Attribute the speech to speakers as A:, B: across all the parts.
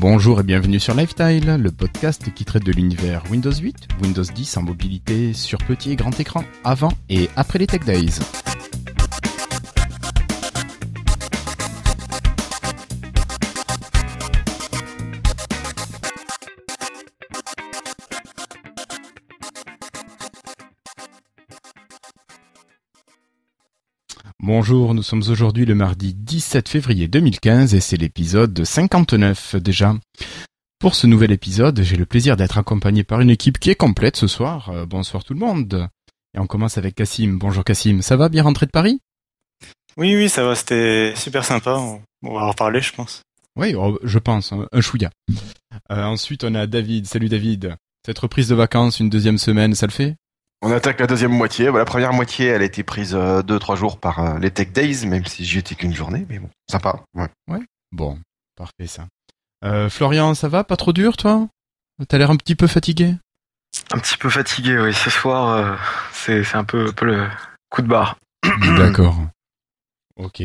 A: Bonjour et bienvenue sur Lifestyle, le podcast qui traite de l'univers Windows 8, Windows 10 en mobilité sur petit et grand écran, avant et après les Tech Days. Bonjour, nous sommes aujourd'hui le mardi 17 février 2015 et c'est l'épisode 59 déjà. Pour ce nouvel épisode, j'ai le plaisir d'être accompagné par une équipe qui est complète ce soir. Euh, bonsoir tout le monde. Et on commence avec Cassim. Bonjour Cassim, ça va bien rentrer de Paris?
B: Oui, oui, ça va, c'était super sympa. On va en reparler, je pense.
A: Oui, oh, je pense, hein, un chouïa. Euh, ensuite, on a David. Salut David. Cette reprise de vacances, une deuxième semaine, ça le fait?
C: On attaque la deuxième moitié. la première moitié, elle a été prise euh, deux, trois jours par euh, les Tech Days, même si j'y étais qu'une journée, mais bon, sympa. Ouais.
A: ouais. Bon, parfait ça. Euh, Florian, ça va? Pas trop dur, toi? T'as l'air un petit peu fatigué?
D: Un petit peu fatigué, oui. Ce soir, c'est un peu, peu, le coup de barre.
A: D'accord. Ok.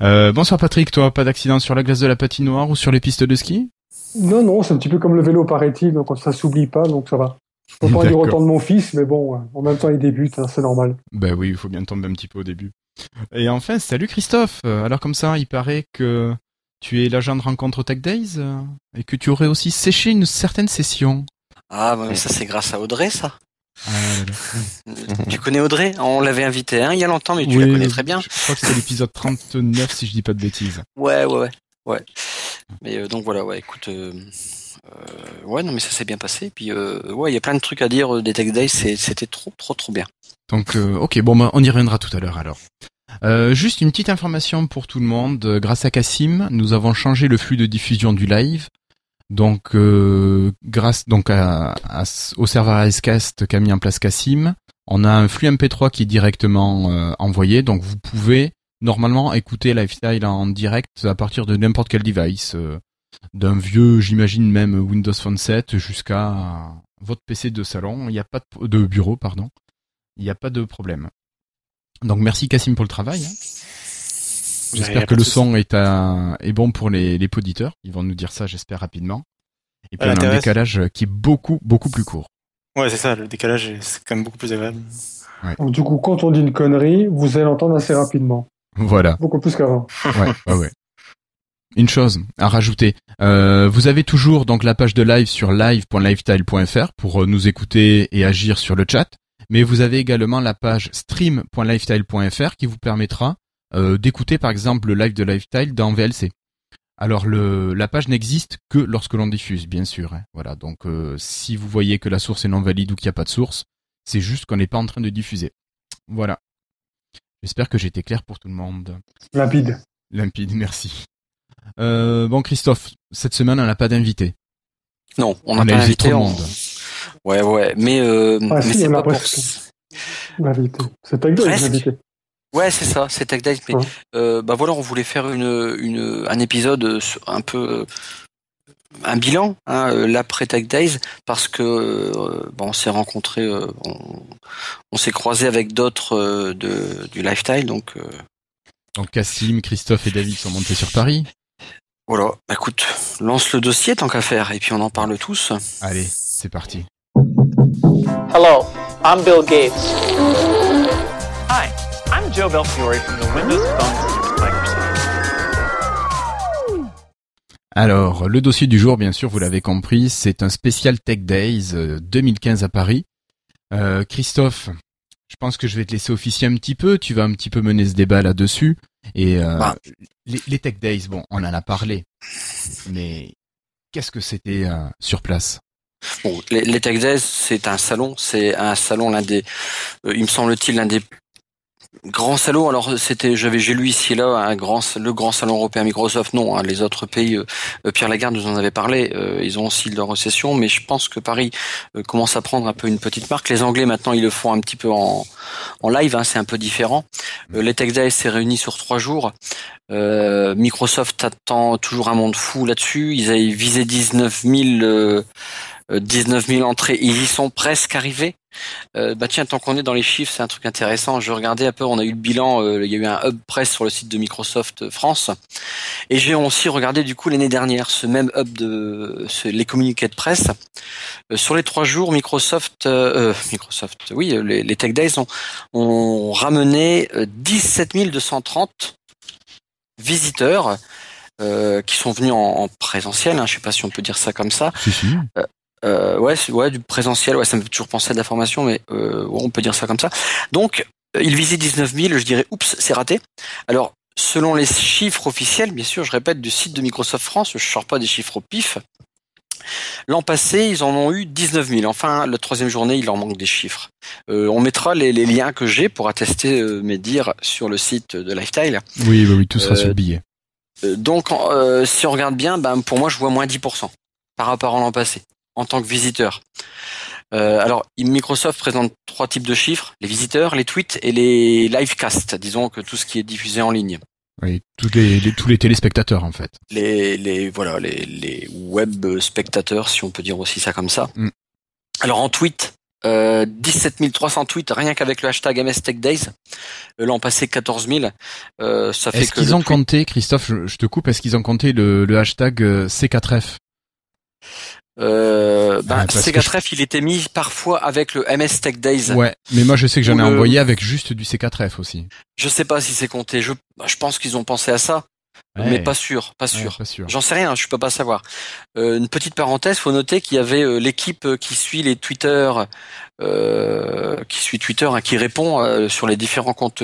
A: bonsoir Patrick, toi, pas d'accident sur la glace de la patinoire ou sur les pistes de ski?
E: Non, non, c'est un petit peu comme le vélo, paraît-il, donc ça s'oublie pas, donc ça va. Je pas du retour de mon fils, mais bon, en même temps, il débute, hein, c'est normal.
A: Ben oui, il faut bien tomber un petit peu au début. Et enfin, salut Christophe. Euh, alors comme ça, il paraît que tu es l'agent de rencontre Tech Days euh, et que tu aurais aussi séché une certaine session.
F: Ah, mais ça c'est grâce à Audrey, ça. Ah, tu connais Audrey? On l'avait invité hein, il y a longtemps, mais tu la connais très bien.
A: Je crois que c'est l'épisode 39, si je dis pas de bêtises.
F: Ouais, ouais, ouais. ouais. Mais euh, donc voilà, ouais, écoute, euh, ouais, non, mais ça s'est bien passé. Puis, euh, ouais, il y a plein de trucs à dire euh, des Tech Days. C'était trop, trop, trop bien.
A: Donc, ok, bon, bah, on y reviendra tout à l'heure alors. juste une petite information pour tout le monde. Grâce à Cassim, nous avons changé le flux de diffusion du live. Donc, grâce donc au serveur Icecast qu'a mis en place Cassim, on a un flux MP3 qui est directement envoyé. Donc, vous pouvez normalement écouter Lifestyle en direct à partir de n'importe quel device d'un vieux, j'imagine même Windows Phone 7 jusqu'à votre PC de salon, il n'y a pas de, bureau, pardon. Il n'y a pas de problème. Donc merci Cassim pour le travail. Hein. J'espère que le son est, est bon pour les, les auditeurs. Ils vont nous dire ça, j'espère, rapidement. Et puis on a un décalage qui est beaucoup, beaucoup plus court.
B: Ouais, c'est ça, le décalage est quand même beaucoup plus agréable.
E: du coup, quand on dit une connerie, vous allez l'entendre assez rapidement.
A: Voilà.
E: Beaucoup plus qu'avant.
A: ouais, ouais, ouais. Une chose à rajouter, euh, vous avez toujours donc la page de live sur live.lifestyle.fr pour euh, nous écouter et agir sur le chat, mais vous avez également la page stream.lifestyle.fr qui vous permettra euh, d'écouter par exemple le live de Lifestyle dans VLC. Alors le, la page n'existe que lorsque l'on diffuse, bien sûr. Hein. Voilà, donc si vous voyez que la source est non valide ou qu'il n'y a pas de source, c'est juste qu'on n'est pas en train de diffuser. Voilà. J'espère que j'ai été clair pour tout le monde.
E: Limpide.
A: Limpide, merci. Euh, bon, Christophe, cette semaine, on n'a pas d'invité.
F: Non, on n'a pas invité. Tout le monde. Ouais, ouais, mais, euh,
E: ah,
F: mais c'est pas
E: pour. L'invité. C'est
F: Ouais, c'est ça, c'est Tech Days. Mais euh, bah voilà, on voulait faire une, une, un épisode un peu un bilan, hein, l'après Tech Days, parce que bon, on s'est rencontrés, on, on s'est croisé avec d'autres de du Lifestyle, donc.
A: Donc Cassim, Christophe et David sont montés sur Paris.
F: Voilà, bah, écoute, lance le dossier tant qu'à faire, et puis on en parle tous.
A: Allez, c'est parti.
G: Hello, I'm Bill Gates. Hi, I'm Joe Belfiore from the Windows Phone Microsoft.
A: Alors, le dossier du jour, bien sûr, vous l'avez compris, c'est un spécial Tech Days 2015 euh, à Paris. Euh, Christophe, je pense que je vais te laisser officier un petit peu. Tu vas un petit peu mener ce débat là-dessus. Et euh, bah. les, Tech Days, bon, on en a parlé, mais qu'est-ce que c'était euh, sur place?
F: Bon, les, Tech Days, c'est un salon, c'est un salon l'un des, euh, il me semble-t-il, l'un des Grand salon, alors c'était, j'avais, j'ai lu ici et là un grand, le grand salon européen Microsoft. Non, hein, les autres pays, euh, Pierre Lagarde nous en avait parlé. Euh, ils ont aussi leur récession, mais je pense que Paris euh, commence à prendre un peu une petite marque. Les Anglais maintenant, ils le font un petit peu en, en live, hein, c'est un peu différent. les Tech Days s'est réunis sur trois jours. Microsoft attend toujours un monde fou là-dessus. Ils avaient visé 19 000 euh, 19 000 entrées. Ils y sont presque arrivés. Euh, bah tiens, tant qu'on est dans les chiffres, c'est un truc intéressant. Je regardais un peu, on a eu le bilan, euh, il y a eu un hub press sur le site de Microsoft France, et j'ai aussi regardé du coup l'année dernière ce même hub de ce- les communiqués de presse. Euh, sur les trois jours, Microsoft, euh, euh, Microsoft, oui, euh, les, les Tech Days ont, ont ramené euh, 17 230 visiteurs euh, qui sont venus en, en présentiel. Hein, je sais pas si on peut dire ça comme ça.
A: Si, si.
F: Euh, ouais, du présentiel, ouais, ça me fait toujours penser à de la formation, mais euh, on peut dire ça comme ça. Donc, euh, il visait 19 000, je dirais, oups, c'est raté. Alors, selon les chiffres officiels, bien sûr, je répète, du site de Microsoft France, je sors pas des chiffres au pif. L'an passé, ils en ont eu 19 000. Enfin, la troisième journée, il en manque des chiffres. Euh, on mettra les, les liens que j'ai pour attester euh, mes dires sur le site de Lifestyle.
A: Oui, oui, oui, tout sera
F: Euh,
A: sur le billet.
F: Donc, si on regarde bien, ben, pour moi, je vois moins 10% par rapport à l'an passé, en tant que visiteur. Euh, alors, Microsoft présente trois types de chiffres, les visiteurs, les tweets et les livecasts, disons que tout ce qui est diffusé en ligne.
A: Oui, tous les, les- tous les téléspectateurs, en fait.
F: Les, les, voilà, les, les web spectateurs, si on peut dire aussi ça comme ça.
A: Mm.
F: Alors, en tweet, euh, 17 300 tweets rien qu'avec le hashtag MSTechDays. Euh, L'an passé, 14 000. Euh, ça fait
A: Est-ce qu'ils ont
F: tweet-
A: compté, Christophe, je, je te coupe, est-ce qu'ils ont compté le, le hashtag euh, C4F
F: Euh, ben,
A: Ah, que
F: C4F, il était mis parfois avec le MS Tech Days.
A: Ouais, mais moi je sais que j'en ai
F: le-
A: envoyé avec juste du C4F aussi.
F: Je sais pas si c'est compté. Je, bah, je pense qu'ils ont pensé à ça,
A: Ouais.
F: mais pas sûr, pas
A: Ouais,
F: sûr.
A: pas sûr.
F: J'en sais rien, je peux pas savoir. Euh, une petite parenthèse, faut noter qu'il y avait euh, l'équipe euh, qui suit les Twitter, euh, qui suit Twitter, hein, qui répond sur les différents comptes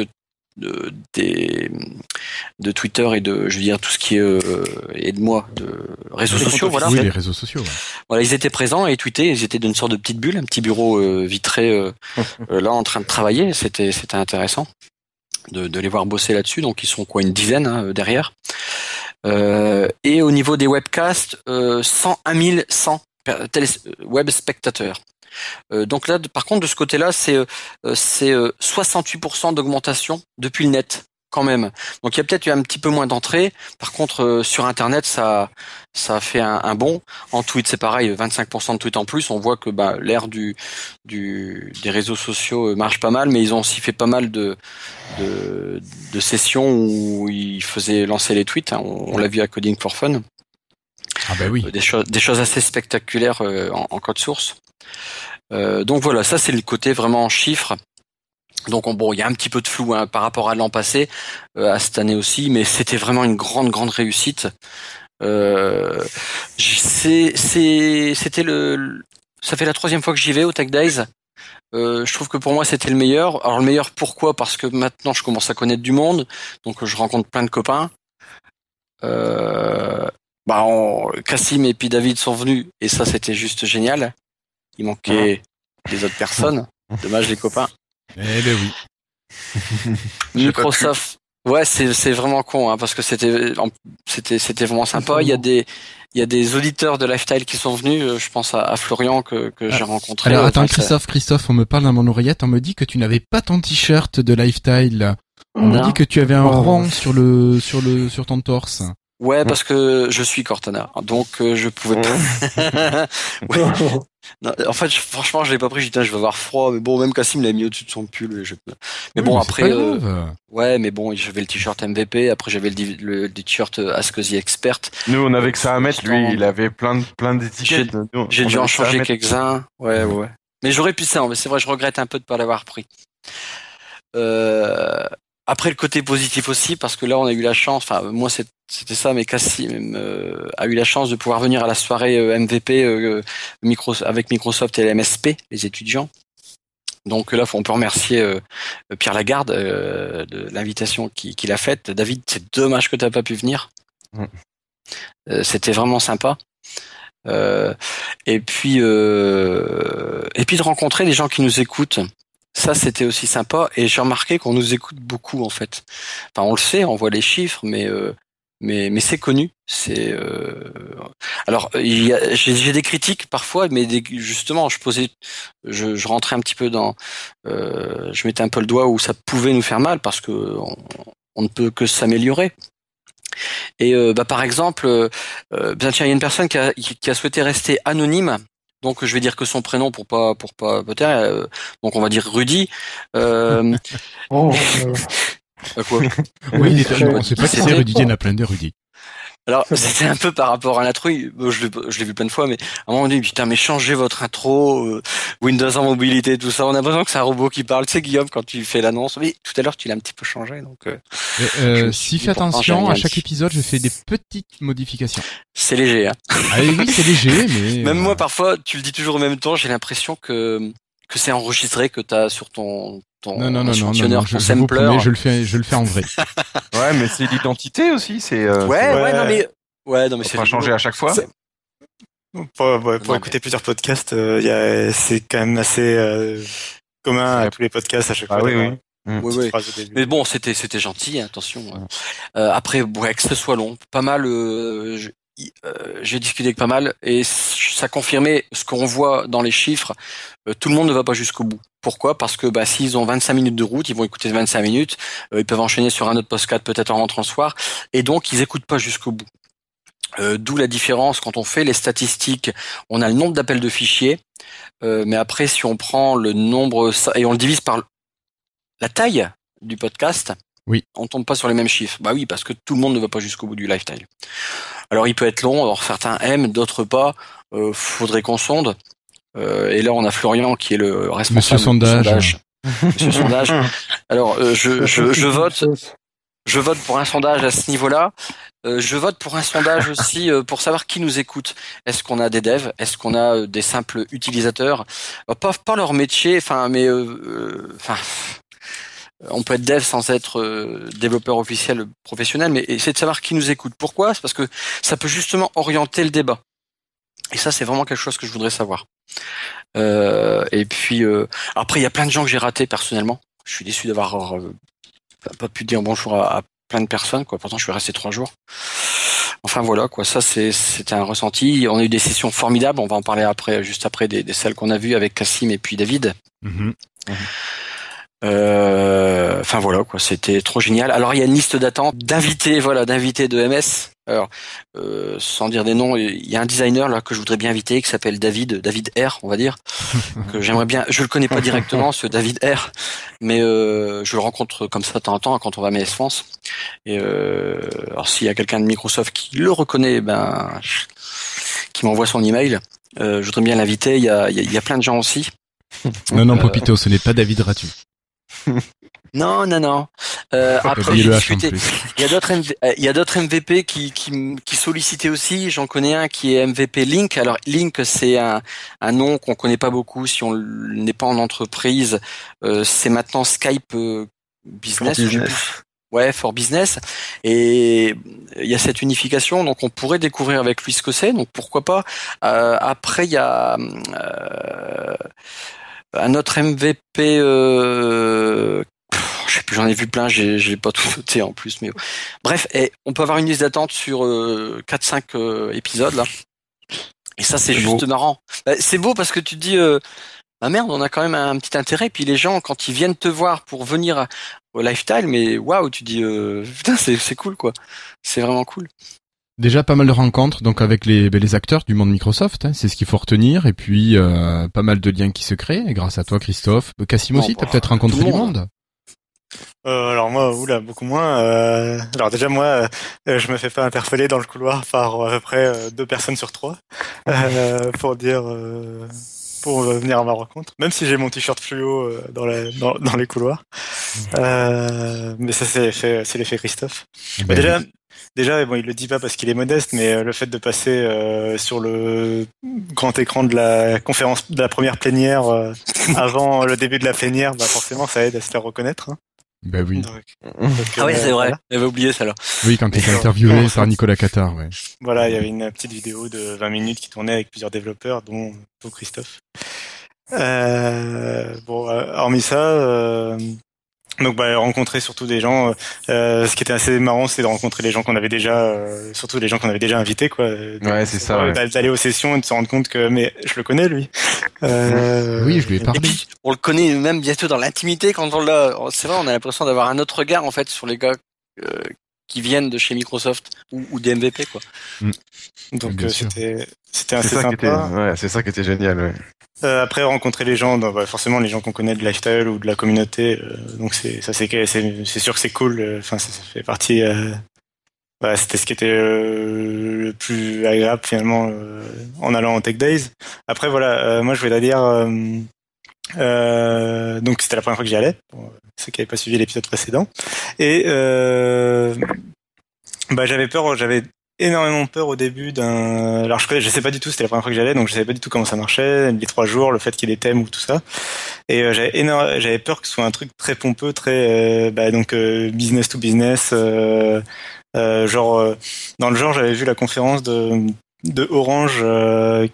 F: de, des, de Twitter et de, je veux dire tout ce qui est euh, et de moi, de réseaux
B: Les
F: sociaux, voilà.
A: Oui, les réseaux sociaux. ouais.
F: Voilà, ils étaient présents et tweetaient. Ils étaient d'une sorte de petite bulle, un petit bureau euh, vitré euh, là en train de travailler. C'était c'était intéressant de, de les voir bosser là-dessus. Donc ils sont quoi une dizaine hein, derrière. Et au niveau des webcasts, euh, 101 100 per- télé- euh, web spectateurs. Euh, donc là, par contre, de ce côté-là, c'est euh, c'est euh, 68% d'augmentation depuis le net quand même. Donc il y a peut-être eu un petit peu moins d'entrées. Par contre, euh, sur Internet, ça ça a fait un, un bond. En tweet, c'est pareil, 25% de tweets en plus. On voit que bah, l'ère du, du des réseaux sociaux euh, marche pas mal, mais ils ont aussi fait pas mal de de, de sessions où ils faisaient lancer les tweets. hein. On, on l'a vu à Coding for Fun.
A: Ah bah oui.
F: Euh, des choses des choses assez spectaculaires euh, en, en code source. Euh, donc voilà, ça c'est le côté vraiment en chiffres. Donc on- bon, il y a un petit peu de flou hein, par rapport à l'an passé, euh, à cette année aussi, mais c'était vraiment une grande grande réussite. Euh, c'était ça fait la troisième fois que j'y vais au Tech Days. Je trouve que pour moi c'était le meilleur. Alors le meilleur pourquoi? Parce que maintenant je commence à connaître du monde, donc je rencontre plein de copains. Bah, Cassim et puis David sont venus et ça c'était juste génial. Il manquait des autres personnes. Dommage les copains.
A: Eh ben oui.
F: Microsoft. Ouais, c'est c'est vraiment con hein, parce que c'était c'était c'était vraiment sympa. Il y a des il y a des auditeurs de Lifestyle qui sont venus. euh, Je pense à, à Florian que que j'ai rencontré.
A: Alors attends, Christophe, Christophe, on me parle dans mon oreillette, on me dit que tu n'avais pas ton t-shirt de Lifestyle. On me dit que tu avais un
E: Oh.
A: rond sur le sur le sur ton torse.
F: Ouais, parce que je suis Cortana, donc euh, je pouvais pas. Ouais. Non, en fait, je- franchement, je l'ai pas pris. J'ai dit, je vais avoir froid. Mais bon, même Cassim l'a mis au-dessus de son pull. et je- Mais
A: Oui,
F: bon, après, euh, ouais, mais bon, j'avais le t-shirt MVP. Après, j'avais le, le, le t-shirt euh, Ask the Expert.
C: Nous, on avait que ça à mettre. Lui, il avait plein de plein d'étiquettes.
F: J'ai dû en changer quelques-uns. Ouais, ouais. Mais j'aurais pu ça. Mais c'est vrai, je regrette un peu de pas l'avoir pris. Euh, après, le côté positif aussi, parce que là, on a eu la chance. Enfin, moi, c'est- c'était ça, mais Cassim euh, a eu la chance de pouvoir venir à la soirée euh, MVP euh, micro, avec Microsoft et la MSP, les étudiants. Donc là, on peut remercier euh, Pierre Lagarde de l'invitation qu'il a faite. David, c'est dommage que tu n'as pas pu venir. C'était vraiment sympa. Et puis et puis de rencontrer des gens qui nous écoutent. Ça, c'était aussi sympa. Et j'ai remarqué qu'on nous écoute beaucoup en fait. Enfin, on le sait, on voit les chiffres, mais euh, mais mais c'est connu. C'est euh, alors j'ai des critiques parfois, mais des- justement, je posais, je, je rentrais un petit peu dans, euh, je mettais un peu le doigt où ça pouvait nous faire mal parce que on, on ne peut que s'améliorer. Et euh, bah, par exemple, euh, il y a une personne qui a, qui a souhaité rester anonyme Donc je vais dire que son prénom pour pas pour pas peut donc on va dire Rudy. Euh,
E: Oh,
F: quoi
A: Oui, il on sait pas qui c'est Rudy, il y en a plein de Rudy.
F: Alors c'était un peu par rapport à l'intro. Bon, Je l'ai vu plein de fois, mais à un moment donné, putain, mais changez votre intro, euh, Windows en mobilité, tout ça. On a l'impression que c'est un robot qui parle. Tu sais Guillaume quand tu fais l'annonce. Oui, tout à l'heure tu l'as un petit peu changé, donc euh,
A: Euh,
F: Je
A: euh, si fais
F: dit,
A: attention, à chaque
F: dit.
A: épisode, je fais des petites modifications.
F: c'est léger. Hein.
A: Ah oui, c'est léger, mais...
F: Même
A: euh,
F: moi, parfois, tu le dis toujours en même temps. J'ai l'impression que que c'est enregistré, que t'as sur ton ton
A: Non, non, non, non, non,
F: échantillonneur,
A: non, je,
F: ton
A: je vous
F: sampler.
A: promets, je le fais, je le fais en vrai.
C: Ouais, mais c'est l'identité aussi. C'est. euh,
F: Ouais, ouais,
B: Ouais.
F: non mais ouais, non mais c'est
C: va changer à chaque fois.
B: Pour, ouais, pour
F: Non,
B: écouter plusieurs podcasts, euh, il y a- c'est quand même assez euh, commun à tous les podcasts à chaque
C: Ah
B: fois.
C: oui, oui.
B: début.
F: Mais bon, c'était c'était gentil, hein, attention. hein. Euh, après, ouais, que ce soit long, pas mal. euh, je- euh, J'ai discuté avec pas mal et ça confirmait ce qu'on voit dans les chiffres. euh, tout le monde ne va pas jusqu'au bout. Pourquoi? Parce que bah, s'ils ont 25 minutes de route, ils vont écouter 25 minutes. euh, ils peuvent enchaîner sur un autre podcast peut-être en rentrant soir, et donc ils écoutent pas jusqu'au bout. Euh, D'où la différence quand on fait les statistiques. On a le nombre d'appels de fichiers, euh, mais après si on prend le nombre et on le divise par la taille du podcast,
A: Oui.
F: on tombe pas sur les mêmes chiffres. Bah oui, parce que tout le monde ne va pas jusqu'au bout du lifestyle. Alors il peut être long, alors certains aiment, d'autres pas. Euh, faudrait qu'on sonde. Euh, et là on a Florian qui est le responsable
A: Monsieur
F: du
A: Sondage.
F: Monsieur sondage. Alors euh, je, je, je vote, je vote pour un sondage à ce niveau-là. Euh, je vote pour un sondage aussi euh, pour savoir qui nous écoute. Est-ce qu'on a des devs? Est-ce qu'on a euh, des simples utilisateurs? Euh, Pas pas leur métier, enfin mais euh, euh, enfin on peut être dev sans être euh, développeur officiel professionnel, mais c'est de savoir qui nous écoute. Pourquoi? C'est parce que ça peut justement orienter le débat. Et ça, c'est vraiment quelque chose que je voudrais savoir. Euh, et puis euh, après, il y a plein de gens que j'ai ratés personnellement. Je suis déçu d'avoir pas pu dire bonjour à, plein de personnes. Quoi. Pourtant, je suis resté trois jours. Enfin voilà, quoi. Ça, c'était un ressenti. On a eu des sessions formidables. On va en parler après, juste après des, des celles qu'on a vues avec Cassim et puis David.
A: Mhm.
F: Euh, Enfin voilà quoi, c'était trop génial. Alors il y a une liste d'attente d'invités, voilà, d'invités de MS. Alors euh, sans dire des noms, il y a un designer là que je voudrais bien inviter qui s'appelle David, David R, on va dire, que j'aimerais bien. Je le connais pas directement, ce David R, mais euh, je le rencontre comme ça de temps en temps quand on va à MS France. Et euh, alors s'il y a quelqu'un de Microsoft qui le reconnaît, ben qui m'envoie son email. Euh, je voudrais bien l'inviter. Il y a, il y a- y a plein de gens aussi.
A: Non, non,
F: Euh,
A: Popito, ce n'est pas David Ratu.
F: Non, non, non. Euh, après, j'ai discuté. Il y a d'autres MV euh, il y a d'autres MVP qui, qui, qui sollicitaient aussi. J'en connais un qui est MVP Link. Alors Link, c'est un, un nom qu'on connaît pas beaucoup si on n'est pas en entreprise. Euh, c'est maintenant Skype euh, Business. Ouais, for business. Et il y a cette unification, donc on pourrait découvrir avec lui ce que c'est. Donc pourquoi pas. Euh, après, il y a euh, un autre MVP. Euh, pff, je sais plus, j'en ai vu plein. J'ai, j'ai pas tout noté en plus, mais bref. Et on peut avoir une liste d'attente sur euh, 4-5 euh, épisodes là. Et ça, c'est
D: C'est
F: juste
D: beau.
F: marrant. Bah, c'est beau parce que tu te dis. Euh, ah merde, on a quand même un petit intérêt. Puis les gens, quand ils viennent te voir pour venir à- au lifestyle, mais waouh, tu dis euh, putain, c'est c'est cool quoi. C'est vraiment cool.
A: Déjà pas mal de rencontres donc avec les, ben, les acteurs du monde Microsoft, hein, c'est ce qu'il faut retenir, et puis euh, pas mal de liens qui se créent, et grâce à toi Christophe. Euh, Cassim aussi, t'as
F: bah,
A: peut-être rencontré du
F: monde.
B: Euh, alors moi, oula, beaucoup moins. Euh, alors déjà moi, euh, je me fais pas interpeller dans le couloir par à peu près euh, deux personnes sur trois euh, pour dire euh, pour euh, venir à ma rencontre. Même si j'ai mon t-shirt fluo euh, dans, la, dans, dans les couloirs. Euh, mais ça c'est l'effet, c'est l'effet Christophe.
A: Ben,
B: déjà, déjà, bon, il le dit pas parce qu'il est modeste, mais euh, le fait de passer euh, sur le grand écran de la conférence, de la première plénière euh, avant le début de la plénière, bah forcément, ça aide à se faire reconnaître. hein.
A: Ben oui.
B: Donc, donc,
F: Ah oui,
B: euh,
F: c'est vrai.
B: Voilà.
F: J'avais oublié ça là.
A: Oui, quand t'étais interviewé par Nicolas Qatar, ouais.
B: Voilà, il y avait une petite vidéo de 20 minutes qui tournait avec plusieurs développeurs, dont, dont Christophe. Euh, bon, euh, hormis ça, euh, donc bah, rencontrer surtout des gens. euh, ce qui était assez marrant, c'est de rencontrer les gens qu'on avait déjà, euh, surtout les gens qu'on avait déjà invités, quoi.
C: Ouais, c'est ça, ouais.
B: D'a- D'aller aux sessions et de se rendre compte que, mais je le connais lui. Euh,
A: Oui, je lui ai
F: Et
A: parlé.
F: puis, on le connaît même bientôt dans l'intimité quand on l'a. C'est vrai, on a l'impression d'avoir un autre regard en fait sur les gars euh, qui viennent de chez Microsoft ou, ou des MVP quoi.
B: Donc euh,
A: sûr.
B: c'était c'était assez sympa.
C: ouais, c'est ça qui était génial. Ouais.
B: Euh, après rencontrer les gens, bah, forcément les gens qu'on connaît de lifestyle ou de la communauté, euh, donc c'est ça c'est c'est sûr que c'est cool. euh, Enfin ça, ça fait partie. Euh, voilà, c'était ce qui était euh, le plus agréable finalement euh, en allant en Tech Days. Après voilà, euh, moi je voulais dire. Euh, euh, donc c'était la première fois que j'y allais, pour ceux qui n'avaient pas suivi l'épisode précédent. Et euh, bah j'avais peur, j'avais énormément peur au début d'un. Alors je je sais pas du tout, c'était la première fois que j'allais, donc je savais pas du tout comment ça marchait, les trois jours, le fait qu'il y ait des thèmes ou tout ça. Et euh, j'avais énorme, j'avais peur que ce soit un truc très pompeux, très euh, bah, donc euh, business to business. euh, genre dans le genre, j'avais vu la conférence de de Orange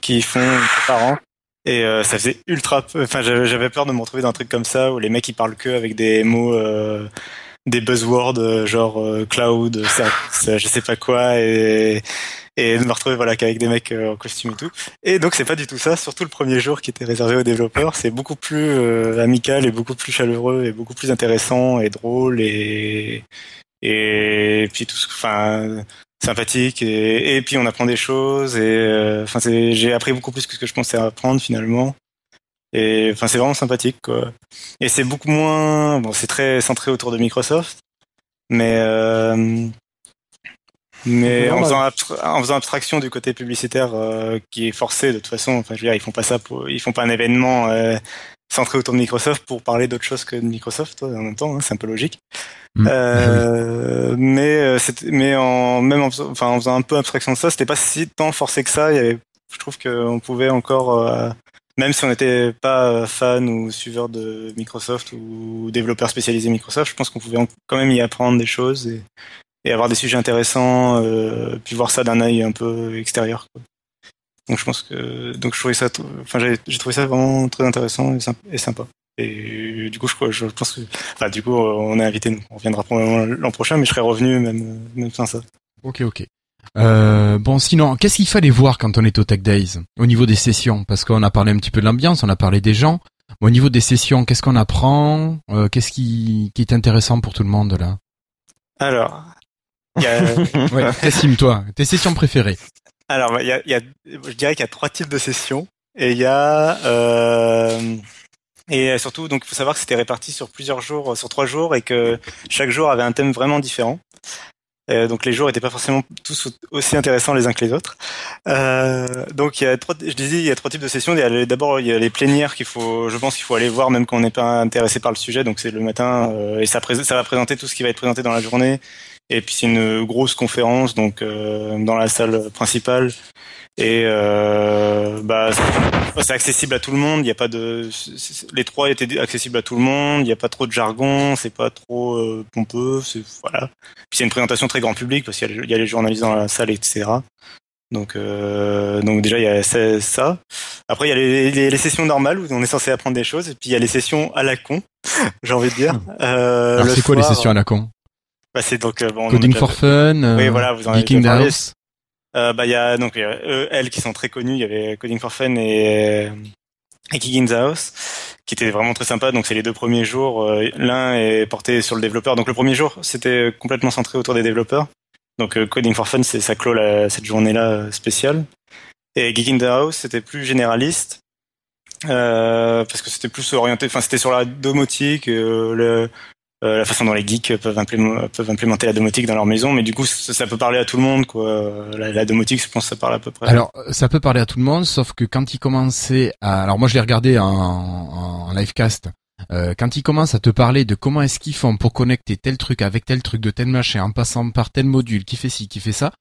B: qui font par an. Et ça faisait ultra. Enfin, j'avais peur de me retrouver dans un truc comme ça où les mecs ils parlent que avec des mots, des buzzwords euh, genre euh, cloud, euh, je sais pas quoi, et et de me retrouver voilà qu'avec des mecs en costume et tout. Et donc c'est pas du tout ça. Surtout le premier jour qui était réservé aux développeurs, c'est beaucoup plus euh, amical et beaucoup plus chaleureux et beaucoup plus intéressant et drôle et et puis tout, enfin sympathique et, et puis on apprend des choses et enfin j'ai appris beaucoup plus que ce que je pensais apprendre finalement et enfin c'est vraiment sympathique quoi et c'est beaucoup moins bon c'est très centré autour de Microsoft mais euh, mais en faisant, abstra- en faisant abstraction du côté publicitaire euh, qui est forcé de toute façon enfin je veux dire ils font pas ça pour ils font pas un événement euh, centré autour de Microsoft pour parler d'autre chose que de Microsoft en même temps hein, c'est un peu logique
A: Mm.
B: euh, mais mais en même en faisant, enfin en faisant un peu abstraction de ça, c'était pas si tant forcé que ça. Il y avait, je trouve qu'on pouvait encore, même si on n'était pas euh, fan ou suiveur de Microsoft ou développeur spécialisé Microsoft, je pense qu'on pouvait quand même y apprendre des choses et, avoir des sujets intéressants, euh, puis voir ça d'un œil un peu extérieur. Donc je pense que donc j'ai trouvé ça vraiment très intéressant et sympa. Et, du coup je, pense que, du coup on est invité, on reviendra probablement l'an prochain, mais je serai revenu même même sans ça.
A: Ok, ok. Euh, bon, sinon, qu'est-ce qu'il fallait voir quand on est au Tech Days au niveau des sessions? Parce qu'on a parlé un petit peu de l'ambiance, on a parlé des gens. Au niveau des sessions, qu'est-ce qu'on apprend? Euh, Qu'est-ce qui, qui est intéressant pour tout le monde là?
B: Alors, y a,
A: Ouais, toi, tes sessions préférées.
B: Alors il y a, y a, je dirais qu'il y a trois types de sessions. Et il y a euh, et surtout donc il faut savoir que c'était réparti sur plusieurs jours, sur trois jours et que chaque jour avait un thème vraiment différent. Euh, donc les jours étaient pas forcément tous aussi intéressants les uns que les autres. Euh, donc il y a trois, je disais il y a trois types de sessions. D'abord il y a les plénières qu'il faut, je pense qu'il faut aller voir même quand on n'est pas intéressé par le sujet. Donc c'est le matin euh, et ça, ça va présenter tout ce qui va être présenté dans la journée. Et puis c'est une grosse conférence donc euh, dans la salle principale et euh, bah c'est- accessible à tout le monde. Il y a pas de les trois étaient accessibles à tout le monde. Il n'y a pas trop de jargon, c'est pas trop euh, pompeux. C'est voilà. Puis c'est une présentation très grand public parce qu'il y, a les- il y a les journalistes dans la salle, etc. Donc, euh, donc déjà il y a ça-. Après il y a les, les, les sessions normales où on est censé apprendre des choses et puis il y a les sessions à la con, j'ai envie de dire. Euh,
A: Alors
B: le
A: c'est quoi les sessions à la con
B: bah, c'est donc euh, bon,
A: Coding for Fun,
B: Oui, voilà, vous en avez
A: Geeking
B: déjà parlé.
A: House.
B: Euh, bah, il y a donc a eux, elles qui sont très connues. Il y avait Coding for Fun et, et Kick in the House, qui étaient vraiment très sympas. Donc c'est les deux premiers jours. Euh, L'un est porté sur le développeur. Donc le premier jour, c'était complètement centré autour des développeurs. Donc euh, Coding for Fun, c'est ça clôt la- cette journée-là euh, spéciale. Et Geek in the House, c'était plus généraliste. Euh, parce que c'était plus orienté, enfin c'était sur la domotique, euh, le, euh, la façon dont les geeks peuvent, implémenter, la domotique dans leur maison, mais du coup ça, peut parler à tout le monde quoi. La, domotique, je pense ça parle à peu près.
A: Alors, ça peut parler à tout le monde, sauf que quand il commençait à... Alors moi, je l'ai regardé en, livecast. Euh, quand il commence à te parler de comment est-ce qu'ils font pour connecter tel truc avec tel truc de tel machin, en passant par tel module, qui fait ci, qui fait ça,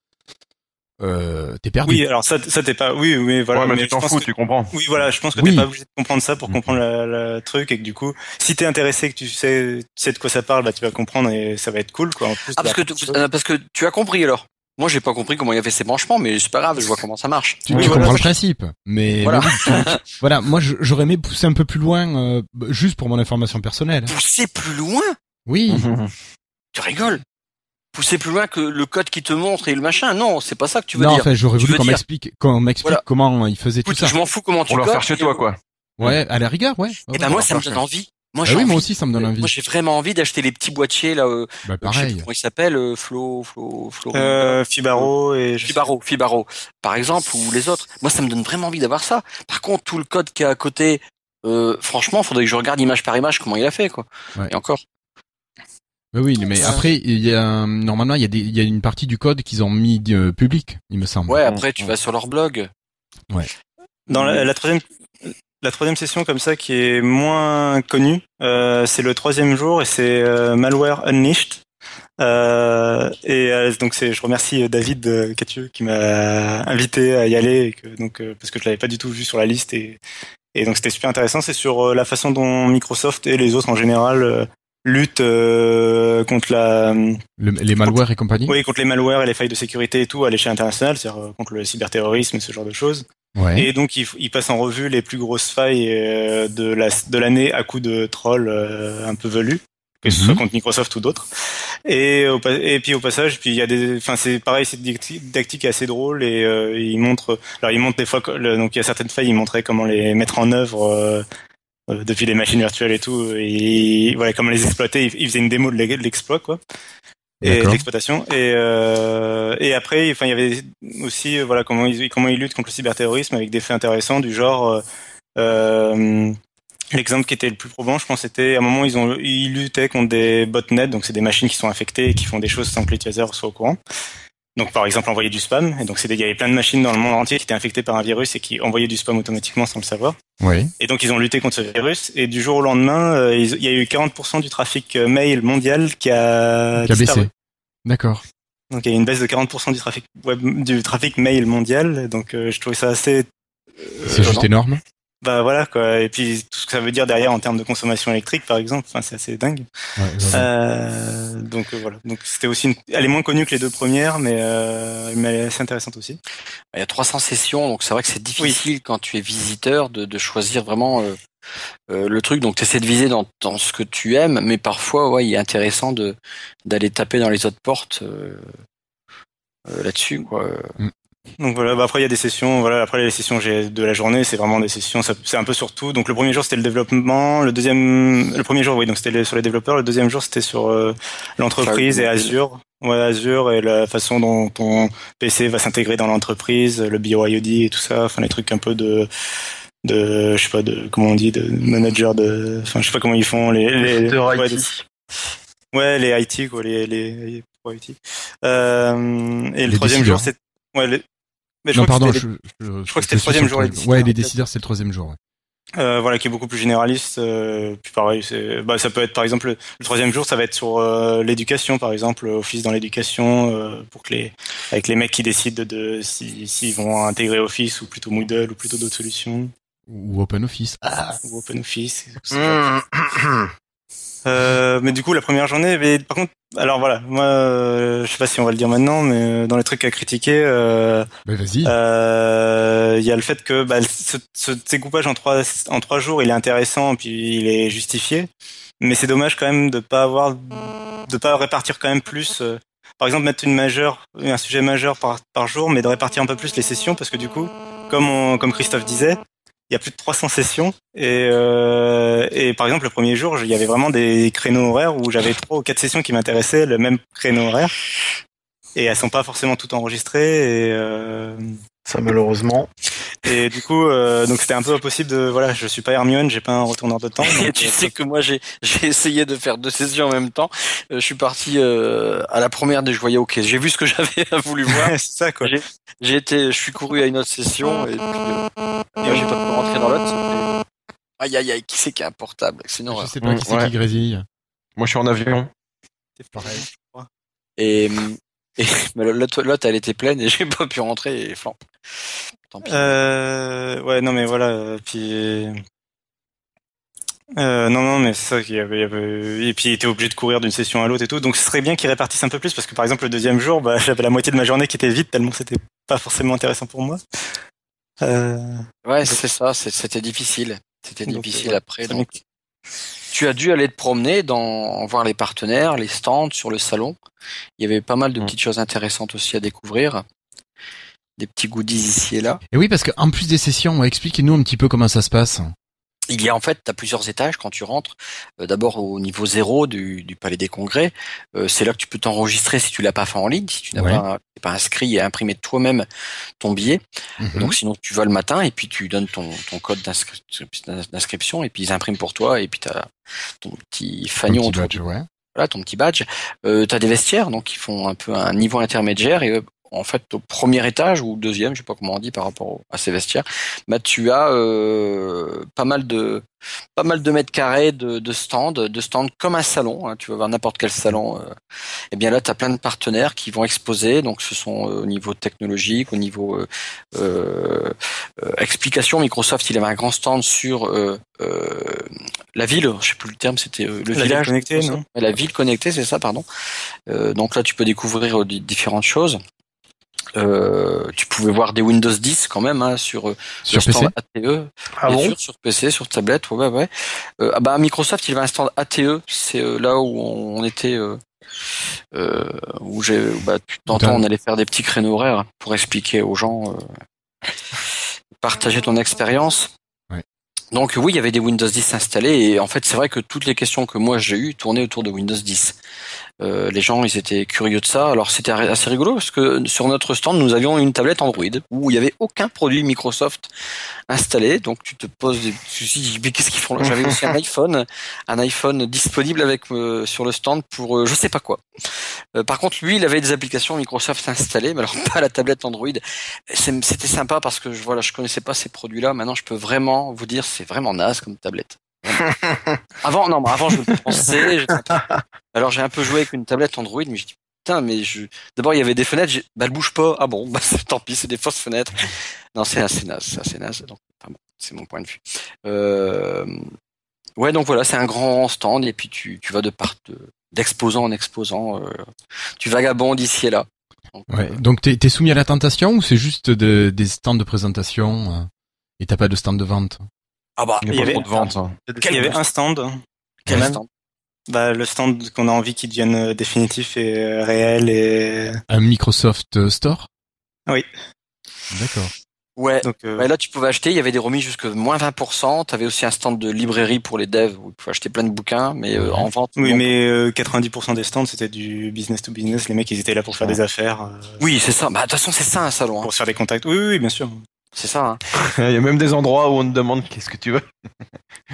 A: euh, t'es perdu.
B: oui, alors ça, ça t'es pas, oui, oui, voilà.
C: ouais, mais,
B: mais
C: tu t'en fous,
B: que-
C: tu comprends.
B: Oui, voilà, je pense que
A: Oui.
B: t'es pas obligé de comprendre ça pour
A: Mhm.
B: comprendre le truc et que du coup, si t'es intéressé, que tu sais, tu sais de quoi ça parle, bah tu vas comprendre et ça va être cool quoi. En plus,
F: Ah parce que tu, euh, parce que tu as compris alors. Moi j'ai pas compris comment il y avait ces branchements, mais c'est pas grave, je vois comment ça marche.
A: Tu,
B: Oui,
A: tu
B: voilà,
A: comprends le principe, mais
F: Voilà.
A: mais oui, tu- voilà. Moi, j'aurais aimé pousser un peu plus loin, euh, juste pour mon information personnelle.
F: Pousser plus loin?
A: Oui,
F: Tu rigoles? Pousser plus loin que le code qui te montre et le machin Non, c'est pas ça que tu veux
A: non,
F: dire.
A: enfin, j'aurais
F: Tu
A: voulu
F: veux
A: qu'on
F: dire-
A: m'explique, qu'on m'explique
F: Voilà.
A: comment il faisait tout
F: Écoute,
A: ça.
F: je m'en fous comment tu
C: Pour leur faire chez toi, quoi.
A: Ouais, à la rigueur, ouais.
F: Et
A: Ouais,
F: ben moi ça me donne envie. Moi,
A: Ah
F: j'ai
A: oui, moi aussi, ça me donne envie.
F: Moi, j'ai vraiment envie d'acheter les petits boîtiers là. Euh,
A: Bah,
F: je sais plus
A: pareil.
F: comment il s'appelle, euh, Flo, Flo, Flo.
B: Euh, Fibaro et je sais-
F: Fibaro, Fibaro, par exemple, ou les autres. Moi, ça me donne vraiment envie d'avoir ça. Par contre, tout le code qui est à côté, euh, franchement, faudrait que je regarde image par image comment il a fait, quoi.
A: Ouais.
F: Et encore.
A: Mais oui, mais
B: Ouais.
A: après, il y a normalement il y a des, il y a une partie du code qu'ils ont mis euh, public, il me semble.
F: Ouais, après, tu vas sur leur blog.
B: Dans la, la troisième, la troisième session comme ça qui est moins connue, euh, c'est le troisième jour et c'est euh, Malware Unleashed. Euh, et euh, donc c'est, je remercie David euh, Catieux qui m'a invité à y aller et que, donc euh, parce que je l'avais pas du tout vu sur la liste et et donc c'était super intéressant. C'est sur euh, la façon dont Microsoft et les autres en général luttent euh, contre la
A: Le- les malwares et compagnie.
B: oui contre les malwares et les failles de sécurité et tout à l'échelle internationale, c'est-à-dire euh, contre le cyberterrorisme et ce genre de choses.
A: Ouais.
B: Et donc il, il passe en revue les plus grosses failles euh, de la de l'année à coup de trolls euh, un peu velus, que ce
A: Mhm.
B: soit contre Microsoft ou d'autres. Et au, et puis au passage, puis il y a des, enfin c'est pareil, cette didacti- didactique est assez drôle et euh, il montre, alors il montre des fois, donc il y a certaines failles, il montrait comment les mettre en œuvre. euh, euh, depuis les machines virtuelles et tout, et voilà comment les exploiter. Il, il faisait une démo de l'e- de l'exploit quoi. Et l'exploitation. Et euh, et après enfin il y avait aussi euh, voilà comment ils comment ils luttent contre le cyberterrorisme avec des faits intéressants du genre euh, euh, l'exemple qui était le plus probant je pense c'était à un moment ils ont ils luttaient contre des botnets donc c'est des machines qui sont infectées et qui font des choses sans que l'utilisateur soit au courant donc par exemple envoyer du spam et donc c'était il y avait plein de machines dans le monde entier qui étaient infectées par un virus et qui envoyaient du spam automatiquement sans le savoir et donc ils ont lutté contre ce virus et du jour au lendemain euh, ils- il y a eu 40% du trafic euh, mail mondial qui a,
A: Qui a baissé. D'accord.
B: Donc il y a une baisse de 40% du trafic web, du trafic mail mondial. Donc euh, je trouvais ça assez. euh,
A: C'est juste énorme.
B: Bah voilà quoi. Et puis tout ce que ça veut dire derrière en termes de consommation électrique par exemple. Enfin c'est assez dingue.
A: Ouais.
B: Euh, donc euh, voilà. Donc c'était aussi. Une... Elle est moins connue que les deux premières, mais euh, mais elle est assez intéressante aussi.
F: Il y a 300 sessions, donc c'est vrai que c'est difficile quand tu es visiteur de, de choisir vraiment euh, euh, le truc. Donc tu essaies de viser dans, dans ce que tu aimes, mais parfois, ouais, il est intéressant de d'aller taper dans les autres portes euh, euh, là-dessus, quoi.
B: Donc voilà, bah après il y a des sessions, voilà, après les sessions j'ai de la journée, c'est vraiment des sessions, c'est un peu sur tout. Donc le premier jour c'était le développement, le deuxième, le premier jour oui, donc c'était les- sur les développeurs, le deuxième jour c'était sur euh, l'entreprise et. Azure, ouais Azure et la façon dont ton PC va s'intégrer dans l'entreprise, le BioIOD et tout ça, enfin les trucs un peu de de je sais pas de comment on dit de manager de enfin je sais pas comment ils font les, les
D: De
B: ouais,
D: IT.
B: de- ouais les IT quoi les les IT euh, et le
A: Les
B: troisième jour c'est ouais les- mais je
A: non,
B: crois que
A: pardon.
B: c'était
A: Je,
B: les-
A: je,
B: je crois que c'était le troisième jour, les
A: Ouais, les décideurs, c'est le troisième jour. ouais.
B: euh, voilà qui est beaucoup plus généraliste euh, puis pareil c'est bah ça peut être par exemple le, troisième jour ça va être sur euh, l'éducation par exemple Office dans l'éducation euh, pour que les avec les mecs qui décident de, de si s'ils vont intégrer Office ou plutôt Moodle ou plutôt d'autres solutions
A: Ou OpenOffice.
B: ou OpenOffice ce genre de Euh, mais du coup, la première journée, mais par contre, alors voilà, moi, euh, je sais pas si on va le dire maintenant, mais euh, dans les trucs à critiquer, euh,
A: Bah, vas-y.
B: euh, il y a le fait que bah, ce, ce découpage en trois en trois jours, il est intéressant, puis il est justifié, mais c'est dommage quand même de pas avoir, de pas répartir quand même plus. euh, par exemple, mettre une majeure, un sujet majeur par, par jour, mais de répartir un peu plus les sessions, parce que du coup, comme on, comme Christophe disait, il y a plus de 300 sessions et, euh, et par exemple le premier jour il y avait vraiment des créneaux horaires où j'avais trois ou quatre sessions qui m'intéressaient le même créneau horaire et elles sont pas forcément toutes enregistrées et, euh,
D: Ça, malheureusement.
B: et du coup euh, donc c'était un peu impossible de voilà je suis pas Hermione j'ai pas un retourneur de temps donc,
F: tu sais que moi j'ai j'ai essayé de faire deux sessions en même temps. Euh, je suis parti euh, à la première je voyais OK. J'ai vu ce que j'avais voulu voir.
B: c'est ça quoi
F: J'ai été, je suis couru à une autre session et puis euh, et j'ai Aïe aïe aïe, qui c'est qui a un portable Sinon,
A: Je sais pas qui c'est
C: ouais.
A: qui grésille.
C: Moi, je suis en avion.
B: c'est pareil
F: Et, et mais l'autre, elle était pleine et j'ai pas pu rentrer et flan. Tant pis.
B: Euh, ouais, non, mais voilà. Puis, euh, non, non, mais c'est ça qu'il y avait, il y avait- et puis il était obligé de courir d'une session à l'autre et tout. Donc ce serait bien qu'ils répartissent un peu plus parce que par exemple le deuxième jour, bah, j'avais la moitié de ma journée qui était vide tellement c'était pas forcément intéressant pour moi. Euh,
F: Ouais, c'est ça, c'est- c'était difficile. C'était difficile après. Donc, tu as dû aller te promener, dans voir les partenaires, les stands sur le salon. Il y avait pas mal de
C: Mm.
F: petites choses intéressantes aussi à découvrir. Des petits goodies ici et là.
A: Et oui, parce qu'en plus des sessions, expliquez-nous un petit peu comment ça se passe.
F: Il y a en fait, tu as plusieurs étages quand tu rentres. Euh, D'abord au niveau zéro du, du Palais des Congrès, Euh, c'est là que tu peux t'enregistrer si tu l'as pas fait en ligne, si tu n'as
A: Ouais.
F: pas, pas inscrit et imprimé toi-même ton billet.
A: Mhm.
F: Donc sinon tu vas le matin et puis tu donnes ton, ton code d'inscri- d'inscription et puis ils impriment pour toi et puis tu as ton petit fanion autour
A: ouais.
F: voilà ton petit badge. Euh, tu as des vestiaires donc ils font un peu un niveau intermédiaire et euh, en fait au premier étage ou au deuxième, je sais pas comment on dit par rapport au- à ces vestiaires, bah tu as euh, pas mal de pas mal de mètres carrés de, de stands, de stands comme un salon. hein, tu vas voir n'importe quel salon. euh, et bien là, tu as plein de partenaires qui vont exposer. Donc, ce sont euh, au niveau technologique, au niveau explication. Microsoft, il avait un grand stand sur la ville. Je sais plus le terme. C'était le
B: La
F: village Microsoft.
B: non?
F: La ville connectée, c'est ça, pardon. Donc là, tu peux découvrir di- différentes choses. Euh, tu pouvais voir des Windows 10 quand même hein, sur euh,
A: Sur
F: le stand
A: PC
F: ATE.
D: Ah bon
F: sûr, sur PC, sur tablette, ouais, ouais. ouais. Euh, ah bah, Microsoft, il avait un stand ATE, c'est euh, là où on, était, euh, euh, où j'ai, bah, tu t'entends, on allait faire des petits créneaux horaires pour expliquer aux gens, euh, partager ton expérience.
A: Ouais.
F: Donc oui, il y avait des Windows 10 installés et en fait, c'est vrai que toutes les questions que moi j'ai eues tournaient autour de Windows 10. Euh, les gens, ils étaient curieux de ça. Alors c'était assez rigolo parce que sur notre stand, nous avions une tablette Android où il y avait aucun produit Microsoft installé. Donc tu te poses des soucis. Mais qu'est-ce qu'ils font là? J'avais aussi un iPhone, un iPhone disponible avec euh, sur le stand pour euh, je sais pas quoi. Euh, par contre, lui, il avait des applications Microsoft installées, mais alors pas la tablette Android. C'était sympa parce que je, voilà, je connaissais pas ces produits-là. Maintenant, je peux vraiment vous dire, c'est vraiment naze comme tablette. Avant, non, mais avant, je le pensais. peu- Alors, j'ai un peu joué avec une tablette Android, mais je dis putain, mais je. D'abord, il y avait des fenêtres. Bah, elle bouge pas. Ah bon, bah tant pis, c'est des fausses fenêtres. Non, c'est assez naze, c'est assez naze. Donc, enfin bon, c'est mon point de vue. Euh... Ouais, donc voilà, c'est un grand stand et puis tu, tu vas de part de- d'exposant en exposant. euh, Tu vagabondes ici et là. Donc,
A: Ouais.
F: euh,
A: Donc t'es soumis à la tentation ou c'est juste de, des stands de présentation euh, et t'as pas de stand de vente?
F: Ah bah,
C: Il
B: y avait-
C: trop de vente. hein.
B: Il y avait un stand.
F: quel stand
B: Bah, le stand qu'on a envie qu'il devienne euh, définitif et euh, réel et
A: Un Microsoft euh, Store?
B: Oui.
A: D'accord.
F: Ouais.
B: donc euh,
F: Ouais, là, tu pouvais acheter, il y avait des remises jusque moins 20%. Tu avais aussi un stand de librairie pour les devs où tu pouvais acheter plein de bouquins, mais euh, en vente.
B: oui,
F: non.
B: mais euh, 90% des stands c'était du business to business. Les mecs ils étaient là pour faire des affaires, euh,
F: Oui, c'est ça. Bah, de toute façon, c'est ça un salon. hein.
B: pour se faire des contacts. Oui, oui, oui, bien sûr.
F: C'est ça. Hein.
C: Il y a même des endroits où on te demande qu'est-ce que tu veux.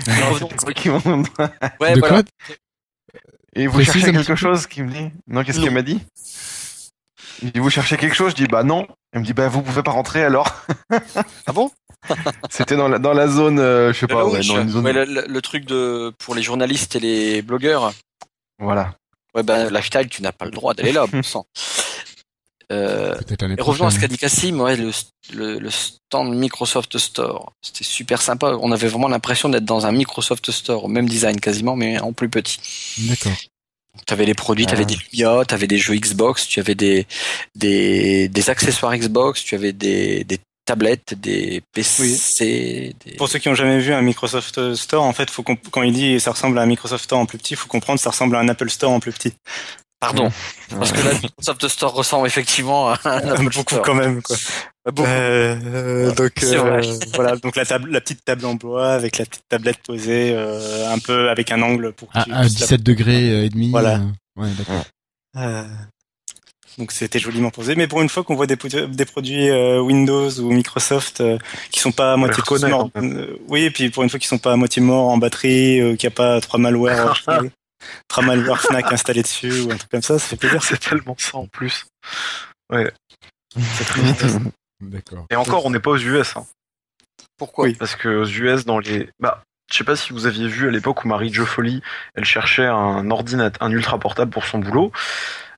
C: Quoi qui
F: Ouais,
A: de
F: voilà.
A: quoi
C: Et vous
A: Précise
C: cherchez quelque chose qui me dit Non, qu'est-ce qu'elle m'a dit Il dit vous cherchez quelque chose? Je dis bah non. Elle me dit bah vous pouvez pas rentrer alors.
F: Ah bon?
C: C'était dans la dans la zone, euh, je sais pas, ouais, dans une zone.
F: ouais, le, le- le truc de pour les journalistes et les blogueurs.
C: Voilà.
F: Ouais, ben lifestyle, tu n'as pas le droit d'aller là, bon sang. Euh, et revenons à ce qu'a
A: prochaine.
F: dit Cassim, ouais, le, le, le stand Microsoft Store, c'était super sympa. On avait vraiment l'impression d'être dans un Microsoft Store, au même design quasiment, mais en plus petit.
A: D'accord.
F: T'avais les produits, t'avais
C: Ah.
F: des Lumia, t'avais des jeux Xbox, tu avais des, des, des accessoires Xbox, tu avais des, des tablettes, des PC, des...
B: Pour ceux qui ont jamais vu un Microsoft Store, en fait, faut quand il dit ça ressemble à un Microsoft Store en plus petit, faut comprendre que ça ressemble à un Apple Store en plus petit.
F: Pardon. Parce que là, le Microsoft Store ressemble effectivement à un Apple
B: Beaucoup
F: Store.
B: quand même. Quoi.
F: Beaucoup.
B: Euh, donc
F: C'est
B: euh, voilà, donc la table, la petite table en bois avec la petite tablette posée, euh, un peu avec un angle pour que
A: À,
B: tu
A: à
B: puisses la-
A: 17 degrés euh, et demi.
B: Voilà.
A: euh, Ouais, d'accord.
B: Euh, donc c'était joliment posé. Mais pour une fois qu'on voit des, pro- des produits euh, Windows ou Microsoft euh, qui sont pas à moitié morts, euh, oui, et puis pour une fois qu'ils sont pas à moitié morts en batterie, euh, qu'il n'y a pas trois malwares, trois malwares Fnac installés dessus ou un truc comme ça, ça fait plaisir.
D: C'est tellement ça en plus.
B: C'est très
A: D'accord.
D: Et encore, on n'est pas aux US. Hein.
F: Pourquoi?
B: Oui.
D: Parce que aux US, dans les. Bah, je sais pas si vous aviez vu à l'époque où Marie Jo Foley, elle cherchait un ordinateur, un ultra portable pour son boulot.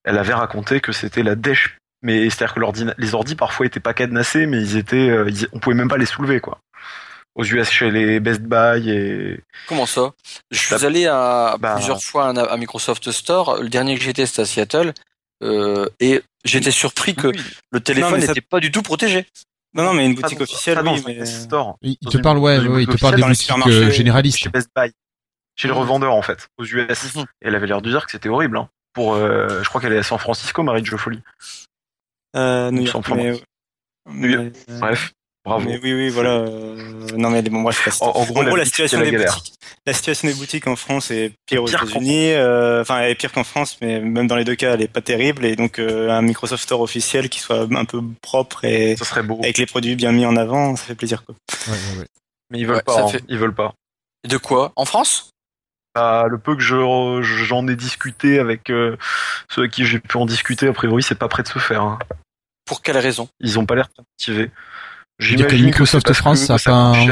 D: Elle avait raconté que c'était la dèche. Mais c'est-à-dire que les ordis parfois étaient pas cadenassés, mais ils étaient, euh, ils- on pouvait même pas les soulever quoi. Aux US chez les Best Buy et
F: Comment ça? Je suis allé à
D: bah-
F: plusieurs fois à, à Microsoft Store. Le dernier que j'étais, c'était à Seattle. Euh, et j'étais surpris que
D: Oui.
F: le téléphone
B: Non, ça-
F: n'était pas du tout protégé.
B: Non, non, mais une boutique officielle,
D: dans
B: oui, mais
D: store.
A: Il te
D: une-
A: parle, ouais, il te parle des
B: dans les
A: boutiques
B: supermarchés,
A: euh, généralistes.
D: chez Best Buy, chez le revendeur en fait, aux US. Et elle avait l'air de dire que c'était horrible. Hein. Pour, euh, je crois qu'elle est à San Francisco, Marie Jo Foley.
B: euh, New York. Mais,
D: New York.
B: mais,
D: Bref. Bravo.
B: Mais oui, oui, voilà. euh, Non, mais bon, bref, c'est pas-
D: En, en gros,
B: En gros, la situation des boutiques, la situation des boutiques en France est pire aux États-Unis. euh, Enfin, elle est pire qu'en France, mais même dans les deux cas, elle est pas terrible. Et donc, euh, un Microsoft Store officiel qui soit un peu propre et
D: Ça serait beau.
B: avec les produits bien mis en avant, ça fait plaisir. Quoi.
A: Ouais, ouais, ouais.
D: Mais ils veulent
F: Ouais,
D: pas.
F: ça
D: hein.
F: fait-
D: Ils veulent pas.
F: De quoi? En France?
D: Bah, le peu que je j'en ai discuté avec euh, ceux avec qui j'ai pu en discuter, a priori, c'est pas prêt de se faire. hein.
F: Pour quelle raison?
D: Ils ont pas l'air motivés.
A: Que
D: J'imagine
A: Microsoft
D: c'est parce
A: France,
D: que
A: ça a
D: ça
A: pas envie.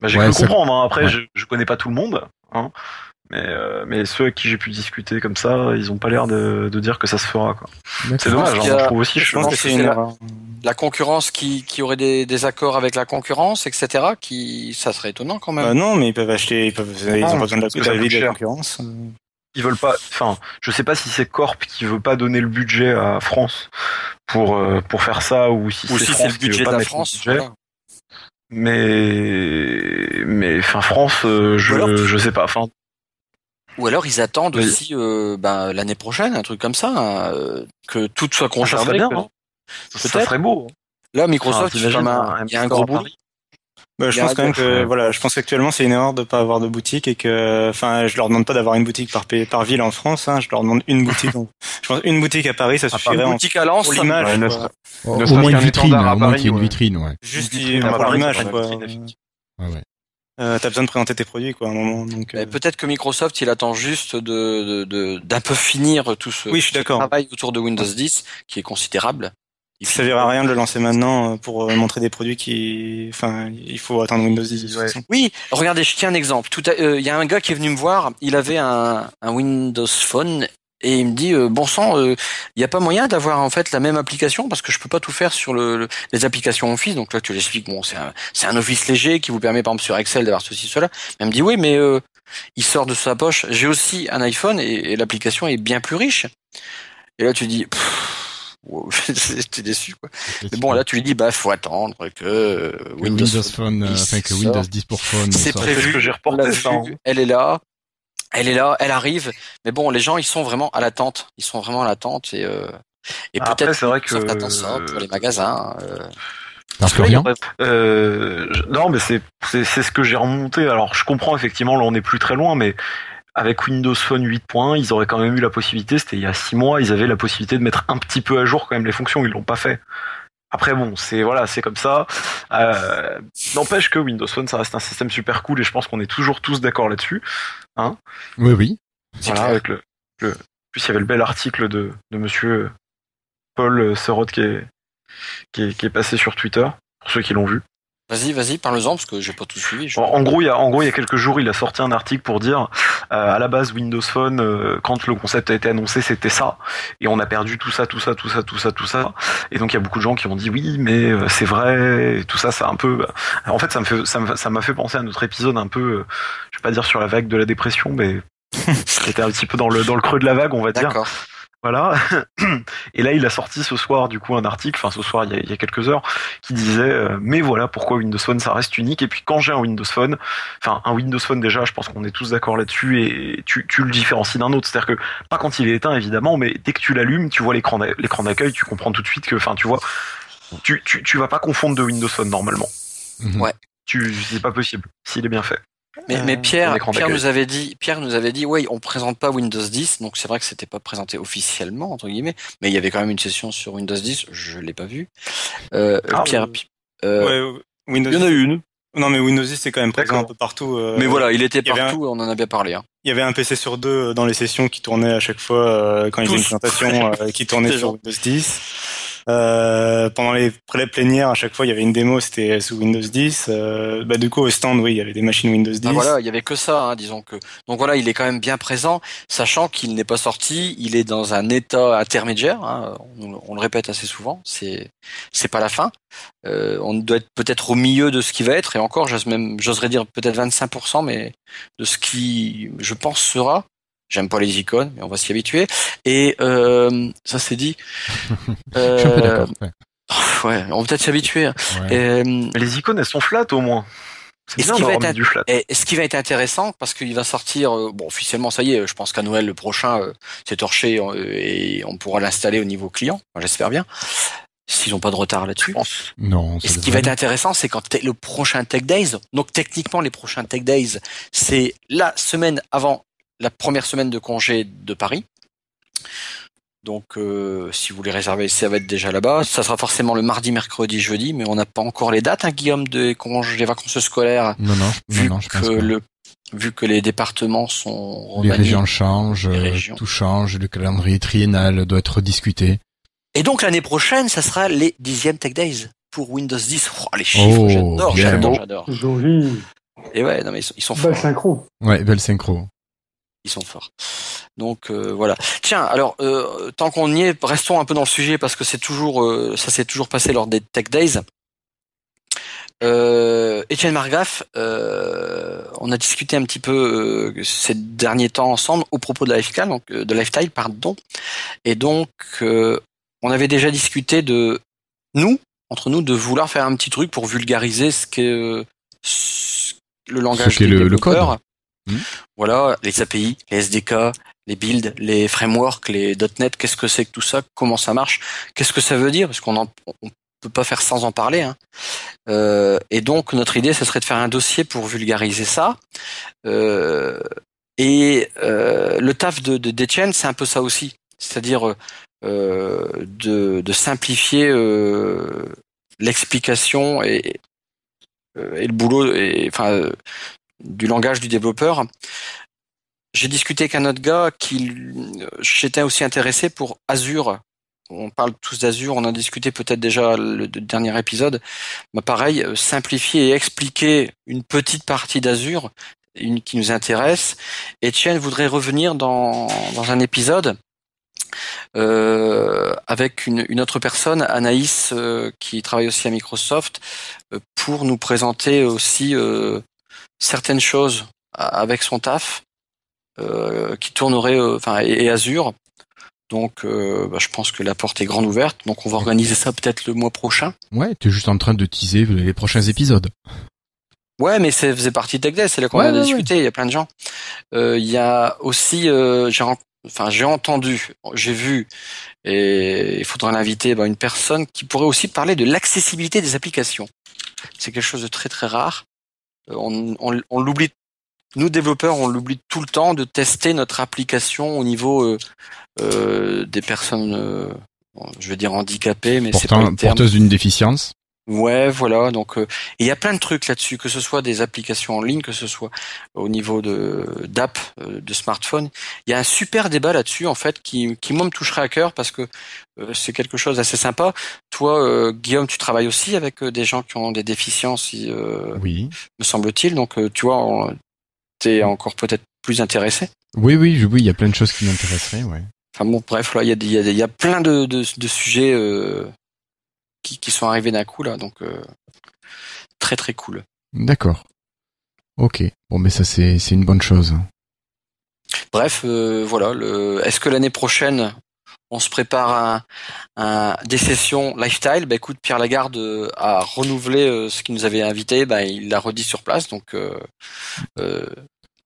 D: Bah, j'ai
A: Ouais,
D: cru comprendre. hein. Après,
A: Ouais.
D: je, je connais pas tout le monde, hein. mais euh, mais ceux avec qui j'ai pu discuter comme ça, ils ont pas l'air de, de dire que ça se fera. Quoi. C'est dommage. hein.
F: a-
D: Je trouve aussi.
B: Je
D: Je
B: pense
F: pense
B: que
F: que
B: c'est une
F: la- concurrence qui, qui aurait des, des accords avec la concurrence, etc. Qui, ça serait étonnant quand même.
B: Bah non, mais ils peuvent acheter, ils peuvent, ils ont pas besoin de la,
D: que
B: de la concurrence.
D: Ils veulent pas. Enfin, je sais pas si c'est Corp qui veut pas donner le budget à France pour euh, pour faire ça ou si c'est
F: si le budget de la France. voilà.
D: Mais mais enfin France, euh, je
F: alors-
D: je sais pas. Enfin,
F: Ou alors ils attendent
D: Oui.
F: aussi euh, ben, l'année prochaine, un truc comme ça, hein, que tout soit
D: ça serait
F: conservé.
D: bien. hein. Ça serait beau.
F: Là, Microsoft, il un- y a un
D: petit
F: gros
D: store à
F: boulot.
B: Bah, je pense quand même que
D: Ouais.
B: voilà, je pense qu'actuellement c'est une erreur de pas avoir de boutique et que, enfin, je leur demande pas d'avoir une boutique par pays- par ville en France, hein, je leur demande une boutique. Donc, je pense une boutique à Paris, ça suffirait
F: Une
B: en-
F: boutique à Lens,
B: l'image.
C: Ouais,
A: Au
C: Ne
A: au
C: serait-ce
A: moins une vitrine, au moins
C: Paris,
A: qu'il y ait une vitrine, ouais.
B: Juste l'image, quoi.
A: Ouais, ouais.
B: Euh, T'as besoin de présenter tes produits, quoi, à un moment. Donc, euh,
F: Peut-être que Microsoft, il attend juste de de- de- d'un peu finir tout ce,
B: Oui, je suis
F: ce travail autour de Windows 10, qui est considérable. Il
B: ça servira à rien de le lancer maintenant euh, pour euh, montrer des produits qui, enfin, il faut attendre Windows 10. de toute
D: Ouais.
B: façon.
F: Oui, regardez, je tiens un exemple. Tout, à- euh, il y a un gars qui est venu me voir. Il avait un, un Windows Phone et il me dit euh, bon sang, euh, il n'y a pas moyen d'avoir en fait la même application parce que je peux pas tout faire sur le, le- les applications Office. Donc là, tu l'expliques. Bon, c'est un, c'est un Office léger qui vous permet par exemple sur Excel d'avoir ceci cela. Mais il me dit oui, mais euh, il sort de sa poche. J'ai aussi un iPhone et, et l'application est bien plus riche. Et là, tu dis. pff, wow, J'étais déçu quoi. Mais bon là tu lui dis bah faut attendre que euh,
A: Que
F: Windows,
A: Windows Phone, euh,
F: il
A: enfin que. Windows 10 pour Phone.
F: C'est prévu.
D: C'est ce que j'ai reporté, ça, hein.
F: Elle est là. Elle est là, elle arrive. Mais bon, les gens, ils sont vraiment à l'attente. Ils sont vraiment à l'attente et, euh, et
D: Après,
F: peut-être
D: c'est vrai que-
F: ça pour les magasins. euh.
A: Florian
D: Euh, je- non, mais c'est c'est c'est ce que j'ai remonté. Alors, je comprends effectivement, là, on n'est plus très loin, mais avec Windows Phone 8.1, ils auraient quand même eu la possibilité. C'était il y a six mois, ils avaient la possibilité de mettre un petit peu à jour quand même les fonctions. Ils l'ont pas fait. Après, bon, c'est voilà, c'est comme ça. Euh, N'empêche que Windows Phone, ça reste un système super cool et je pense qu'on est toujours tous d'accord là-dessus.
A: Oui, oui.
F: C'est
D: Voilà,
F: clair.
D: avec le, le- en plus il y avait le bel article de, de monsieur Paul Serot qui est, qui est, qui est passé sur Twitter, pour ceux qui l'ont vu.
F: Vas-y, vas-y, parle-en parce que j'ai pas tout suivi. je-
D: En, en gros, il y a, en gros, il y a quelques jours, il a sorti un article pour dire, euh, à la base, Windows Phone, euh, quand le concept a été annoncé, c'était ça, et on a perdu tout ça, tout ça, tout ça, tout ça, tout ça. Et donc, il y a beaucoup de gens qui ont dit oui, mais euh, c'est vrai, et tout ça, c'est un peu. En fait, ça me fait, ça ça m'a fait penser à notre épisode un peu, euh, je vais pas dire sur la vague de la dépression, mais c'était un petit peu dans le dans le creux de la vague, on va dire. Voilà. Et là, il a sorti ce soir, du coup, un article, enfin ce soir, il y a, il y a quelques heures, qui disait, euh, mais voilà pourquoi Windows Phone, ça reste unique. Et puis quand j'ai un Windows Phone, enfin un Windows Phone déjà, je pense qu'on est tous d'accord là-dessus, et tu, tu le différencies d'un autre. C'est-à-dire que pas quand il est éteint, évidemment, mais dès que tu l'allumes, tu vois l'écran d'a- l'écran d'accueil, tu comprends tout de suite que, enfin, tu vois, tu, tu, tu vas pas confondre de Windows Phone normalement.
F: Ouais.
D: Tu, c'est pas possible s'il est bien fait.
F: Mais,
B: Euh,
F: mais Pierre, nous avait dit, Pierre nous avait dit, ouais, on présente pas Windows 10, donc c'est vrai que c'était pas présenté officiellement entre guillemets, mais il y avait quand même une session sur Windows 10. Je l'ai pas vu. Euh,
D: Ah,
F: Pierre,
B: euh,
F: euh,
B: ouais, Windows.
F: il y en a une.
B: Non, mais Windows 10 c'est quand même présent un peu partout. euh,
F: Mais voilà, il était partout, on en a bien parlé. Hein.
B: Il y avait un PC sur deux dans les sessions qui tournaient à chaque fois euh, quand il y avait une présentation euh, qui tournait sur. Windows 10. Euh, pendant les prélèves plénières, à chaque fois, il y avait une démo, c'était sous Windows 10. Euh, bah, du coup, au stand, oui, il y avait des machines Windows 10.
F: Ah, voilà, il y avait que ça, hein, disons que. Donc voilà, il est quand même bien présent, sachant qu'il n'est pas sorti, il est dans un état intermédiaire. hein, on, on le répète assez souvent, c'est c'est pas la fin. Euh, on doit être peut-être au milieu de ce qui va être, et encore, j'ose même, j'oserais dire peut-être 25%, mais de ce qui, je pense, sera. J'aime pas les icônes, mais on va s'y habituer. Et euh, ça c'est dit.
A: Je suis un peu
F: Euh,
A: d'accord. Ouais.
F: ouais, on va peut-être s'y habituer. hein.
A: Ouais.
F: Euh,
D: les icônes, elles sont flat au moins. C'est
F: Et ce qui va être
D: mis du flat.
F: Et ce qui va être intéressant, parce qu'il va sortir, euh, bon, officiellement, ça y est, je pense qu'à Noël le prochain, euh, c'est torché euh, et on pourra l'installer au niveau client, j'espère bien. s'ils n'ont pas de retard là-dessus.
A: Non.
F: Et ce qui va être intéressant, c'est quand le prochain Tech Days, donc techniquement les prochains Tech Days, c'est la semaine avant la première semaine de congé de Paris. Donc, euh, si vous voulez réserver, ça va être déjà là-bas. Ça sera forcément le mardi, mercredi, jeudi, mais on n'a pas encore les dates, hein, Guillaume, des, congés, des vacances scolaires.
A: Non, non,
F: vu
A: non, je
F: que
A: pense pas.
F: le, vu que les départements sont
A: Les
F: remaniés.
A: régions changent,
F: Les
A: euh,
F: régions.
A: tout change, le calendrier triennal doit être discuté.
F: Et donc l'année prochaine, ça sera les dixièmes Tech Days pour Windows 10. Oh, les chiffres,
A: Oh,
F: j'adore, j'adore, j'adore.
E: Joli.
F: Et ouais, non mais ils sont, ils sont
E: Belle synchro.
A: Ouais, belle synchro.
F: Ils sont forts. Donc euh, voilà. Tiens, alors euh, tant qu'on y est, restons un peu dans le sujet parce que c'est toujours, euh, ça s'est toujours passé lors des Tech Days. Étienne Margaff, euh, on a discuté un petit peu ces derniers temps ensemble au propos de Lifestyle, donc de Lifestyle, pardon. Et donc on avait déjà discuté de nous, entre nous, de vouloir faire un petit truc pour vulgariser ce que ce- le langage
A: qu'est
F: des
A: le- le
F: développeurs.
A: code. Mhm.
F: Voilà, les API, les SDK, les builds, les frameworks, les .NET, qu'est-ce que c'est que tout ça, comment ça marche, qu'est-ce que ça veut dire, parce qu'on on peut pas faire sans en parler. Hein. Euh, et donc notre idée, ce serait de faire un dossier pour vulgariser ça. Euh, et euh, le taf de de- d'Etienne, c'est un peu ça aussi, c'est-à-dire de, simplifier l'explication et, le boulot, enfin du langage du développeur. J'ai discuté avec un autre gars qui j'étais aussi intéressé pour Azure. On parle tous d'Azure, on en a discuté peut-être déjà le, dernier épisode. Bah pareil, euh, simplifier et expliquer une petite partie d'Azure une qui nous intéresse. Etienne voudrait revenir dans, un épisode euh, avec une, autre personne, Anaïs, euh, qui travaille aussi à Microsoft, pour nous présenter aussi certaines choses avec son taf euh, qui tournerait, euh, enfin, et, et Azure. Donc, euh, bah, je pense que la porte est grande ouverte. Donc, on va organiser ça peut-être le mois prochain.
A: Ouais, t'es juste en train de teaser les prochains épisodes.
F: Ouais, mais ça faisait partie de Tech Day, c'est là qu'on
A: Ouais,
F: a
A: ouais,
F: discuté. Il y a plein de gens. Euh, Il y a aussi, j'ai, enfin, j'ai entendu, j'ai vu, et il faudra l'inviter, bah, une personne qui pourrait aussi parler de l'accessibilité des applications. C'est quelque chose de très très rare. Euh, on, on, on l'oublie, nous développeurs, on l'oublie tout le temps de tester notre application au niveau euh, euh, des personnes, je vais dire handicapées, mais c'est pas le terme.
A: porteuse d'une déficience.
F: Ouais, voilà. Donc, euh, il y a plein de trucs là-dessus, que ce soit des applications en ligne, que ce soit au niveau de d'app, euh, de smartphone. Il y a un super débat là-dessus, en fait, qui, qui moi me toucherait à cœur parce que euh, c'est quelque chose d'assez sympa. Toi, euh, Guillaume, tu travailles aussi avec euh, des gens qui ont des déficiences, euh,
A: Oui.
F: me semble-t-il. Donc, euh, tu vois, t'es encore peut-être plus intéressé.
A: Oui, oui, oui, il y a plein de choses qui m'intéresseraient, ouais.
F: Enfin bon, bref, là, il y a, y a, y a plein de, de, de sujets euh, qui, qui sont arrivés d'un coup là, donc euh, très très cool.
A: D'accord. Ok. Bon, mais ça, c'est, c'est une bonne chose.
F: Bref, euh, voilà. Le... Est-ce que l'année prochaine, on se prépare un, un- des sessions lifestyle? Bah écoute, Pierre Lagarde euh, a renouvelé ce qu'il nous avait invité. Bah, il l'a redit sur place, donc euh, euh,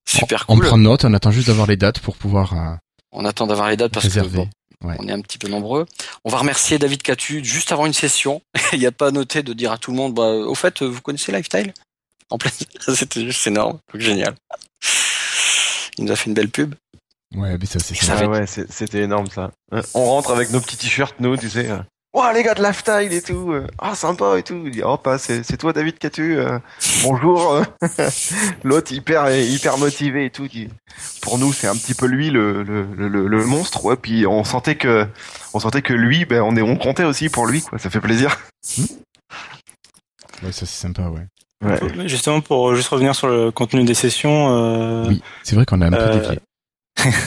F: super
A: On
F: cool.
A: prend note, on attend juste d'avoir les dates pour pouvoir euh,
F: On attend d'avoir les dates parce
A: réserver.
F: que bon,
A: Ouais.
F: on est un petit peu nombreux. On va remercier David Catu juste avant une session. Il n'y a pas noté de dire à tout le monde, bah, au fait, vous connaissez Lifestyle En plein, c'était juste énorme, donc génial. Il nous a fait une belle pub.
A: Ouais, mais ça, c'est
F: Ça
A: ça.
C: Ah ouais, c'est- c'était énorme ça. Euh, On rentre avec nos petits t-shirts, nous, tu sais. Ouah, les gars de Lifestyle et tout. euh, Ah, sympa et tout. Il dit, oh, pas, c'est c'est toi, David Catu. euh, bonjour. L'autre, hyper, hyper motivé et tout. dit, Pour nous, c'est un petit peu lui, le, le, le, le monstre. Ouais, puis on sentait que, on sentait que lui, ben, on est, on comptait aussi pour lui, quoi. Ça fait plaisir.
A: Ouais, ça, c'est sympa, ouais.
C: Ouais.
B: Justement, pour juste revenir sur le contenu des sessions, euh,
A: Oui, c'est vrai qu'on a un peu
B: Euh,
A: dévié.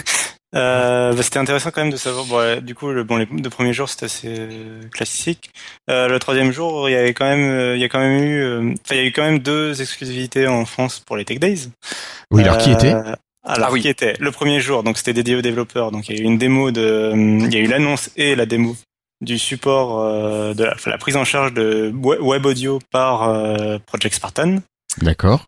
B: euh, bah, c'était intéressant quand même de savoir. Bon, ouais, du coup, le, bon, les deux premiers jours c'était assez euh, classique. Euh, le troisième jour, il y avait quand même, euh, il y a quand même eu, euh, enfin, il y a eu quand même deux exclusivités en France pour les Tech Days.
A: Oui, alors qui
B: Euh,
A: était?
B: Alors
F: Ah oui.
B: qui était? Le premier jour, donc c'était dédié aux développeurs. Donc il y a eu une démo de, euh, il y a eu l'annonce et la démo du support euh, de la, enfin, la prise en charge de we- web audio par euh, Project Spartan.
A: D'accord.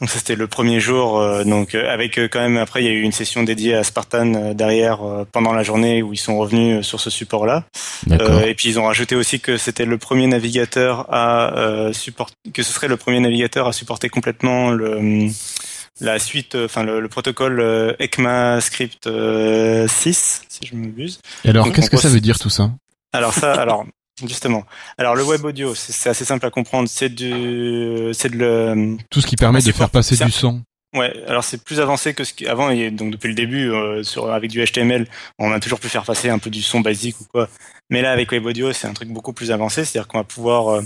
B: Donc ça, c'était le premier jour. euh, donc euh, avec euh, quand même après il y a eu une session dédiée à Spartan euh, derrière euh, pendant la journée où ils sont revenus euh, sur ce support-là.
A: D'accord.
B: Euh, et puis ils ont rajouté aussi que c'était le premier navigateur à euh, supporter, que ce serait le premier navigateur à supporter complètement le hum, la suite, enfin le, le protocole euh, ECMAScript euh, 6, si je m'abuse.
A: Et alors, qu'est-ce que ça veut dire tout ça?
B: Alors ça, alors justement, alors le web audio, c'est assez simple à comprendre. C'est du, c'est de le,
A: Tout ce qui permet
B: Ah,
A: de faire
B: pas-
A: passer du son.
B: Ouais, alors c'est plus avancé que ce qui avant. il y a- Donc depuis le début, euh, sur avec du HTML, on a toujours pu faire passer un peu du son basique ou quoi. Mais là, avec Web Audio, c'est un truc beaucoup plus avancé. C'est-à-dire qu'on va pouvoir. euh,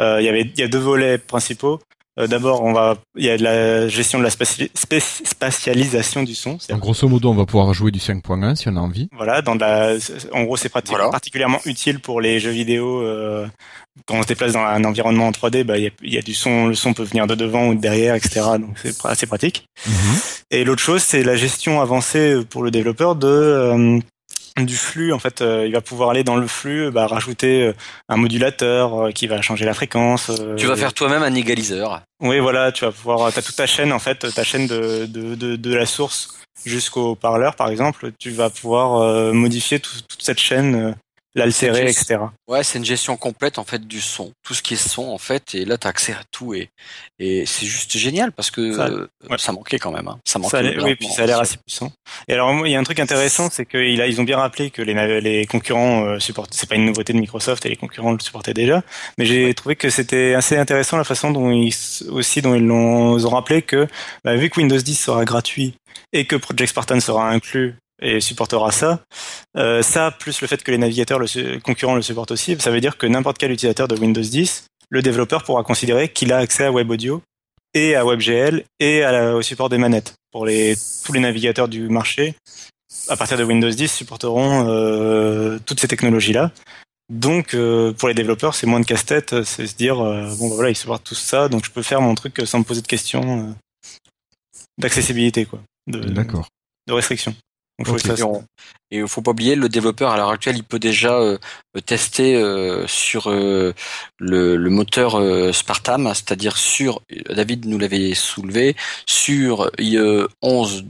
B: euh, Il y avait, il y a deux volets principaux. Euh, D'abord, on va, il y a de la gestion de la spatialisation du son.
A: Donc, grosso modo, on va pouvoir jouer du 5.1 si on a envie.
B: voilà, dans de la, en gros, c'est
F: Voilà.
B: particulièrement utile pour les jeux vidéo. euh, quand on se déplace dans un environnement en 3D, bah, il y a, il y a du son, le son peut venir de devant ou de derrière, etc. Donc c'est assez pratique.
A: Mhm.
B: Et l'autre chose, c'est la gestion avancée pour le développeur de euh, du flux. En fait, euh, il va pouvoir aller dans le flux, bah, rajouter euh, un modulateur euh, qui va changer la fréquence.
F: Tu vas faire toi-même un égaliseur.
B: Oui, voilà, tu vas pouvoir. T'as toute ta chaîne en fait, ta chaîne de de de, de la source jusqu'au parleur, par exemple. Tu vas pouvoir euh, modifier tout- toute cette chaîne, l'altérer, etc.
F: Ouais, c'est une gestion complète en fait du son, tout ce qui est son en fait, et là t'as accès à tout et et c'est juste génial parce que
B: Ça-
F: euh,
B: ouais.
F: ça manquait quand même. Hein. Ça manquait.
B: Ça a l'air- oui, puis ça a l'air assez puissant. Et alors, moi, il y a un truc intéressant, c'est qu'ils ils ont bien rappelé que les, les concurrents euh, supportent. C'est pas une nouveauté de Microsoft et les concurrents le supportaient déjà. Mais j'ai trouvé que c'était assez intéressant la façon dont ils aussi dont ils l'ont ont rappelé que bah, vu que Windows 10 sera gratuit et que Project Spartan sera inclus et supportera ça, euh, ça plus le fait que les navigateurs le concurrents le supportent aussi, ça veut dire que n'importe quel utilisateur de Windows 10, le développeur pourra considérer qu'il a accès à Web Audio et à WebGL et à la- au support des manettes. Pour les, tous les navigateurs du marché, à partir de Windows 10, supporteront euh, toutes ces technologies-là. Donc, euh, pour les développeurs, c'est moins de casse-tête, c'est se dire, euh, bon, bah, voilà, ils supportent tout ça, donc je peux faire mon truc sans me poser de questions euh, d'accessibilité, quoi, de,
A: D'accord.
B: de restrictions. Donc,
F: Et
B: ça-
F: on- Et il faut pas oublier, le développeur à l'heure actuelle, il peut déjà euh, tester euh, sur euh, le, le moteur euh, Spartam, c'est-à-dire sur, David nous l'avait soulevé, sur IE 11,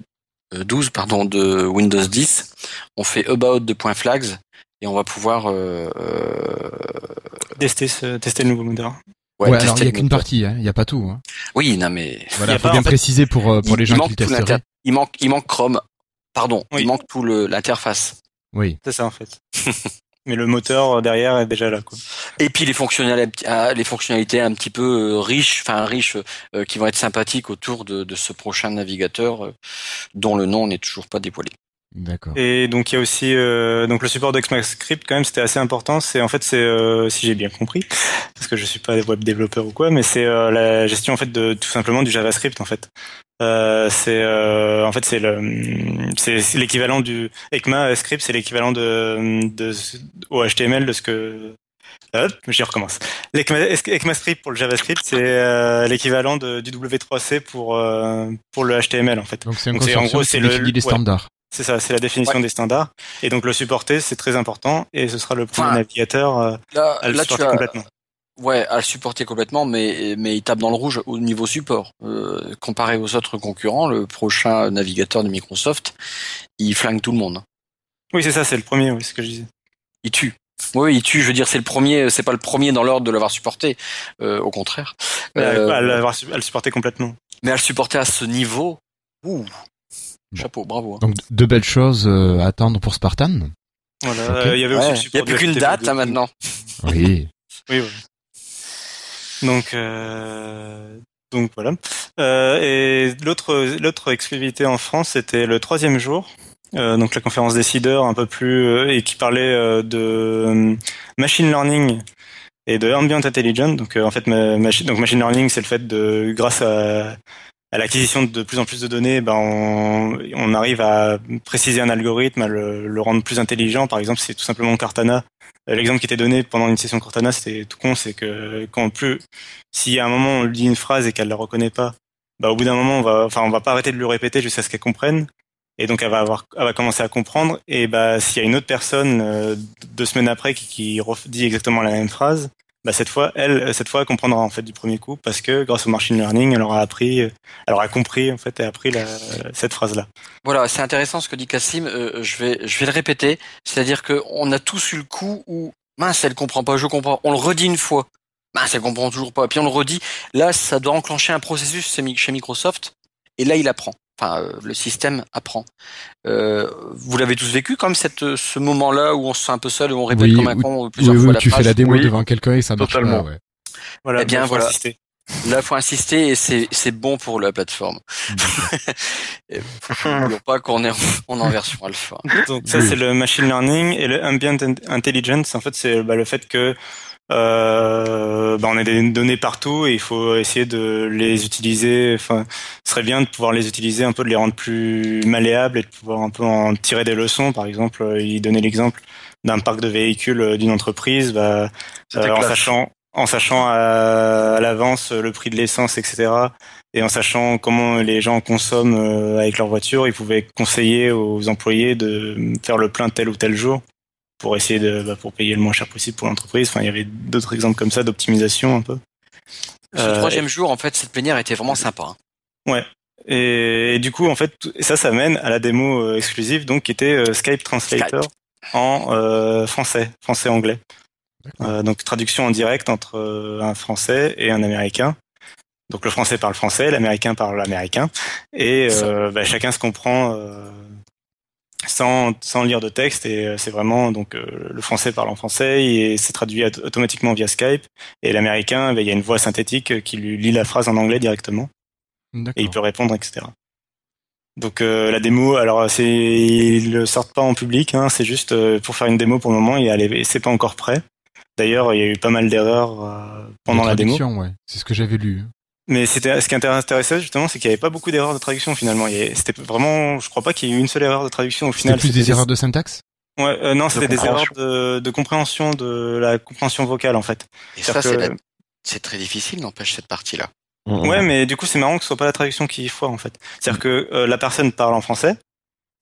F: euh, 12 pardon de Windows 10, on fait about de point flags et on va pouvoir euh, euh,
B: tester, ce- tester le nouveau moteur.
A: Ouais, alors il y a qu'une partie, hein. il y a pas tout. Hein.
F: Oui, non mais
A: Voilà,
B: a
A: faut
B: pas,
A: bien
B: en fait-
A: préciser pour euh, pour
F: il,
A: les
F: il
A: gens qui le testeraient.
F: il manque il manque Chrome. Pardon,
B: Oui.
F: il manque tout le l'interface.
A: Oui.
B: C'est ça, en fait. Mais le moteur euh, derrière est déjà là, quoi.
F: Et puis les fonctionnalités, ah, les fonctionnalités un petit peu euh, riches, enfin riches, euh, qui vont être sympathiques autour de, de ce prochain navigateur euh, dont le nom n'est toujours pas dévoilé.
A: D'accord.
B: Et donc il y a aussi euh, donc le support d'ExmaScript quand même c'était assez important. C'est en fait c'est euh, si j'ai bien compris parce que je suis pas web développeur ou quoi, mais c'est euh, la gestion en fait de tout simplement du JavaScript en fait. Euh, c'est euh, en fait c'est le c'est l'équivalent du ECMAScript c'est l'équivalent de de au HTML de ce que Hop, j'y recommence. L'ECMA- ECMAScript pour le JavaScript, c'est euh, l'équivalent de- du W3C pour euh, pour le HTML en fait.
A: Donc c'est
B: en gros, c'est le- ouais.
A: standards.
B: C'est ça, c'est la définition des standards. Et donc le supporter, c'est très important. Et ce sera le premier
F: Enfin,
B: navigateur euh,
F: Là,
B: à le
F: là tu
B: supporter
F: as,
B: complètement.
F: Ouais, à le supporter complètement, mais mais il tape dans le rouge au niveau support. Euh, comparé aux autres concurrents, le prochain navigateur de Microsoft, il flingue tout le monde.
B: Oui, c'est ça, c'est le premier, oui, c'est ce que je disais.
F: Il tue. Oui, il tue. Je veux dire, c'est le premier. C'est pas le premier dans l'ordre de l'avoir supporté. Euh, au contraire. Euh,
B: à, l'avoir à le supporter complètement.
F: mais à le supporter à ce niveau, ouh, chapeau, bravo. hein.
A: Donc de belles choses euh, à attendre pour Spartan.
B: Voilà. Euh, il y avait
F: Ouais,
B: aussi le
F: Il n'y
B: support
F: a plus qu'une
B: HTTP2.
F: date hein, maintenant.
A: Oui.
B: Oui, oui. Donc, euh, donc voilà. Euh, et l'autre, l'autre exclusivité en France, c'était le troisième jour. Euh, donc la conférence décideur un peu plus et qui parlait de machine learning et de ambient intelligence. Donc en fait, ma, donc machine learning, c'est le fait de grâce à, l'acquisition de plus en plus de données, ben on, arrive à préciser un algorithme, à le, rendre plus intelligent. Par exemple, c'est tout simplement Cortana. L'exemple qui était donné pendant une session Cortana, c'était tout con, c'est que quand plus, si à un moment on lui dit une phrase et qu'elle la reconnaît pas, bah au bout d'un moment on va, enfin on va pas arrêter de lui répéter jusqu'à ce qu'elle comprenne. Et donc elle va avoir, elle va commencer à comprendre. Et bah s'il y a une autre personne euh, deux semaines après qui, qui dit exactement la même phrase, bah cette fois, elle, cette fois, elle comprendra en fait du premier coup parce que grâce au machine learning, elle aura appris, elle aura compris en fait et appris la, cette phrase-là.
F: Voilà, c'est intéressant ce que dit Cassim. Euh, je vais, je vais le répéter. C'est-à-dire que on a tous eu le coup où mince, elle comprend pas, je comprends. On le redit une fois, mince, elle comprend toujours pas. Puis on le redit. Là, ça doit enclencher un processus chez Microsoft. Et là, il apprend. Enfin, euh, le système apprend. Euh, vous l'avez tous vécu comme cette, ce moment-là où on se sent un peu seul, où on répète comme un con plusieurs
A: oui,
F: fois
A: oui,
F: la
A: tu
F: phrase.
A: fais la démo
D: Oui,
A: devant quelqu'un et ça marche
D: totalement.
A: pas. Ouais.
B: Voilà.
F: Eh bien,
B: faut
F: voilà.
B: insister.
F: Là, faut insister et c'est c'est bon pour la plateforme. Et N'oublions pas qu'on est en, on est en version alpha.
B: Donc ça c'est le machine learning et le ambient intelligence. En fait, c'est bah, le fait que euh, bah, on a des données partout et il faut essayer de les utiliser. Enfin, ce serait bien de pouvoir les utiliser un peu, de les rendre plus malléables et de pouvoir un peu en tirer des leçons. Par exemple, euh, il donnait l'exemple d'un parc de véhicules euh, d'une entreprise, bah, euh, en sachant en sachant à, à l'avance le prix de l'essence, etc. Et en sachant comment les gens consomment avec leur voiture, ils pouvaient conseiller aux employés de faire le plein tel ou tel jour pour essayer de bah, pour payer le moins cher possible pour l'entreprise. Enfin, il y avait d'autres exemples comme ça d'optimisation un peu.
F: Ce
B: Euh,
F: troisième jour, en fait, cette plénière était vraiment sympa. hein.
B: Et, et du coup, en fait, ça, ça mène à la démo euh, exclusive, donc qui était euh, Skype Translator en euh, français, français-anglais. Euh, donc traduction en direct entre euh, un français et un américain. Donc le français parle français, l'américain parle américain, et euh, bah, chacun se comprend euh, sans, sans lire de texte. Et euh, c'est vraiment donc euh, le français parle en français et c'est traduit auto- automatiquement via Skype. Et l'américain, bah, il y a une voix synthétique euh, qui lui lit la phrase en anglais directement et il peut répondre, etc. Donc euh, la démo, alors c'est ils le sortent pas en public, hein, c'est juste euh, pour faire une démo pour le moment et c'est pas encore prêt. D'ailleurs, il y a eu pas mal d'erreurs euh, pendant la démo.
A: ouais. C'est ce que j'avais lu.
B: Mais c'était ce qui intéressait justement, c'est qu'il y avait pas beaucoup d'erreurs de traduction finalement. Il y avait- C'était vraiment, je crois pas qu'il y ait eu une seule erreur de traduction au
A: C'était
B: final.
A: plus des erreurs de syntaxe
B: Ouais, euh, non, c'était des erreurs de, de compréhension de la compréhension vocale en fait.
F: Et ça,
B: que-
F: c'est très difficile, n'empêche, cette partie-là.
B: Ouais, mais du coup, c'est marrant que ce soit pas la traduction qui foire en fait. C'est-à-dire que euh, la personne parle en français,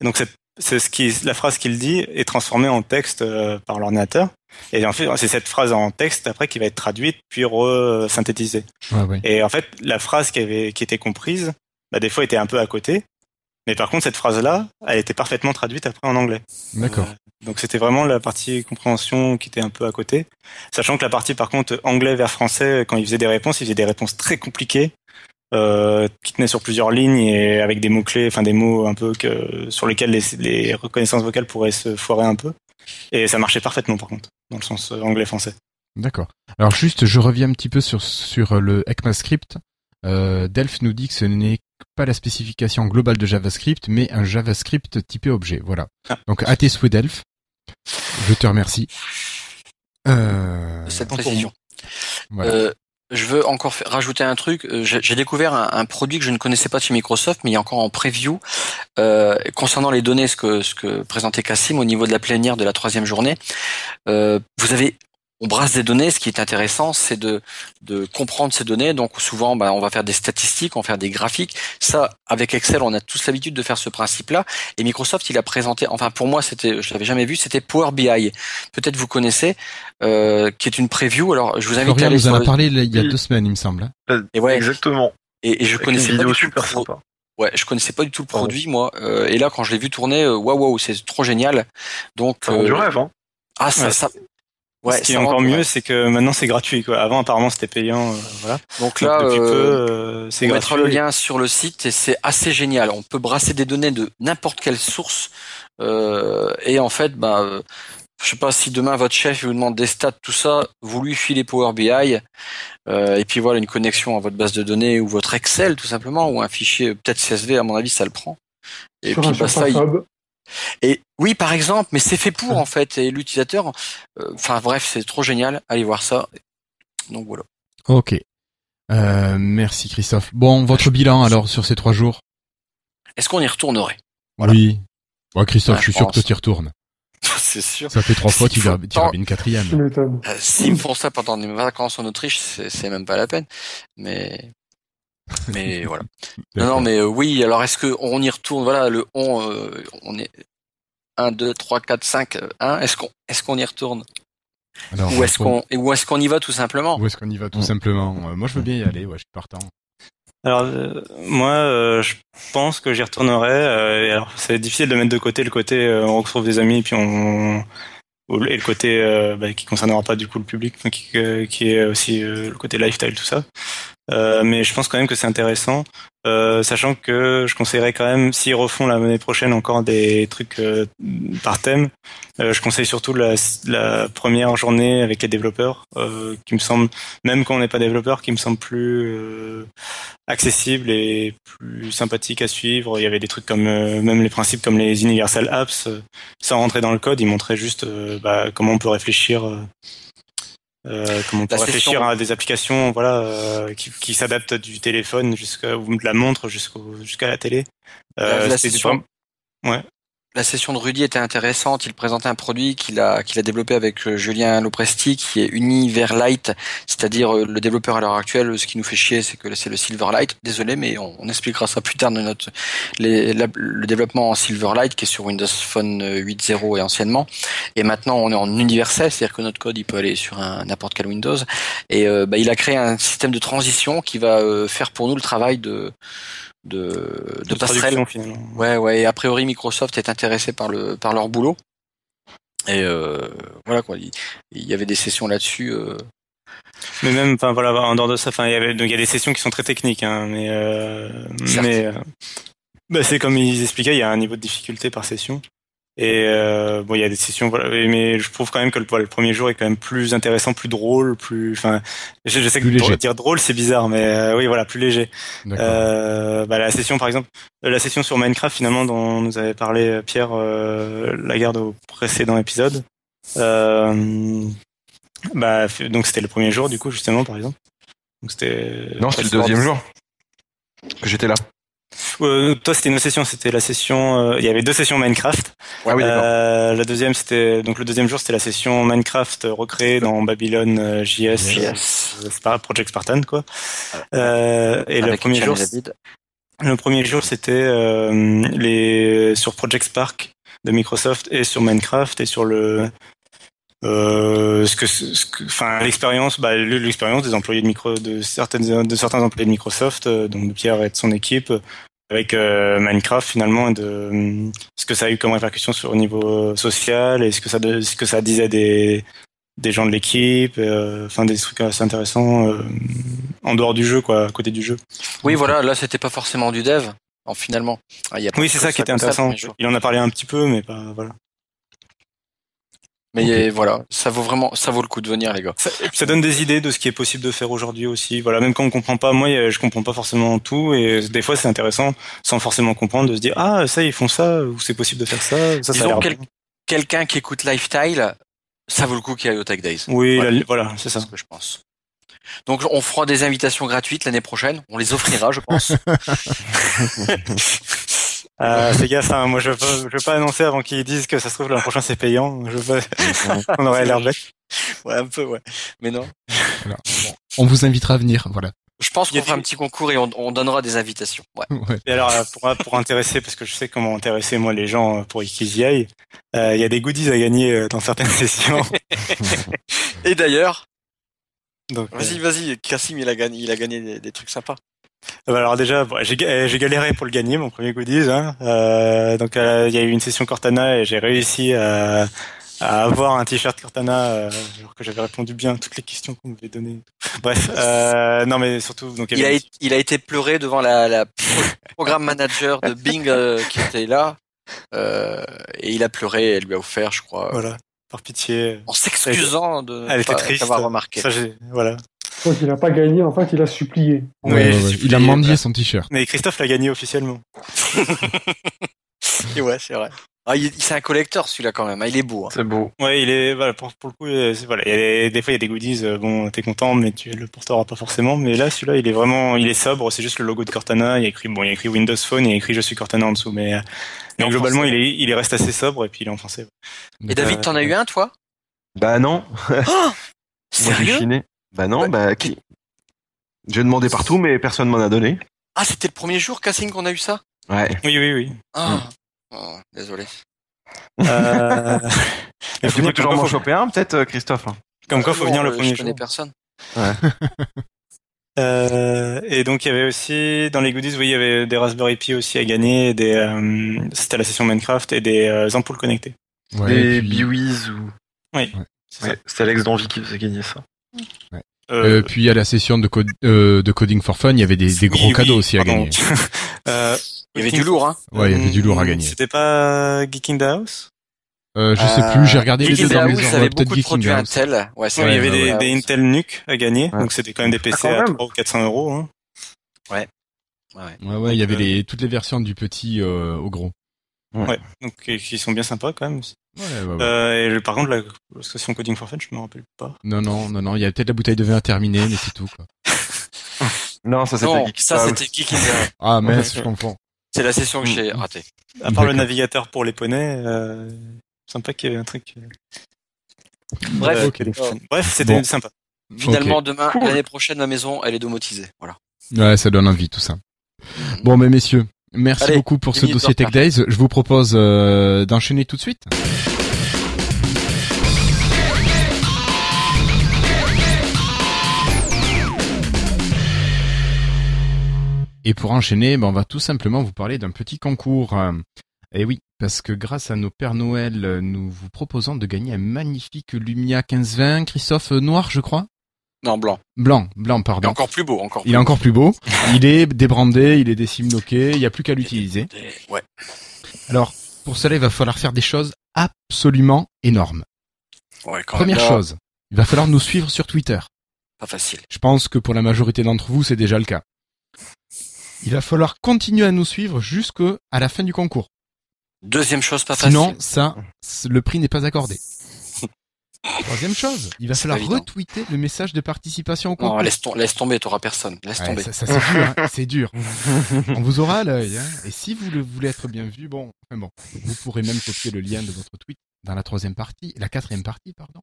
B: et donc c'est c'est ce qui la phrase qu'il dit est transformée en texte euh, par l'ordinateur, et en fait c'est cette phrase en texte après qui va être traduite puis re-synthétisée.
A: Ouais, ouais.
B: Et en fait, la phrase qui avait qui était comprise, bah, des fois était un peu à côté, mais par contre cette phrase-là, elle était parfaitement traduite après en anglais.
A: D'accord.
B: Euh, donc c'était vraiment la partie compréhension qui était un peu à côté. Sachant que la partie par contre anglais vers français, quand il faisait des réponses, il faisait des réponses très compliquées, euh, qui tenaient sur plusieurs lignes et avec des mots clés, enfin des mots un peu que sur lesquels les, les reconnaissances vocales pourraient se foirer un peu. Et ça marchait parfaitement par contre, dans le sens euh, anglais-français.
A: D'accord. Alors juste, je reviens un petit peu sur, sur le ECMAScript. Euh, Delph nous dit que ce n'est pas la spécification globale de JavaScript, mais un JavaScript typé objet. Voilà.
B: Ah.
A: Donc à tes souhaits Delph. Je te remercie. Euh,
F: de cette
B: pour
F: précision.
A: voilà.
F: Euh, je veux encore rajouter un truc. Euh, J'ai découvert un, produit que je ne connaissais pas chez Microsoft, mais il est encore en preview euh, concernant les données, ce que ce que présentait Cassim au niveau de la plénière de la troisième journée. Euh, vous avez on brasse des données. Ce qui est intéressant, c'est de, de comprendre ces données. Donc souvent, bah, on va faire des statistiques, on va faire des graphiques. Ça, avec Excel, on a tous l'habitude de faire ce principe-là. Et Microsoft, il a présenté, enfin pour moi, c'était, je l'avais jamais vu, c'était Power BI. Peut-être vous connaissez, euh, qui est une preview. Alors, je vous invite à aller
A: nous en
F: sur
A: a parlé il y a deux semaines, il me semble. hein.
F: Et ouais,
D: Exactement.
F: et, et je
D: Avec une
F: connaissais pas
D: vidéo
F: du tout le
D: super sympa.
F: Ouais, je connaissais pas du tout le produit moi. Euh, et là, quand je l'ai vu tourner, euh, waouh, waouh, c'est trop génial. Donc,
D: rend du
F: euh,
D: rêve, hein.
F: ah ça,
B: Ouais,
F: ça, ouais,
B: Ce qui est encore mieux,
F: ouais.
B: c'est que maintenant c'est gratuit. Quoi. Avant, apparemment, c'était payant. euh, voilà.
F: Donc
B: Donc,
F: là,
B: depuis
F: euh,
B: peu, euh, c'est
F: on
B: gratuit.
F: mettra le lien sur le site et c'est assez génial. On peut brasser des données de n'importe quelle source euh, et en fait, bah, je sais pas si demain votre chef vous demande des stats, tout ça, vous lui filez Power BI euh, et puis voilà une connexion à votre base de données ou votre Excel tout simplement ou un fichier peut-être CSV à mon avis ça le prend. Et
E: sur
F: puis
E: un
F: bah, ça, il-. Et oui, par exemple, mais c'est fait pour en fait, et l'utilisateur, euh, enfin bref, c'est trop génial, allez voir ça. Donc voilà.
A: Ok. Euh, merci Christophe. Bon, votre bilan alors sur ces trois jours?
F: Est-ce qu'on y retournerait? Voilà.
A: Oui. Ouais, Christophe,
F: Ouais,
A: je suis
F: je
A: sûr que toi y retournes.
F: C'est sûr.
A: Ça fait trois fois, tu vas
F: tant-
A: une quatrième.
F: Euh, S'ils me font ça pendant mes vacances en Autriche, c'est c'est même pas la peine. Mais mais voilà. Non, non, mais euh, oui. Alors est-ce que on y retourne Voilà, le on, euh, on est 1, 2, 3, 4, 5, 1. Est-ce qu'on est-ce qu'on y retourne?
A: Alors,
F: Ou est-ce qu'on, ou est-ce qu'on y va tout simplement?
A: Où est-ce qu'on y va tout
C: Mm.
A: simplement? Euh, Moi, je veux bien y aller. Ouais, je suis partant.
B: Alors euh, moi, euh, je pense que j'y retournerai. euh, et alors, c'est difficile de mettre de côté le côté euh, on retrouve des amis puis on ou et le côté euh, bah, qui concernera pas du coup le public, qui, euh, qui est aussi euh, le côté lifestyle tout ça. Euh, mais je pense quand même que c'est intéressant, euh, sachant que je conseillerais quand même s'ils refont l'année prochaine encore des trucs euh, par thème. euh, je conseille surtout la, la première journée avec les développeurs, euh, qui me semble, même quand on n'est pas développeur, qui me semble plus accessible et plus sympathique à suivre. Il y avait des trucs comme même les principes comme les universal apps, sans rentrer dans le code, ils montraient juste bah, comment on peut réfléchir. Euh, euh, comment on peut
F: La
B: réfléchir
F: session-
B: à des applications voilà euh, qui, qui s'adaptent du téléphone jusqu'à ou de la montre jusqu'au jusqu'à la télé.
F: La- la
B: c'était
F: session-
B: vraiment-
F: La session de Rudy était intéressante. Il présentait un produit qu'il a qu'il a développé avec euh, Julien Lopresti, qui est Univerlight, c'est-à-dire euh, le développeur à l'heure actuelle. Ce qui nous fait chier, c'est que c'est le Silverlight. Désolé, mais on, expliquera ça plus tard dans notre le développement en Silverlight qui est sur Windows Phone euh, 8.0 et anciennement. Et maintenant, on est en universel, c'est-à-dire que notre code il peut aller sur n'importe quel Windows. Et euh, bah, il a créé un système de transition qui va euh, faire pour nous le travail de de, de,
B: de
F: passerelle
B: finalement.
F: Ouais, ouais. Et a priori, Microsoft est intéressé par le par leur boulot. Et euh, voilà quoi. Il, il y avait des sessions là-dessus. euh.
B: Mais même, enfin voilà, en dehors de ça, enfin il y avait, donc il y a des sessions qui sont très techniques, hein, mais euh, mais euh, bah, c'est comme ils expliquaient, il y a un niveau de difficulté par session. Et euh, bon, il y a des sessions, voilà, mais je trouve quand même que le, voilà, le premier jour est quand même plus intéressant, plus drôle, plus, enfin, je, je sais que
A: Plus léger.
B: dire drôle c'est bizarre, mais euh, oui, voilà, plus léger. Euh, bah, la session, par exemple, euh, la session sur Minecraft, finalement, dont nous avait parlé euh, Pierre euh, Lagarde au précédent épisode. Euh, bah, donc c'était le premier jour, du coup, justement, par exemple. Donc c'était.
C: Non, c'était le deuxième jour que j'étais là.
B: Euh, toi, c'était une session, c'était la session. euh, il y avait deux sessions Minecraft.
C: Oui.
B: Euh, la deuxième, c'était donc le deuxième jour, c'était la session Minecraft recréée dans Babylon euh, JS. C'est pas Project Spartan, quoi. Euh, et le premier jour. Le premier jour, c'était euh, les sur Project Spark de Microsoft et sur Minecraft et sur le euh, ce que, ce que, enfin l'expérience, bah, l'expérience des employés de micro, de certaines, de certains employés de Microsoft, euh, donc de Pierre et de son équipe, avec euh, Minecraft finalement, et de euh, ce que ça a eu comme répercussion sur le niveau social et ce que ça, de- ce que ça disait des des gens de l'équipe, euh, enfin des trucs assez intéressants euh, en dehors du jeu, quoi, à côté du jeu.
F: Oui, voilà. Là, c'était pas forcément du dev. En finalement. Ah, il y a pas
B: Oui, c'est ça qui était intéressant. Il en a parlé un petit peu, mais pas voilà.
F: Mais voilà, ça vaut vraiment, ça vaut le coup de venir, les gars.
B: Ça, ça donne des idées de ce qui est possible de faire aujourd'hui aussi. Voilà, même quand on comprend pas, moi, je comprends pas forcément tout, et des fois, c'est intéressant, sans forcément comprendre, de se dire ah ça, ils font ça, ou c'est possible de faire ça. Ça, ça
F: quel-. Quelqu'un qui écoute Lifestyle, ça vaut le coup qu'il aille au Tech Days.
B: Oui,
F: Voilà.
B: c'est ça.
F: Ce que je pense. Donc, on fera des invitations gratuites l'année prochaine. On les offrira, je pense.
B: Euh, fais gaffe, hein, moi, je veux pas, je veux pas annoncer avant qu'ils disent que ça se trouve l'an prochain c'est payant. Je veux pas... on aurait l'air bête.
F: ouais, un peu, ouais. Mais non.
A: Voilà. Bon, on vous invitera à venir, voilà.
F: Je pense qu'on fera
B: des-
F: un petit concours et on, on donnera des invitations. Ouais.
A: Ouais.
B: Et alors, euh, pour, pour intéresser, parce que je sais comment intéresser moi les gens euh, pour qu'ils y aillent, euh, il y a des goodies à gagner euh, dans certaines sessions.
F: Et d'ailleurs,
B: euh,
F: vas-y, vas-y, Cassim, il a gagné, il a gagné des, des trucs sympas.
B: Euh, Alors déjà, bon, j'ai ga- j'ai galéré pour le gagner, mon premier goodies. Hein. Euh, donc euh, il y a eu une session Cortana et j'ai réussi à, à avoir un t-shirt Cortana euh, alors que j'avais répondu bien à toutes les questions qu'on m'avait données. Bref, euh, non mais surtout donc
F: Il a, été- il a été pleuré devant la, la pro- programme manager de Bing euh, qui était là. Euh, et il a pleuré, elle lui a offert, je crois,
B: voilà par pitié.
F: en s'excusant de ne pas avoir remarqué.
B: Ça, voilà.
E: Donc il n'a pas gagné, en fait il a supplié.
B: Oui,
A: Ouais, ouais,
B: j'ai
A: ouais.
B: supplié,
A: Il a mendié
B: voilà.
A: son t-shirt.
B: Mais Christophe l'a gagné officiellement.
F: Et ouais, c'est vrai. Ah, il, c'est un collecteur celui-là quand même. hein, Il est beau. hein.
C: C'est beau.
B: Ouais, il est voilà pour, pour le coup, euh, voilà, il y a des, des fois il y a des goodies. euh, bon, t'es content, mais tu le porteras pas forcément. Mais là, celui-là, il est vraiment, il est sobre. C'est juste le logo de Cortana. Il y a écrit bon, il y a écrit Windows Phone, il y a écrit je suis Cortana en dessous. Mais, euh, mais globalement,
F: français.
B: il est, il est reste assez sobre et puis il est en français.
F: Et David, t'en as eu un, toi?
C: Bah non. J'ai
F: Sérieux?
C: Bah non,
F: Ouais.
C: bah qui J'ai demandé partout, mais personne m'en a donné.
F: Ah, c'était le premier jour, Cassim, qu'on a eu ça
C: Ouais.
B: Oui, oui, oui.
F: Ah, Oh, désolé.
B: Euh, Mais
C: tu
B: faut
C: peux
B: venir,
C: toujours
B: comme
C: m'en
B: quoi, faut,
C: choper un, peut-être, euh, Christophe
B: comme quoi, faut venir le
F: euh,
B: premier
F: je connais
B: jour.
F: personne.
B: Euh, et donc il y avait aussi dans les goodies, oui, il y avait des Raspberry Pi aussi à gagner, des euh, c'était la session Minecraft et des euh, ampoules connectées.
A: Ouais,
D: Des
A: puis,
D: Biwiz ou.
B: Oui,
A: Ouais.
B: c'est
D: Ouais, Alex d'Envie qui faisait gagner ça.
B: Ça.
A: euh, puis à la session de, code, euh, de Coding for Fun, il y avait des, des gros
B: oui,
A: cadeaux
B: oui,
A: aussi à gagner.
B: Euh,
F: Il y avait du lourd, hein.
A: Ouais, il y avait du lourd à
B: hum,
A: gagner.
B: C'était pas Geek in the House?
A: Euh, je sais plus, j'ai regardé les deux dans heures,
F: avait
A: peut-être
F: beaucoup de
A: Geek in
F: produits
A: the House.
F: Intel. Ouais,
B: il y avait des,
F: ouais,
B: des
F: ouais.
B: Intel NUC à gagner,
C: Ouais.
B: donc c'était quand même des PC
C: quand
B: à
C: même.
B: 300 ou 400 euros. Hein.
F: Ouais.
A: Ouais, ouais, il y avait
B: euh,
A: les, toutes les versions du petit euh, au gros.
B: Ouais, donc euh, qui sont bien sympas quand même.
A: Ouais, ouais, ouais.
B: Euh, et le- par contre, la session Coding for Fun, je me rappelle pas.
A: Non, non, non, non, il y a peut-être la bouteille de vin à terminer, mais c'est tout, quoi.
C: Non, ça c'était Geek
F: ça c'était Geek in the House.
A: Ah, mince, je confonds.
F: C'est la session que j'ai ratée.
B: À part le navigateur pour les poneys, euh, sympa qu'il y avait un truc.
F: Bref,
B: euh, Fun. Bref, c'était
A: Bon.
B: sympa.
F: finalement demain, l'année prochaine, ma maison, elle est domotisée. Voilà.
A: Ouais, ça donne envie, tout ça. Bon, mais messieurs, merci
F: Allez,
A: beaucoup pour ce dossier Tech Days. Je vous propose euh, d'enchaîner tout de suite. Et pour enchaîner, ben, on va tout simplement vous parler d'un petit concours. Et oui, parce que grâce à nos Pères Noël, euh, nous vous proposons de gagner un magnifique Lumia 1520, Christophe euh, Noir, je crois
F: Non, blanc.
A: Blanc, blanc, pardon.
F: encore plus beau, encore
A: Il est encore plus beau. Il est débrandé, il est décimloqué, il n'y a plus qu'à l'utiliser.
F: Ouais.
A: Alors, pour cela, il va falloir faire des choses absolument énormes.
F: Ouais, quand
A: Première
F: même.
A: Chose, il va falloir nous suivre sur Twitter.
F: Pas facile.
A: Je pense que pour la majorité d'entre vous, c'est déjà le cas. Il va falloir continuer à nous suivre jusqu'à la fin du concours.
F: Deuxième chose pas facile.
A: Sinon, ça, le prix n'est pas accordé. Troisième chose, il va falloir retweeter le message de participation au concours.
F: Non, laisse, tom- laisse tomber, t'auras personne. Laisse
A: Ouais,
F: tomber.
A: ça, ça, c'est dur, hein, c'est dur. On vous aura à l'œil. Hein. Et si vous le voulez être bien vu, bon, enfin bon, vous pourrez même copier le lien de votre tweet dans la troisième partie, la quatrième partie, pardon.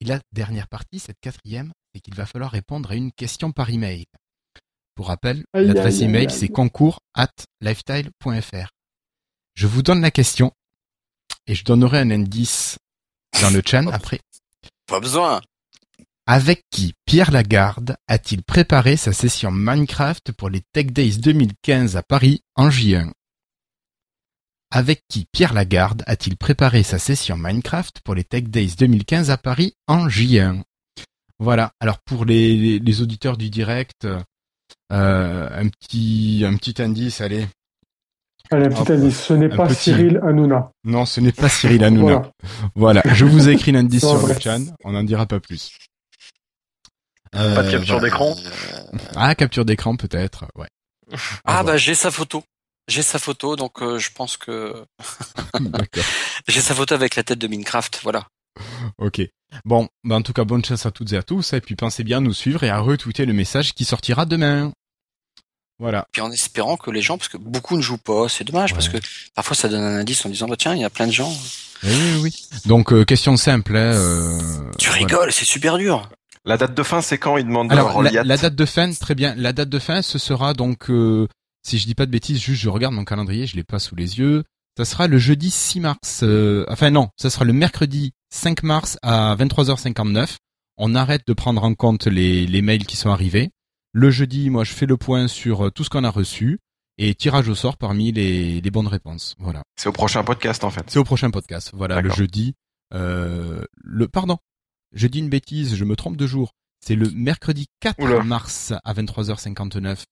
A: Et la dernière partie, cette quatrième, c'est qu'il va falloir répondre à une question par email. Pour rappel, l'adresse email, c'est concours at lifestyle.fr. Je vous donne la question et je donnerai un indice dans le chat après.
F: Pas besoin.
A: Avec qui Pierre Lagarde a-t-il préparé sa session Minecraft pour les Tech Days 2015 à Paris en J1 Avec qui Pierre Lagarde a-t-il préparé sa session Minecraft pour les Tech Days 2015 à Paris en J1 Voilà. Alors pour les, auditeurs du direct, euh, un petit un petit indice. Allez.
E: Allez, un petit indice. Ce n'est pas
A: petit-
E: Cyril Hanouna.
A: Non, ce n'est pas Cyril Hanouna.
E: Voilà.
A: Voilà. Je vous ai écrit l'indice sur
E: vrai.
A: le chat. On n'en dira pas plus.
D: Pas de
A: Euh,
D: capture
A: voilà.
D: d'écran.
A: Ah, capture d'écran peut-être. Ouais.
F: Ah
A: À
F: bah j'ai sa photo. J'ai sa photo, donc euh, je pense que
A: D'accord.
F: j'ai sa photo avec la tête de Minecraft. Voilà.
A: Ok. Bon, bah en tout cas, bonne chance à toutes et à tous. Et puis pensez bien à nous suivre et à retweeter le message qui sortira demain. Voilà.
F: Puis en espérant que les gens, parce que beaucoup ne jouent pas, c'est dommage parce que parfois ça donne un indice en disant bah tiens il y a plein de gens.
A: Oui, oui, oui. Donc, euh, question simple. Hein, euh,
F: Tu
A: voilà.
F: rigoles, c'est super dur.
C: La date de fin, c'est quand il demande
A: Alors, la, la date de fin, très bien. La date de fin, ce sera donc, euh, si je dis pas de bêtises, juste je regarde mon calendrier, je l'ai pas sous les yeux. Ça sera le jeudi 6 mars. euh, enfin non, ça sera le mercredi 5 mars à 23h59. On arrête de prendre en compte les, les mails qui sont arrivés. Le jeudi, moi, je fais le point sur euh, tout ce qu'on a reçu et tirage au sort parmi les, les bonnes réponses. Voilà.
C: C'est au prochain podcast en fait.
A: C'est au prochain podcast. Voilà, le jeudi. Euh, le pardon, je dis une bêtise, je me trompe de jour. C'est le mercredi 4
C: Oula.
A: mars à 23h59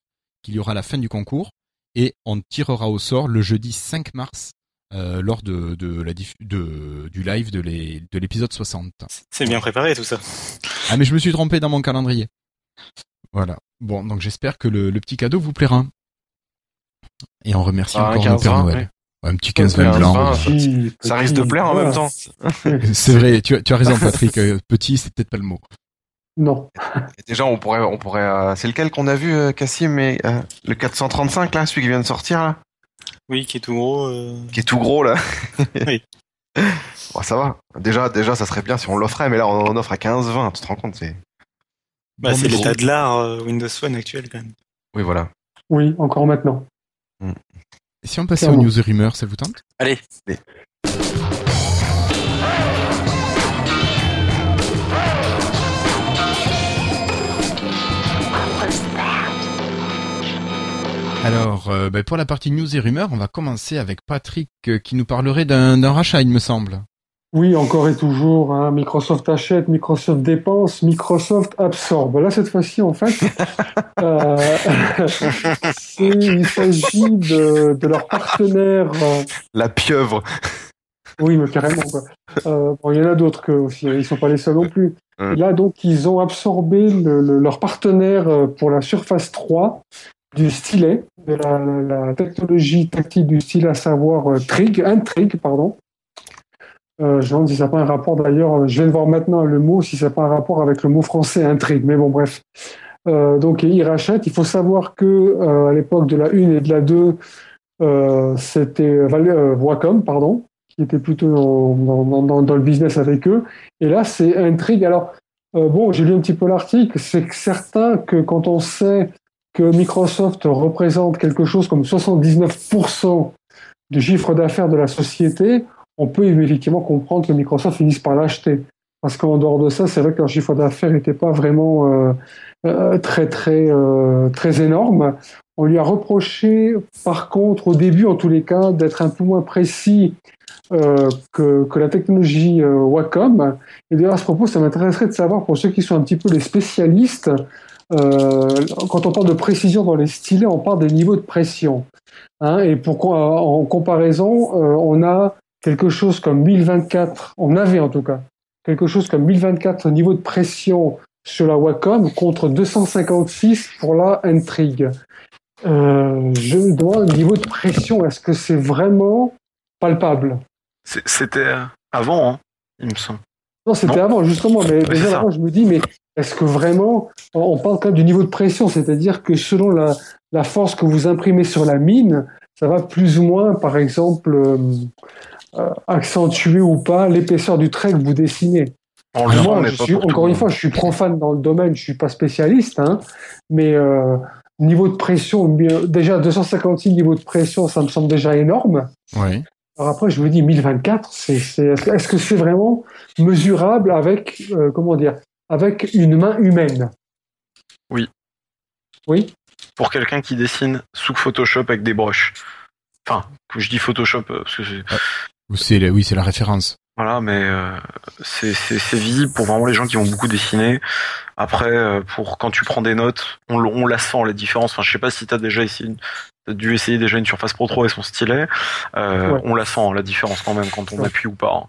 A: qu'il y aura la fin du concours et on tirera au sort le jeudi 5 mars euh, lors de, de la diff- de, du live de l'épisode 60.
B: C'est bien préparé tout ça.
A: Ah mais je me suis trompé dans mon calendrier. Voilà. Bon, donc j'espère que le, le petit cadeau vous plaira. Et on remercie
C: Ah, un
A: encore
C: 15,
A: Père
C: 20,
A: Noël.
C: ouais.
A: Ouais, Un petit
C: Ouais,
A: 15-20
C: un
A: blanc.
C: 20,
A: voilà.
E: Petit,
C: Ça risque de plaire en même temps.
A: C'est vrai, tu as, tu as raison Patrick, euh, petit c'est peut-être pas le mot.
E: Non.
C: Et déjà, on pourrait, on pourrait. euh, c'est lequel qu'on a vu, euh, Cassim mais, euh, Le 435 là, celui qui vient de sortir là,
B: Oui, qui est tout gros. euh,
C: qui est tout gros là.
B: Oui.
C: Bon, ça va. Déjà, déjà, ça serait bien si on l'offrait, mais là, on en offre à 15-20. Tu te rends compte c'est.
B: Bah, c'est l'état de l'art euh, Windows Phone actuel quand même.
C: Oui, voilà.
E: Oui, encore maintenant. Mm.
A: Et si on passait aux news et rumeurs, ça vous tente?
F: Allez. Allez.
A: Alors, euh, ben, pour la partie news et rumeurs, on va commencer avec Patrick euh, qui nous parlerait d'un rachat, il me semble.
E: Oui, encore et toujours, hein, Microsoft achète, Microsoft dépense, Microsoft absorbe. Là, cette fois-ci, en fait, euh, il s'agit de, de leur partenaire. euh,
C: La pieuvre.
E: oui, mais carrément. Quoi. Euh, bon, il y en a d'autres que aussi. Ils sont pas les seuls non plus. Et là, donc, ils ont absorbé le- le- leur partenaire pour la Surface 3 du stylet, de la, la- la technologie tactile du stylet, à savoir Trig, Intrig, pardon. Euh, je me demande si ça n'a pas un rapport d'ailleurs, euh, je viens de voir maintenant le mot, si ça n'a pas un rapport avec le mot français intrigue, mais bon, bref. Euh, donc, ils rachètent. Il faut savoir que euh, à l'époque de la 1 et de la 2, euh, c'était Wacom, pardon, qui était plutôt dans, dans- dans- dans le business avec eux. Et là, c'est Intrigue. Alors, bon, j'ai lu un petit peu l'article. C'est certain que quand on sait que Microsoft représente quelque chose comme 79% du chiffre d'affaires de la société, on peut effectivement comprendre que Microsoft finisse par l'acheter. Parce qu'en dehors de ça, c'est vrai que leur chiffre d'affaires n'était pas vraiment euh, euh, très, très, euh, très énorme. On lui a reproché, par contre, au début, en tous les cas, d'être un peu moins précis euh, que, que la technologie euh, Wacom. Et d'ailleurs, à ce propos, ça m'intéresserait de savoir, pour ceux qui sont un petit peu les spécialistes, euh, quand on parle de précision dans les stylets, on parle des niveaux de pression. Hein, et pourquoi, en comparaison, on a quelque chose comme 1024, on avait en tout cas, quelque chose comme 1024 niveaux de pression sur la Wacom contre 256 pour la Intrigue. Euh, je me demande, niveau de pression, est-ce que c'est vraiment palpable?
D: C'était avant, hein, il me semble.
E: Non, c'était avant, justement. Mais déjà, avant, je me dis, mais est-ce que vraiment, on parle quand même du niveau de pression, c'est-à-dire que selon la, la force que vous imprimez sur la mine, ça va plus ou moins, par exemple, euh, accentuer ou pas l'épaisseur du trait que vous dessinez.
D: En le
E: Moi, je suis, encore une fois, je suis profane dans le domaine, je suis pas spécialiste, hein, mais euh, niveau de pression, bien- déjà 256 niveaux de pression, ça me semble déjà énorme.
A: Ouais.
E: Alors après, je me dis 1024, c'est, c'est, est-ce que- c'est vraiment mesurable avec, euh, comment dire, avec une main humaine?
D: Oui.
E: Oui.
D: Pour quelqu'un qui dessine sous Photoshop avec des brushes. Enfin, je dis Photoshop euh, parce que c'est
A: C'est la- oui, c'est la référence.
D: Voilà, mais euh, c'est c'est- c'est visible pour vraiment les gens qui vont beaucoup dessiner. Après, euh, pour quand tu prends des notes, on, on la sent la différence. Enfin, je sais pas si t'as déjà essayé, t'as dû essayer déjà une Surface Pro 3 et son stylet. Euh,
E: Ouais.
D: On la sent la différence quand même quand on
E: Ouais.
D: appuie ou pas. hein.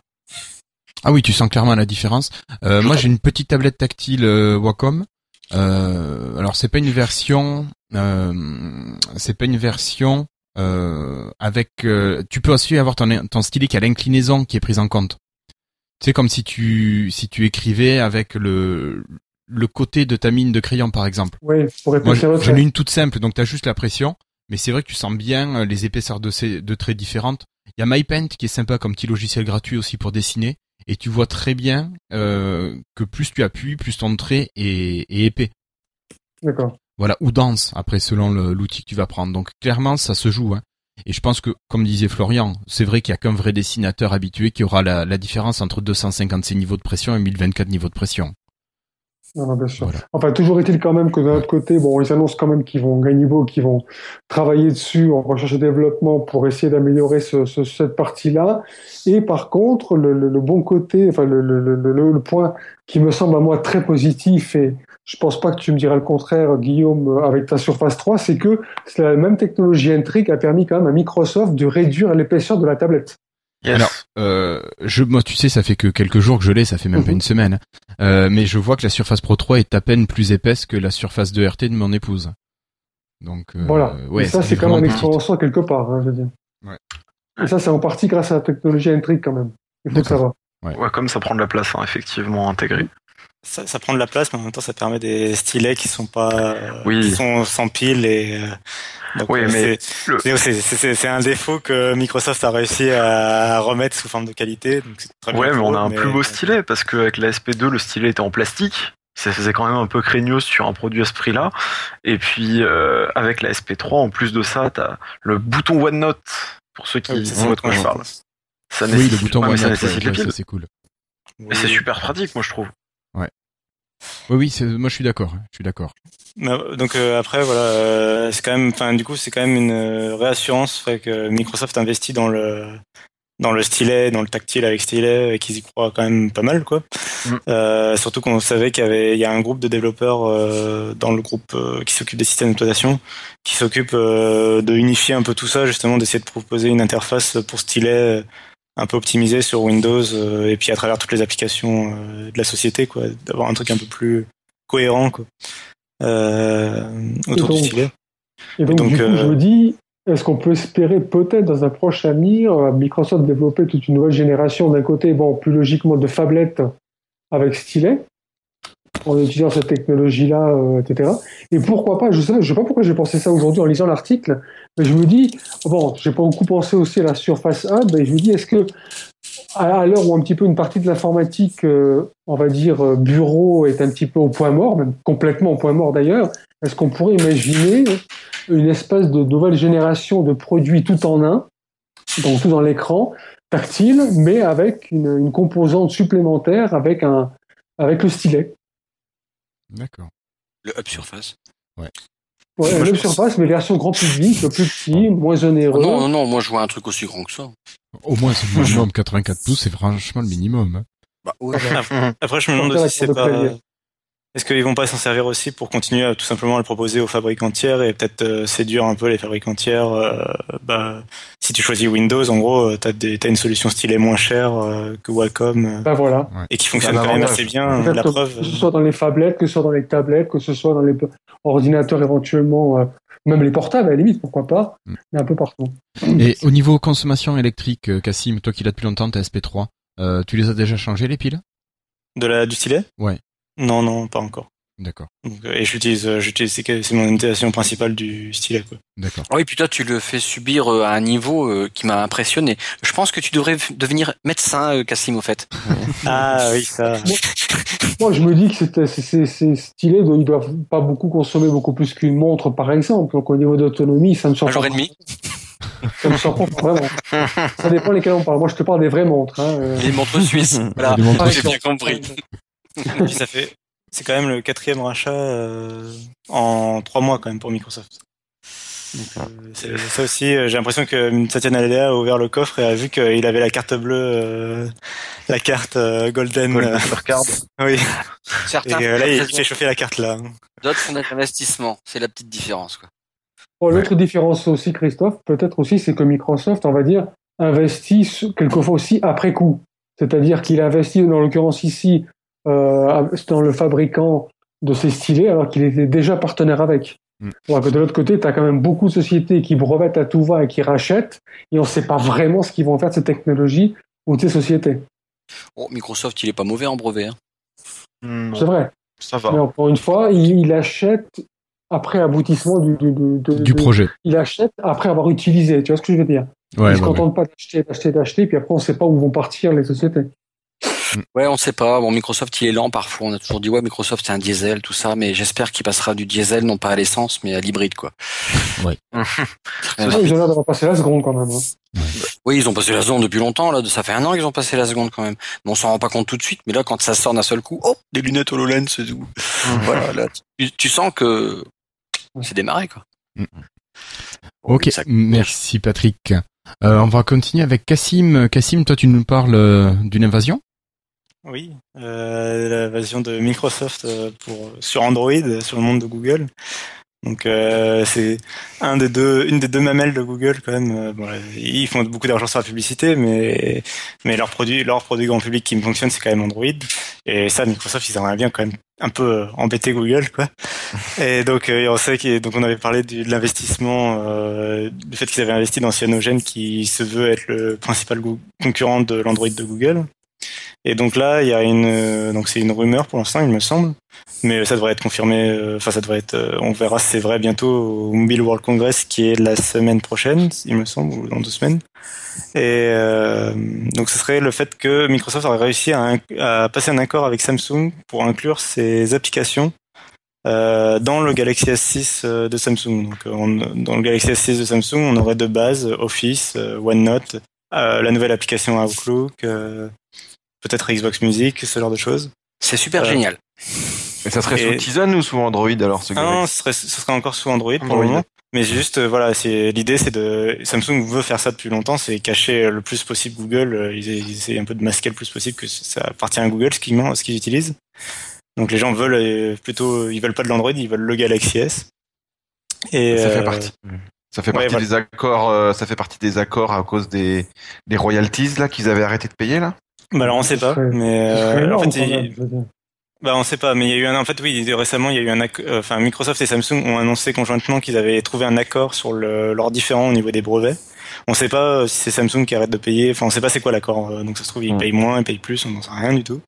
A: Ah oui, tu sens clairement la différence. Euh, moi, j'ai une petite tablette tactile euh, Wacom. Euh, alors, c'est pas une version, euh, c'est pas une version euh, avec. euh, tu peux aussi avoir ton, ton stylet qui a l'inclinaison qui est prise en compte. C'est comme si tu si tu écrivais avec le le côté de ta mine de crayon, par exemple.
E: Oui, pour
A: j'en ai une toute simple, donc t'as juste la pression, mais c'est vrai que tu sens bien euh, les épaisseurs de, ces, de traits différentes. Il y a MyPaint qui est sympa comme petit logiciel gratuit aussi pour dessiner, et tu vois très bien euh, que plus tu appuies, plus ton trait est, est épais.
E: D'accord.
A: Voilà, ou dense, après selon l'outil que tu vas prendre. Donc clairement, ça se joue. Hein. Et je pense que, comme disait Florian, c'est vrai qu'il y a qu'un vrai dessinateur habitué qui aura la, la différence entre 256 niveaux de pression et 1024 niveaux de pression.
E: Non, non, bien sûr.
A: Voilà.
E: Enfin, toujours est-il quand même que d'un autre côté, bon, ils annoncent quand même qu'ils vont gagner niveau, qu'ils vont travailler dessus en recherche et développement pour essayer d'améliorer ce, ce- cette partie-là. Et par contre, le, le- le bon côté, enfin, le- le point qui me semble à moi très positif, et je pense pas que tu me diras le contraire, Guillaume, avec ta Surface 3, c'est que c'est la même technologie Intrigue a permis quand même à Microsoft de réduire l'épaisseur de la tablette.
D: Yes.
A: Alors, euh, je, moi, tu sais, ça fait que quelques jours que je l'ai, ça fait même pas
E: Mhm.
A: une semaine. Euh, mais je vois que la Surface Pro 3 est à peine plus épaisse que la Surface 2 RT de mon épouse. Donc, euh,
E: Voilà.
A: ouais,
E: Et ça, c'est quand même un soi quelque part, hein, je veux dire.
A: Ouais.
E: Et ça, c'est en partie grâce à la technologie Intrigue quand même. Il faut le
A: D'accord.
E: savoir.
D: Ouais, comme ça prend de la place, hein, effectivement, intégré.
B: Ça, ça prend de la place, mais en même temps, ça permet des stylets qui sont pas, euh,
D: Oui.
B: qui sont sans pile et. euh, donc,
D: Oui,
B: euh,
D: mais
B: c'est-
D: le-
B: un défaut que Microsoft a réussi à remettre sous forme de qualité. Donc très
D: Ouais, mais on a
B: eux,
D: un plus beau stylet parce qu'avec la SP2, le stylet était en plastique. Ça faisait quand même un peu craignos sur un produit à ce prix-là. Et puis, euh, avec la SP3, en plus de ça, t'as le bouton OneNote, pour ceux qui
B: Ah oui,
D: voient de quoi je parle. Ça
A: Oui, le
D: nécessite-
A: bouton OneNote, ouais, c'est cool.
D: Et c'est super pratique, moi, je trouve.
A: Oui, oui, moi je suis d'accord. Je suis d'accord.
B: Donc euh, après voilà, euh, c'est quand même, enfin du coup c'est quand même une euh, réassurance, fait que Microsoft investit dans le dans le stylet, dans le tactile avec stylet, et qu'ils y croient quand même pas mal quoi.
D: Mm.
B: Surtout qu'on savait qu'il y avait, il y a un groupe de développeurs dans le groupe qui s'occupe des systèmes d'exploitation, qui s'occupe de unifier un peu tout ça, justement d'essayer de proposer une interface pour stylet un peu optimisée sur Windows euh, et puis à travers toutes les applications euh, de la société quoi, d'avoir un truc un peu plus cohérent quoi. Euh, autour
E: donc,
B: du stylet.
E: Et donc,
B: donc,
E: du coup, je me dis, est-ce qu'on peut espérer peut-être dans un proche avenir, Microsoft développer toute une nouvelle génération d'un côté, bon, plus logiquement de phablettes avec stylet, en utilisant cette technologie-là, etc. Et pourquoi pas, je sais, je sais pas pourquoi j'ai pensé ça aujourd'hui en lisant l'article, mais je me dis, bon, j'ai pas beaucoup pensé aussi à la Surface Hub, et je me dis, est-ce que à, l'heure où un petit peu une partie de l'informatique, euh, on va dire euh, bureau, est un petit peu au point mort, même complètement au point mort d'ailleurs, est-ce qu'on pourrait imaginer une espèce de nouvelle génération de produits tout en un, donc tout dans l'écran, tactile, mais avec une, une composante supplémentaire avec un avec le stylet?
A: D'accord.
F: Le Hub Surface?
E: Ouais,
B: Moi,
E: un
B: je
E: surface, mais version grand public, plus petit, moins onéreux.
F: non, non, non, moi je vois un truc aussi grand que ça.
A: Au moins c'est le minimum 84 pouces, c'est franchement le minimum. hein.
F: Bah, ouais.
B: Après, je me demande si c'est pas. Est-ce qu'ils vont pas s'en servir aussi pour continuer à tout simplement à le proposer aux fabricants tiers et peut-être euh, séduire un peu les fabricants tiers euh, bah, Si tu choisis Windows, en gros, euh, t'as des- t'as une solution stylée moins chère euh, que Wacom euh,
E: Ben voilà.
B: et qui fonctionne
C: un
B: quand même assez bien. La preuve.
E: Que ce soit dans les phablettes, que ce soit dans les tablettes, que ce soit dans les ordinateurs éventuellement, euh, même les portables à la limite, pourquoi pas,
A: Mm.
E: mais un peu partout.
A: Et au niveau consommation électrique, Cassim, toi qui l'as depuis longtemps, ta SP3, euh, tu les as déjà changées les piles?
B: De la du stylet?
A: Ouais.
B: Non, non, pas encore.
A: D'accord,
B: euh, et j'utilise, euh, j'utilise, c'est mon utilisation principale du stylet. Quoi.
A: d'accord.
F: Ah Oui, puis toi, tu le fais subir euh, à un niveau qui m'a impressionné. Je pense que tu devrais devenir médecin, Cassim, au fait.
B: Ah oui, ça.
E: Moi, je me dis que c'était- c'est- c'est c'est stylé, donc ils doivent pas beaucoup consommer beaucoup plus qu'une montre, par exemple. Donc, au niveau d'autonomie, ça me
F: Un
E: sort
F: jour
E: pas.
F: et demi.
E: Ça me surprend pas vraiment. Ça dépend lesquelles on parle. Moi, je te parle des vraies montres. Hein.
F: Les montres suisses. Voilà, j'ai bien compris.
B: Et puis ça fait, c'est quand même le quatrième rachat euh, en trois mois quand même pour Microsoft. Donc, euh, c'est- ça aussi, euh, j'ai l'impression que Satya Nadella a ouvert le coffre et a vu qu'il avait la carte bleue, euh, la carte euh, golden.
D: Golden Scorecard.
B: oui. Et
F: Certains
B: euh, là, il fait chauffer la carte là.
F: d'autres font des investissements. C'est la petite différence. Quoi.
E: Bon, L'autre différence aussi, Christophe, peut-être aussi, c'est que Microsoft, on va dire, investit quelquefois aussi après coup. C'est-à-dire qu'il investit, dans l'occurrence ici, dans le fabricant de ces stylets, alors qu'il était déjà partenaire avec.
A: Mm.
E: Alors que de l'autre côté, tu as quand même beaucoup de sociétés qui brevettent à tout va et qui rachètent, et on ne sait pas vraiment ce qu'ils vont faire de ces technologies ou de ces sociétés.
F: Oh, Microsoft, il est pas mauvais en brevet. Hein.
D: Hmm,
E: C'est vrai.
D: ça
E: Mais
D: va.
E: encore une fois, il, il achète après aboutissement du, du, du- de-
A: Du
E: de-
A: projet.
E: Il achète après avoir utilisé. Tu vois ce que je veux dire
A: Ouais,
E: Ils se
A: ouais, ouais.
E: contentent pas d'acheter, d'acheter, d'acheter, puis après on sait pas où vont partir les sociétés.
F: Ouais, on sait pas. Bon, Microsoft, il est lent parfois. On a toujours dit, ouais, Microsoft, c'est un diesel, tout ça. Mais j'espère qu'il passera du diesel, non pas à l'essence, mais à l'hybride, quoi. Bien.
E: ils ont l'air d'avoir passé la seconde quand même. hein.
F: Oui, ils ont passé la seconde depuis longtemps, là. Ça fait un an qu'ils ont passé la seconde, quand même. Mais on s'en rend pas compte tout de suite. Mais là, quand ça sort d'un seul coup, oh, des lunettes HoloLens, c'est tout. voilà, là. Tu, tu sens que c'est démarré, quoi.
A: Ok,
F: Ça-
A: merci Patrick. Euh, on va continuer avec Cassim. Cassim, toi tu nous parles euh, d'une invasion?
B: Oui, euh, la version de Microsoft euh, pour sur Android, sur le monde de Google. Donc euh, c'est un des deux, une des deux mamelles de Google quand même. Euh, bon, ils font beaucoup d'argent sur la publicité, mais mais leur produit, leur produit grand public qui me fonctionne, c'est quand même Android. Et ça, Microsoft, ils aimeraient bien quand même un peu embêter Google, quoi. Et donc euh, on sait donc on avait parlé du, de l'investissement, euh, du fait qu'ils avaient investi dans Cyanogen, qui se veut être le principal concurrent de l'Android de Google. Et donc là, il y a une, euh, donc c'est une rumeur pour l'instant, il me semble, mais ça devrait être confirmé. euh, Enfin, ça devrait être, euh, on verra si c'est vrai bientôt au Mobile World Congress, qui est la semaine prochaine, il me semble, ou dans deux semaines. Et donc, ce serait le fait que Microsoft aurait réussi à, passer un accord avec Samsung pour inclure ses applications dans le Galaxy S6 euh, de Samsung. Donc, on- dans le Galaxy S6 de Samsung, on aurait de base Office, OneNote, la nouvelle application Outlook, peut-être Xbox Music, ce genre de choses.
F: C'est super
B: Euh,
F: génial.
C: Et ça serait
B: Et-
C: sous Tizen ou sous Android alors ce
B: Ah non, ce serait, ce serait encore sous Android, pour
C: Android.
B: le moment. Mais juste, euh, voilà, c'est l'idée, c'est de Samsung veut faire ça depuis longtemps, c'est cacher euh, le plus possible Google. Ils, ils essaient un peu de masquer le plus possible que ça appartient à Google, ce qu'ils ce qu'ils utilisent. Donc les gens veulent euh, plutôt, ils veulent pas de l'Android, ils veulent le Galaxy S. Et
C: Ça fait
B: euh,
C: partie. Ça fait
B: ouais,
C: partie
B: voilà.
C: des accords. euh, ça fait partie des accords à cause des, des royalties là qu'ils avaient arrêté de payer là.
B: Bah alors on sait pas,
E: serait-
B: mais euh, en fait, il-
E: même.
B: Bah on sait pas, mais il y a eu un en fait oui récemment il y a eu un euh, enfin Microsoft et Samsung ont annoncé conjointement qu'ils avaient trouvé un accord sur le, leurs différends au niveau des brevets. On sait pas euh, si c'est Samsung qui arrête de payer, enfin on sait pas c'est quoi l'accord. euh, Donc ça se trouve ils payent moins, ils payent plus, on n'en sait rien du tout.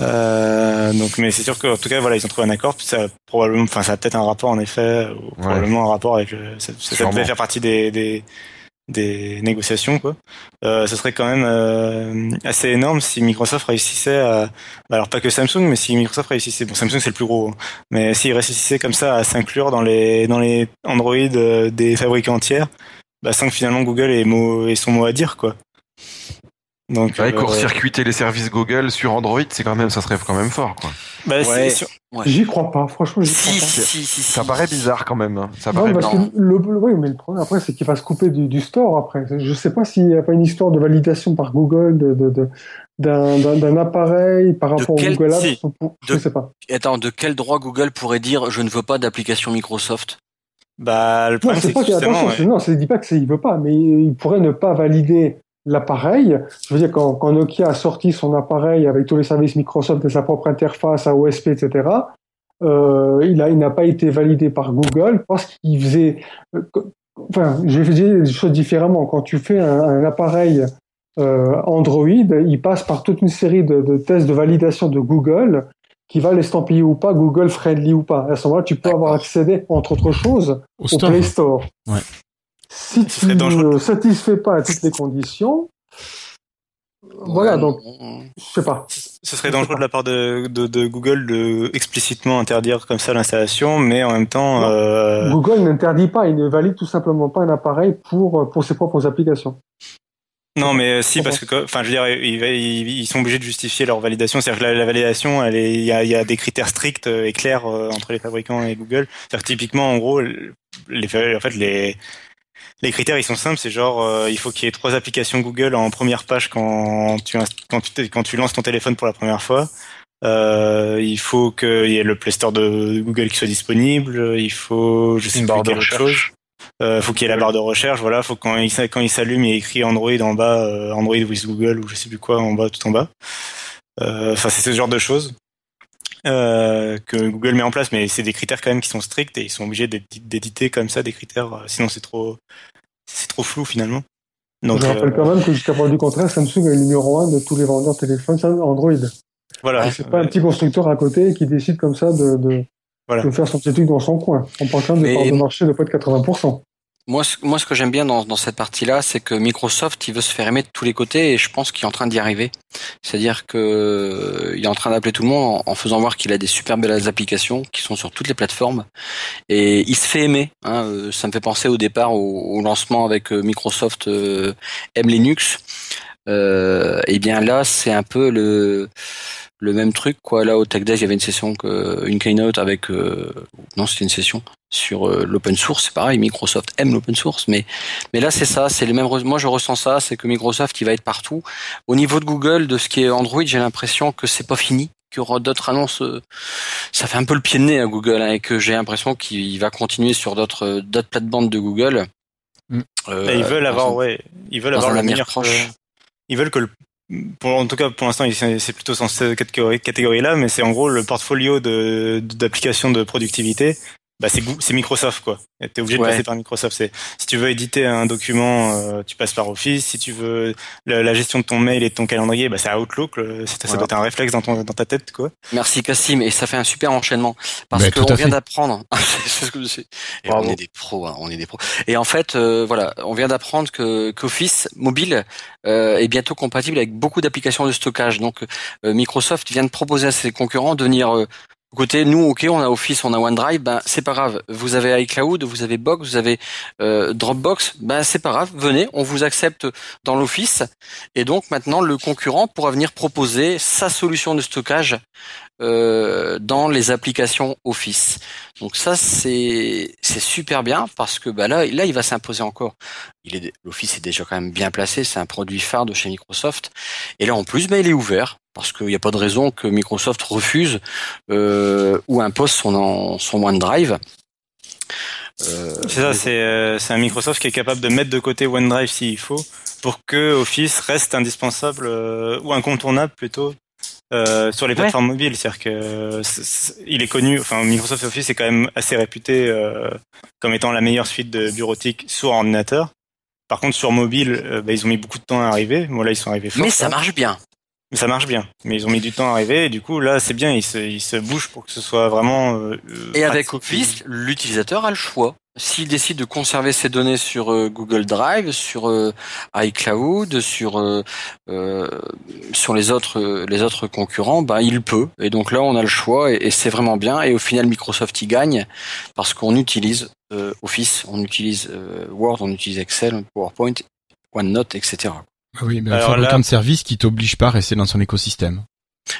B: Euh, donc mais c'est sûr qu'en tout cas voilà ils ont trouvé un accord. puis Ça a probablement, enfin ça a peut-être un rapport en effet, ou probablement un rapport avec le, ça, ça devait faire partie des, des des négociations quoi. Euh, ce serait quand même euh, assez énorme si Microsoft réussissait à alors pas que Samsung, mais si Microsoft réussissait, bon Samsung c'est le plus gros, hein, mais s'il réussissait comme ça à s'inclure dans les dans les Android euh, des fabricants tiers, bah sans que finalement Google ait, mot, ait son mot à dire quoi. Donc
C: vrai
B: euh,
C: court-circuiter les services Google sur Android, c'est quand même, ça serait quand même fort quoi.
B: bah, c'est
F: Ouais.
B: sûr-
F: Ouais.
E: J'y crois pas, franchement, j'y crois
F: Si,
E: pas.
F: si, si, si, si.
C: Ça paraît bizarre quand même. hein. Ça
E: Non,
C: paraît
E: parce
C: bizarre.
E: que le, le- oui, mais le problème après, c'est qu'il va se couper du, du store après. Je sais pas s'il n'y a pas une histoire de validation par Google de, de, de- d'un, appareil par
F: De
E: rapport
F: quel-
E: au Google Apps. ou- Je
F: De-
E: sais pas.
F: Attends, de quel droit Google pourrait dire je ne veux pas d'application Microsoft?
B: Bah le problème
E: c'est
B: que
E: attention,
B: ouais.
E: non, c'est dit pas que c'est, il veut pas, mais il pourrait ne pas valider l'appareil. Je veux dire, quand, quand Nokia a sorti son appareil avec tous les services Microsoft et sa propre interface à OSP, etc., euh, il n'a pas été validé par Google parce qu'il faisait, euh, enfin, j'ai fait des choses différemment. Quand tu fais un, un appareil euh, Android, il passe par toute une série de, de tests de validation de Google qui va l'estampiller ou pas, Google friendly ou pas. À ce moment-là, tu peux avoir accédé, entre autres choses,
A: Au.
E: Play Store.
A: Ouais.
E: Si tu ne satisfais pas à toutes les conditions, voilà,
F: Ouais,
E: donc, je sais pas.
B: Ce serait dangereux de la part de, de, de Google de explicitement interdire comme ça l'installation, mais en même temps,
E: Non.
B: euh,
E: Google n'interdit pas, il ne valide tout simplement pas un appareil pour, pour ses propres applications.
B: Non, mais euh, si, parce que, enfin, je veux dire, ils, sont obligés de justifier leur validation. C'est-à-dire que la, la validation, il y a, y a des critères stricts euh, et clairs euh, entre les fabricants et Google. C'est-à-dire que typiquement, en gros, les, en fait, les, les critères, ils sont simples. C'est genre, euh, il faut qu'il y ait trois applications Google en première page quand tu, quand tu, t'es- quand tu lances ton téléphone pour la première fois. Euh, il faut qu'il y ait le Play Store de Google qui soit disponible. Il faut, je sais
D: Une barre de
B: quelle autre chose.
D: recherche.
B: Euh, faut qu'il y ait la barre de recherche, voilà, faut quand il, quand il s'allume, il y ait écrit Android en bas, Android with Google ou je sais plus quoi en bas, tout en bas. Enfin, c'est ce genre de choses euh, que Google met en place, mais c'est des critères quand même qui sont stricts et ils sont obligés d'édi- d'éditer comme ça des critères, sinon c'est trop, c'est trop flou finalement. Donc
E: je rappelle
B: euh,
E: quand même que jusqu'à preuve du contraire, Samsung est le numéro un de tous les vendeurs de téléphones Android.
B: voilà.
E: c'est pas un petit constructeur à côté qui décide comme ça de, de,
B: Voilà.
E: de faire son petit truc dans son coin. On parle quand même de part de marché de près de 80%.
F: Moi, ce, moi, ce que j'aime bien dans, dans cette partie-là, c'est que Microsoft, il veut se faire aimer de tous les côtés, et je pense qu'il est en train d'y arriver. C'est-à-dire que euh, il est en train d'appeler tout le monde en, en faisant voir qu'il a des super belles applications qui sont sur toutes les plateformes, et il se fait aimer. Hein, Euh, ça me fait penser au départ au, au lancement avec euh, Microsoft euh, M. Euh, et bien là, c'est un peu le le même truc quoi. Là au Tech Days, il y avait une session que une keynote avec euh, non, c'était une session sur euh, l'open source, c'est pareil, Microsoft aime l'open source, mais mais là c'est ça, c'est les mêmes. Moi je ressens ça, c'est que Microsoft il va être partout. Au niveau de Google, de ce qui est Android, j'ai l'impression que c'est pas fini, qu'il y aura d'autres annonces. euh, Ça fait un peu le pied de nez à Google, hein, et que j'ai l'impression qu'il va continuer sur d'autres d'autres plates-bandes de Google.
A: Mm.
F: Euh,
B: Et ils veulent avoir,
F: un-
B: ouais, ils veulent avoir le meilleur
F: proche.
B: Ils veulent que le, en tout cas, pour l'instant, c'est plutôt dans cette catégorie, catégorie-là, mais c'est en gros le portfolio d'applications de productivité. Bah, c'est, Microsoft, quoi. T'es obligé de passer par Microsoft. C'est, si tu veux éditer un document, euh, tu passes par Office. Si tu veux la, la gestion de ton mail et de ton calendrier, bah, c'est Outlook. le- Ça
C: Voilà.
B: doit être un réflexe dans ton, dans ta tête, quoi.
F: Merci Cassim, et ça fait un super enchaînement parce
A: Ben,
F: qu'on vient d'apprendre. on est des pros, hein, on est des pros. Et en fait, euh, voilà, on vient d'apprendre que qu'Office mobile euh, est bientôt compatible avec beaucoup d'applications de stockage. Donc, euh, Microsoft vient de proposer à ses concurrents de venir Côté nous, ok, on a Office, on a OneDrive, ben c'est pas grave. Vous avez iCloud, vous avez Box, vous avez euh, Dropbox, ben c'est pas grave. Venez, on vous accepte dans l'Office. Et donc maintenant, le concurrent pourra venir proposer sa solution de stockage euh, dans les applications Office. Donc ça, c'est super bien parce que bah là, là, il va s'imposer encore. L'Office est déjà quand même bien placé. C'est un produit phare de chez Microsoft. Et là, en plus, bah, il est ouvert parce qu'il n'y a pas de raison que Microsoft refuse euh, ou impose son, son OneDrive.
B: Euh, c'est ça, c'est euh, c'est un Microsoft qui est capable de mettre de côté OneDrive s'il faut pour que Office reste indispensable euh, ou incontournable plutôt euh, sur les plateformes mobiles. C'est-à-dire que il est connu, enfin Microsoft Office est quand même assez réputé euh, comme étant la meilleure suite de bureautique sur ordinateur. Par contre, sur mobile, bah, ils ont mis beaucoup de temps à arriver. Bon là, ils sont arrivés fort.
F: Mais ça marche bien
B: ça marche bien. Mais ils ont mis du temps à arriver et du coup là c'est bien, ils se, ils se bougent pour que ce soit vraiment. Euh,
F: et avec Office, l'utilisateur a le choix. S'il décide de conserver ses données sur euh, Google Drive, sur euh, iCloud, sur sur les autres les autres concurrents, bah il peut. Et donc là on a le choix et, et c'est vraiment bien. Et au final Microsoft y gagne parce qu'on utilise Office, on utilise Word, on utilise Excel, PowerPoint, OneNote, etc.
A: Ah oui, mais Alors fabricant de service qui t'oblige pas à rester dans son écosystème.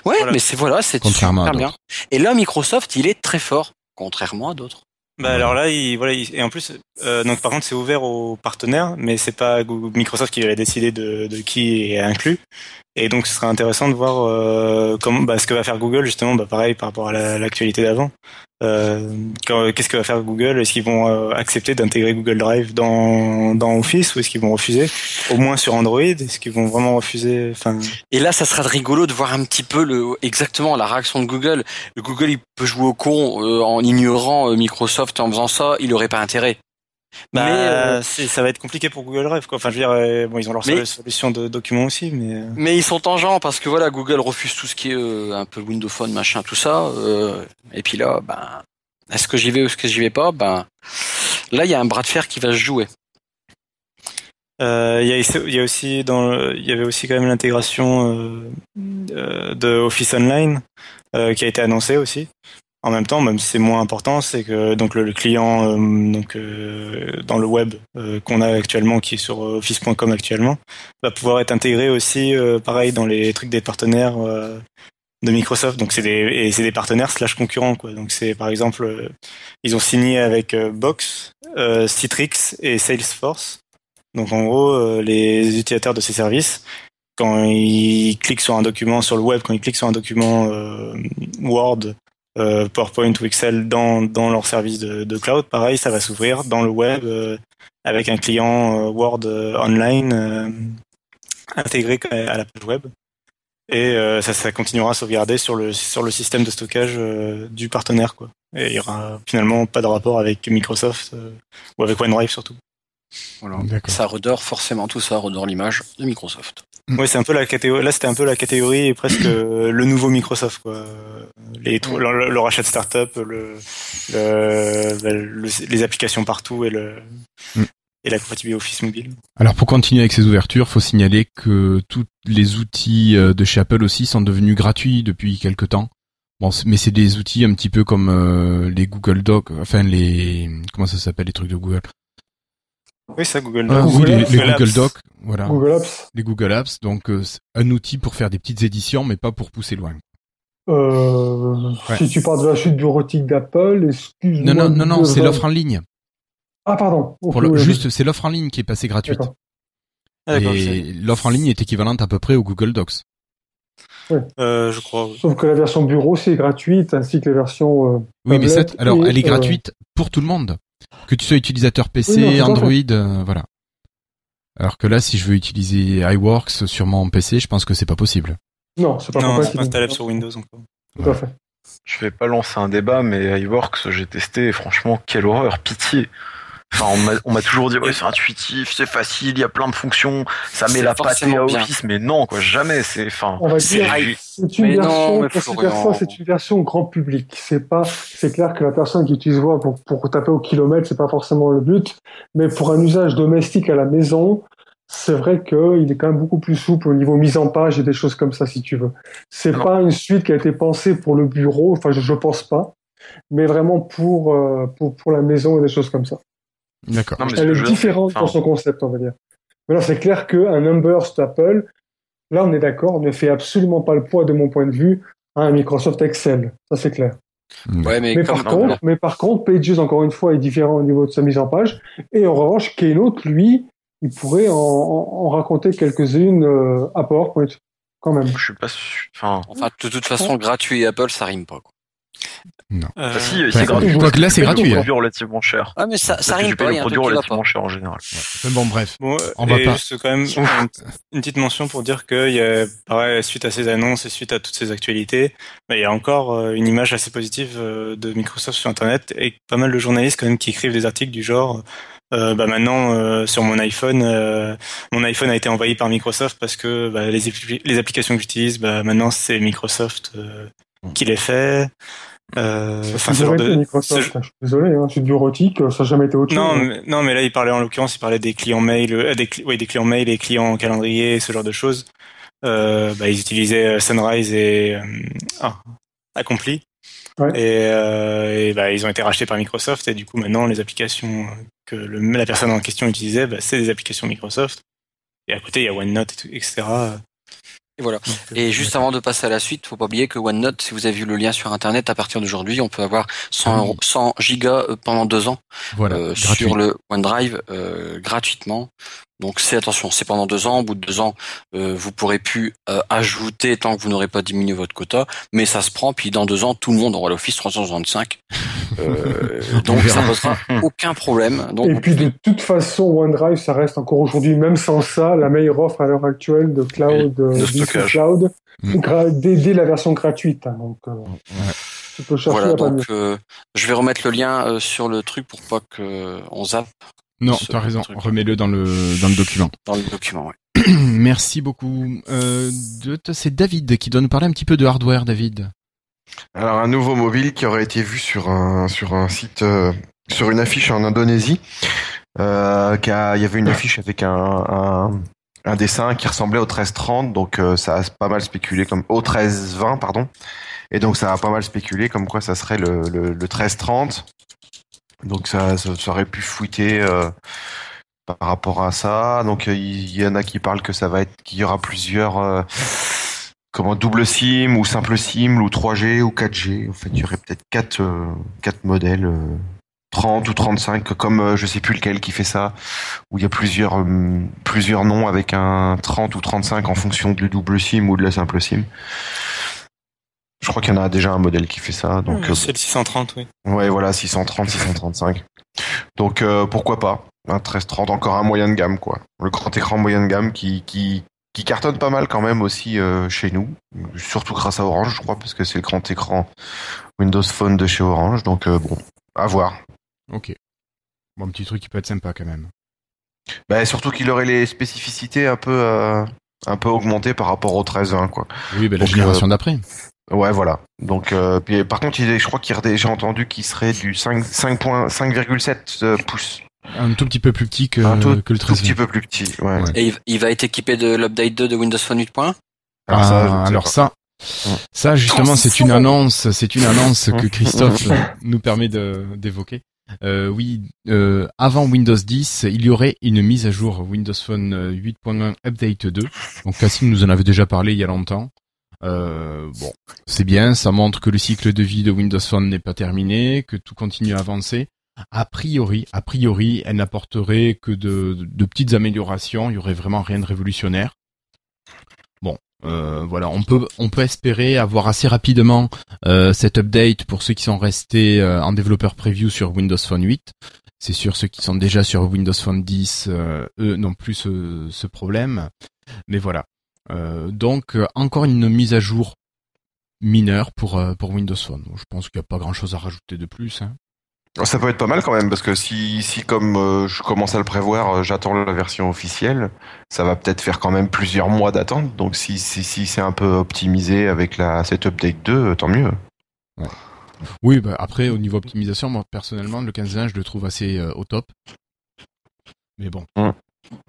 F: Ouais, mais c'est voilà, c'est super bien. Et là, Microsoft, il est très fort, contrairement à d'autres.
B: Bah alors là, il, voilà, et en plus, euh, donc par contre, c'est ouvert aux partenaires, mais c'est pas Microsoft qui va décider de, de qui est inclus. Et donc, ce serait intéressant de voir euh, comment, bah, ce que va faire Google justement, bah, pareil par rapport à l'actualité d'avant. Euh, qu'est-ce que va faire Google? Est-ce qu'ils vont euh, accepter d'intégrer Google Drive dans, Office ou est-ce qu'ils vont refuser? Au moins sur Android, est-ce qu'ils vont vraiment refuser.
F: Et là, ça sera rigolo de voir un petit peu le exactement la réaction de Google. Google, il peut jouer au con euh, en ignorant Microsoft en faisant ça, il aurait pas intérêt.
B: Bah, mais ça va être compliqué pour Google Drive quoi. Enfin, je veux dire, bon, ils ont leur solution de documents aussi, mais.
F: Mais ils sont tangents parce que voilà, Google refuse tout ce qui est un peu Windows Phone, machin, tout ça. et puis là, ben, est-ce que j'y vais ou est-ce que j'y vais pas? Ben, là, il y a un bras de fer qui va se jouer.
B: Il y, y, a aussi dans, il y avait aussi quand même l'intégration de Office Online qui a été annoncée aussi. En même temps, même si c'est moins important, c'est que donc le, client euh, donc euh, dans le web euh, qu'on a actuellement, qui est sur office.com actuellement, va pouvoir être intégré aussi, pareil, dans les trucs des partenaires de Microsoft. Donc c'est des et c'est des partenaires slash concurrents quoi. Donc c'est par exemple, ils ont signé avec Box, Citrix et Salesforce. Donc en gros, les utilisateurs de ces services quand ils cliquent sur un document sur le web, quand ils cliquent sur un document Word euh, PowerPoint ou Excel dans, dans leur service de, cloud, pareil, ça va s'ouvrir dans le web euh, avec un client euh, Word online intégré à la page web. Et ça, ça continuera à sauvegarder sur le, sur le système de stockage du partenaire. Quoi. Et il y aura finalement pas de rapport avec Microsoft ou avec OneDrive surtout.
F: Voilà. Ça redore forcément tout ça, redore l'image de Microsoft.
B: Mm. Oui, c'est un peu la catégorie. Là, c'était un peu la catégorie presque le nouveau Microsoft, quoi. Les, mm. le, rachat de start-up, le, le, les applications partout et le mm. et la compatibilité Office mobile.
A: Alors, pour continuer avec ces ouvertures, faut signaler que tous les outils euh, de chez Apple aussi sont devenus gratuits depuis quelques temps. Bon, mais c'est des outils un petit peu comme euh, les Google Docs, enfin les comment ça s'appelle les trucs de Google?
B: Oui, ça, Google
A: ah,
B: Docs.
A: les, Google Docs, voilà.
E: Google Apps.
A: Les Google Apps, donc euh, un outil pour faire des petites éditions, mais pas pour pousser loin.
E: Euh, Si tu parles de la suite bureautique d'Apple, excuse-moi.
A: Non, non, non, non c'est l'offre en ligne.
E: Ah, pardon.
A: juste, c'est l'offre en ligne qui est passée gratuite. Ah, Et l'offre en ligne est équivalente à peu près au Google Docs.
B: Ouais. Euh, je crois.
E: Sauf que la version bureau c'est gratuite ainsi que la version. Euh,
A: oui, mais cette, alors elle est gratuite pour tout le monde. Que tu sois utilisateur PC, Android, euh, voilà. Alors que là, si je veux utiliser iWorks sur mon PC, je pense que c'est pas possible.
E: Non, c'est pas,
B: non, c'est pas installable sur Windows encore.
E: Tout à fait.
C: Je vais pas lancer un débat, mais iWorks, j'ai testé, et franchement, quelle horreur, pitié. Enfin, on m'a toujours dit, ouais, c'est intuitif, c'est facile, il y a plein de fonctions, ça met la patte à Office, mais non, quoi, jamais, c'est, enfin.
E: On va dire, c'est une version, c'est une version grand public. C'est pas, c'est clair que la personne qui utilise Word pour, pour taper au kilomètre, c'est pas forcément le but, mais pour un usage domestique à la maison, c'est vrai qu'il est quand même beaucoup plus souple au niveau mise en page et des choses comme ça, si tu veux. C'est pas une suite qui a été pensée pour le bureau, enfin, je, je pense pas, mais vraiment pour, euh, pour, pour la maison et des choses comme ça.
A: D'accord.
E: Elle est différente
D: enfin,
E: dans son concept, on va dire. Mais là, c'est clair qu'un Numberst Apple, là, on est d'accord, ne fait absolument pas le poids, de mon point de vue, à un Microsoft Excel. Ça, c'est clair.
F: Ouais, mais,
E: par, contre, mais par contre, Pages, encore une fois, est différent au niveau de sa mise en page. Et en revanche, Keynote, lui, il pourrait en, en- en raconter quelques-unes euh, à PowerPoint, quand même.
D: Je suis pas sûr. Enfin,
F: enfin, de toute façon, gratuit et Apple, ça rime pas. Quoi.
B: Euh,
D: bah si,
A: Enfin,
D: c'est gratuit.
A: quoique là, c'est gratuit,
D: produit relativement cher.
F: Ah, mais ça, ça
D: que
F: pas.
D: produit relativement cher en général.
A: Mais bon, bref.
B: Bon,
A: On va pas-
B: juste quand même une, une petite mention pour dire qu'il y a, pareil, suite à ces annonces et suite à toutes ces actualités, bah, il y a encore euh, une image assez positive euh, de Microsoft sur Internet et pas mal de journalistes quand même qui écrivent des articles du genre. euh, bah maintenant euh, sur mon iPhone, euh, mon iPhone a été envahi par Microsoft parce que bah, les, les applications que j'utilise, bah, maintenant c'est Microsoft euh, qui les fait. Euh,
E: Ça, jamais été
B: de,
E: Microsoft,
B: ce-
E: hein, je suis désolé, hein, c'est bureautique, ça n'a jamais été autre
B: non,
E: chose. hein.
B: mais, non, mais là, il parlait en l'occurrence, il parlait des clients mail, euh, des, cli- oui, des clients mail et clients calendrier, ce genre de choses. Euh, bah, ils utilisaient euh, Sunrise et euh, ah, Accompli.
E: Ouais.
B: Et, euh, et bah, ils ont été rachetés par Microsoft et du coup maintenant les applications que le, la personne en question utilisait, bah, c'est des applications Microsoft. Et à côté il y a OneNote, et tout, etc.
F: Et voilà.
B: Euh,
F: Et juste avant de passer à la suite, faut pas oublier que OneNote, si vous avez vu le lien sur Internet, à partir d'aujourd'hui, on peut avoir 100, euros- 100 gigas euh, pendant deux ans
A: Voilà.
F: euh, sur le OneDrive euh, gratuitement. Donc c'est attention, c'est pendant deux ans. Au bout de deux ans, euh, vous pourrez plus euh, ajouter tant que vous n'aurez pas diminué votre quota, mais ça se prend. Puis dans deux ans, tout le monde aura l'Office 365. Euh, donc ça
A: verra.
F: posera aucun problème. Donc
E: Et puis de toute façon, OneDrive, ça reste encore aujourd'hui, même sans ça, la meilleure offre à l'heure actuelle de cloud,
D: de
E: euh,
D: stockage.
E: cloud,
A: Mm.
E: dès, dès la version gratuite. hein, donc, euh, tu peux chercher
F: Voilà,
E: à pas mieux.
F: donc euh, je vais remettre le lien euh, sur le truc pour pas que on zappe
A: Non, t'as raison. Remets-le dans le dans le document.
F: dans le document. Ouais.
A: Merci beaucoup. Euh, c'est David qui doit nous parler un petit peu de hardware, David.
C: Alors un nouveau mobile qui aurait été vu sur un sur un site euh, sur une affiche en Indonésie. Euh, il y avait une affiche avec un, un un dessin qui ressemblait au 1330, donc euh, ça a pas mal spéculé comme au 1320 pardon. Et donc ça a pas mal spéculé comme quoi ça serait le le, le 1330. Donc ça, ça, aurait pu fuiter euh, par rapport à ça. Donc euh, il y, en a qui parlent que ça va être qu'il y aura plusieurs euh, comment double SIM ou simple SIM ou 3G ou 4G. En fait, il y aurait peut-être quatre euh, quatre modèles euh, 30 ou 35 comme euh, je sais plus lequel qui fait ça où il y a plusieurs euh, plusieurs noms avec un 30 ou 35 en fonction du double SIM ou de la simple SIM. Je crois qu'il y en a déjà un modèle qui fait ça. Donc euh,
B: c'est le 630, oui.
C: Ouais, voilà, 630, 635. Donc euh, pourquoi pas un 1330, encore un moyen de gamme, quoi. Le grand écran moyen de gamme qui, qui, qui cartonne pas mal quand même aussi euh, chez nous, surtout grâce à Orange, je crois, parce que c'est le grand écran Windows Phone de chez Orange. Donc euh, bon, à voir.
A: Ok. Bon, un petit truc qui peut être sympa quand même.
C: Bah, surtout qu'il aurait les spécificités un peu, euh, un peu augmentées par rapport au 13.1, quoi.
A: Oui, ben la
C: Donc,
A: génération d'après.
C: Ouais, voilà. Donc, euh, puis, par contre, il est, je crois qu'il j'ai entendu qu'il serait du 5, 5.5, 5,7 euh, pouces.
A: Un tout petit peu plus petit que,
C: un tout,
A: que le
C: tout
A: 13.
C: petit peu plus petit. Ouais.
A: Ouais.
F: Et il- il va être équipé de l'update 2 de Windows Phone 8.1.
A: Ah,
C: ça,
A: alors ça, ça justement, c'est une annonce, c'est une annonce que. Christophe nous permet de d'évoquer. Euh, oui, euh, avant Windows 10, il y aurait une mise à jour Windows Phone euh, 8.1 Update 2. Donc Cassim nous en avait déjà parlé il y a longtemps. Euh, bon, c'est bien, ça montre que le cycle de vie de Windows Phone n'est pas terminé, que tout continue à avancer. A priori, a priori, elle n'apporterait que de, de petites améliorations. Il y aurait vraiment rien de révolutionnaire. Euh, voilà, on peut on peut espérer avoir assez rapidement euh, cet update pour ceux qui sont restés euh, en développeur preview sur Windows Phone 8. C'est sûr, ceux qui sont déjà sur Windows Phone 10, euh, eux n'ont plus ce, problème. Mais voilà. Donc encore une mise à jour mineure pour pour Windows Phone. Je pense qu'il n'y a pas grand chose à rajouter de plus. Hein.
C: Ça peut être pas mal quand même parce que si, si comme euh, je commence à le prévoir, euh, j'attends la version officielle, ça va peut-être faire quand même plusieurs mois d'attente. Donc si, si, si c'est un peu optimisé avec la cette update 2, euh, tant mieux.
A: Oui, bah après au niveau optimisation, moi personnellement le 15.1 je le trouve assez euh, au top. Mais bon,
C: Mm.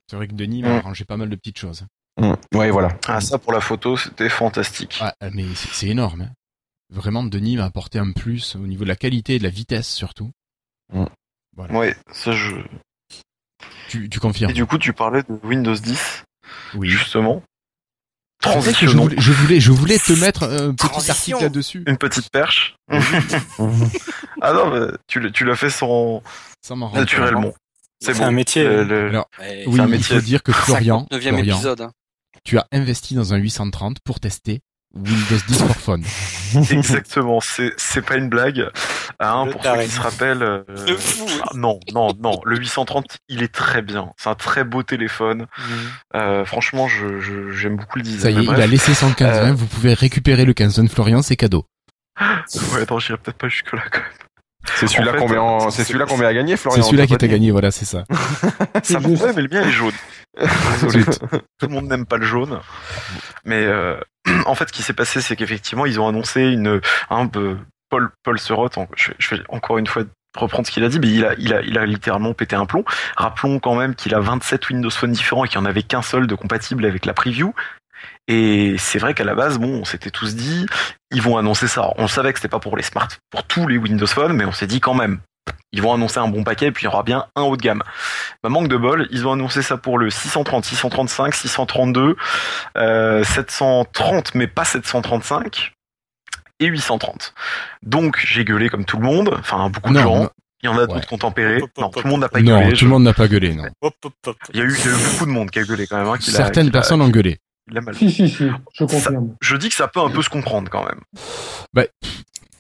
A: C'est vrai que Denis
C: Mm.
A: m'a arrangé pas mal de petites choses.
C: Mm. Ouais, voilà.
D: Ah, ça pour la photo, c'était fantastique.
A: Ah, mais c'est c'est énorme. hein. Vraiment, Denis m'a apporté un plus au niveau de la qualité et de la vitesse surtout.
D: Ouais, ça je.
A: Tu, tu confirmes
D: Et du coup, tu parlais de Windows 10,
A: Oui.
D: justement.
A: Que je voulais, je voulais, je voulais te mettre un petit
F: Transition.
A: article là-dessus.
D: Une petite perche. ah non, mais tu, l'as- tu l'as fait sans
A: rend
D: naturellement. C'est
B: C'est
D: bon.
B: un métier.
D: Le- le-
A: Alors, Oui,
D: un
A: il
D: métier.
A: faut dire que Florian,
F: 59e
A: Florian
F: épisode. hein.
A: tu as investi dans un 830 pour tester Windows 10 for Fun.
D: Exactement, c'est c'est pas une blague. Hein, pour ceux qui se rappellent. euh, ah, non, non, non. Le 830, il est très bien. C'est un très beau téléphone. Euh, franchement, je je- j'aime beaucoup le design.
A: Ça y est, il a laissé son 15-20,
D: Euh,
A: vous pouvez récupérer le 15-20 Florian, c'est cadeau.
D: Ouais, attends, j'irai peut-être pas jusque là quand même.
C: C'est celui-là qu'on met en-
D: c'est-
C: celui-là qu'on met à gagner, Florian.
A: C'est celui-là qui t'a
C: dit
A: gagné, voilà, c'est ça.
D: Ça pourrait, mais le mien est jaune. Tout le monde n'aime pas le jaune. Mais euh, en fait, ce qui s'est passé, c'est qu'effectivement, ils ont annoncé une un peu Paul Paul Je, je vais encore une fois reprendre ce qu'il a dit, mais il a il a il a littéralement pété un plomb. Rappelons quand même qu'il a 27 Windows Phone différents et qu'il n'y en avait qu'un seul de compatible avec la preview. Et c'est vrai qu'à la base, bon, on s'était tous dit, ils vont annoncer ça. On savait que c'était pas pour les smart, pour tous les Windows Phone, mais on s'est dit quand même, ils vont annoncer un bon paquet, et puis il y aura bien un haut de gamme. Bah, manque de bol, ils ont annoncé ça pour le 630, 635, 632, euh, 730, mais pas 735, et 830. Donc j'ai gueulé comme tout le monde, enfin beaucoup de
A: Non,
D: gens.
A: non.
D: Il y en a d'autres
A: Ouais.
D: qui ont tempéré. Non, tout le monde n'a pas
A: Non,
D: gueulé.
A: tout
D: je-
A: le monde n'a pas gueulé, non.
B: Hop, hop, hop.
D: Il y, a eu, il y a eu beaucoup de monde qui a gueulé quand même. hein,
A: Certaines personnes ont gueulé.
D: L'a mal
E: Si, si, si, je confirme.
D: je dis que ça peut un peu se comprendre quand même.
A: Bah.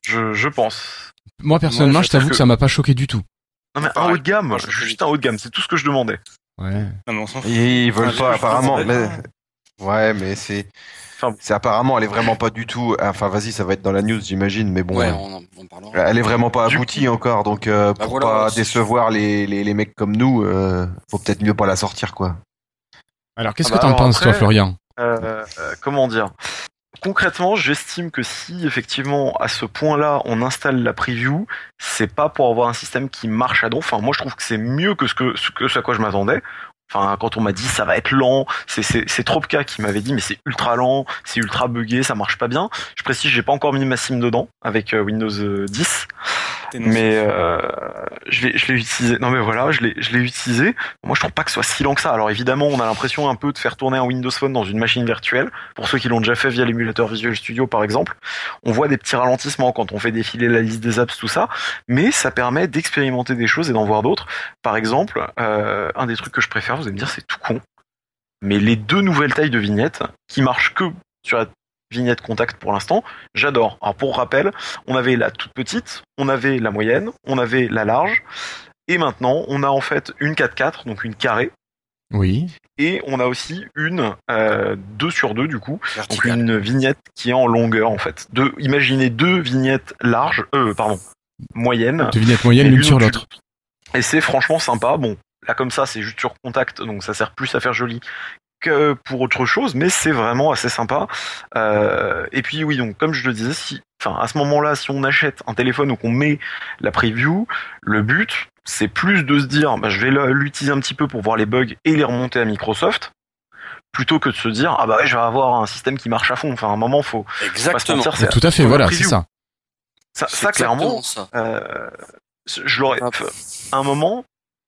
D: Je, je pense.
A: Moi, personnellement,
D: Moi,
A: je t'avoue
D: je-
A: que ça m'a pas choqué du tout.
D: Non mais un haut de gamme,
F: Moi, je-
D: juste un haut de gamme, c'est tout ce que je demandais.
A: Ouais.
B: Non, mais on s'en fout.
C: Ils veulent
B: Enfin,
C: pas, apparemment. Mais... Ouais, mais c'est. C'est apparemment, elle est vraiment pas du tout. Enfin, vas-y, ça va être dans la news, j'imagine, mais bon.
F: Ouais, on en on parlera.
C: Elle est vraiment pas
D: Du
C: aboutie encore, donc euh,
F: Bah
C: pour
F: voilà,
C: pas décevoir les, les, les mecs comme nous, euh, faut peut-être mieux pas la sortir, quoi.
A: Alors, qu'est-ce
D: Ah
A: que
D: bah,
A: t'en
D: alors
A: penses, toi, Florian?
D: Euh, euh, comment dire? Concrètement, j'estime que si effectivement à ce point-là on installe la preview, c'est pas pour avoir un système qui marche à don. Enfin, moi je trouve que c'est mieux que ce que à quoi je m'attendais. Enfin, quand on m'a dit ça va être lent, c'est Tropka qui m'avait dit mais c'est ultra lent, c'est ultra buggé, ça marche pas bien. Je précise, j'ai pas encore mis ma sim dedans avec euh, Windows euh, 10. Mais euh, je l'ai je l'ai utilisé. Non mais voilà, je l'ai je l'ai utilisé. Moi je trouve pas que ce soit si lent que ça. Alors évidemment, on a l'impression un peu de faire tourner un Windows Phone dans une machine virtuelle. Pour ceux qui l'ont déjà fait via l'émulateur Visual Studio par exemple, on voit des petits ralentissements quand on fait défiler la liste des apps tout ça, mais ça permet d'expérimenter des choses et d'en voir d'autres. Par exemple, euh, un des trucs que je préfère, vous allez me dire c'est tout con, mais les deux nouvelles tailles de vignettes qui marchent que sur la vignette contact pour l'instant, j'adore. Alors pour rappel, on avait la toute petite, on avait la moyenne, on avait la large, et maintenant on a en fait une 4x4, donc une carrée,
A: Oui.
D: et on a aussi une euh, 2 sur 2 du coup, donc une vignette qui est en longueur en fait. Deux, imaginez deux vignettes larges, euh, pardon, moyennes,
A: Deux vignettes moyennes l'une
D: une
A: sur l'autre.
D: et c'est franchement sympa. Bon, là comme ça, c'est juste sur contact, donc ça sert plus à faire joli que pour autre chose, mais c'est vraiment assez sympa. Euh, et puis oui, donc comme je le disais, si, enfin à ce moment-là, si on achète un téléphone ou qu'on met la preview, le but c'est plus de se dire, bah, je vais l'utiliser un petit peu pour voir les bugs et les remonter à Microsoft, plutôt que de se dire ah bah ouais, je vais avoir un système qui marche à fond. Enfin à un moment faut faut pas se
F: Exactement.
D: mentir,
A: Tout à fait, voilà, c'est ça.
D: ça, clairement,
F: exactement ça.
D: euh, je l'aurais.
F: Hop.
D: À un moment,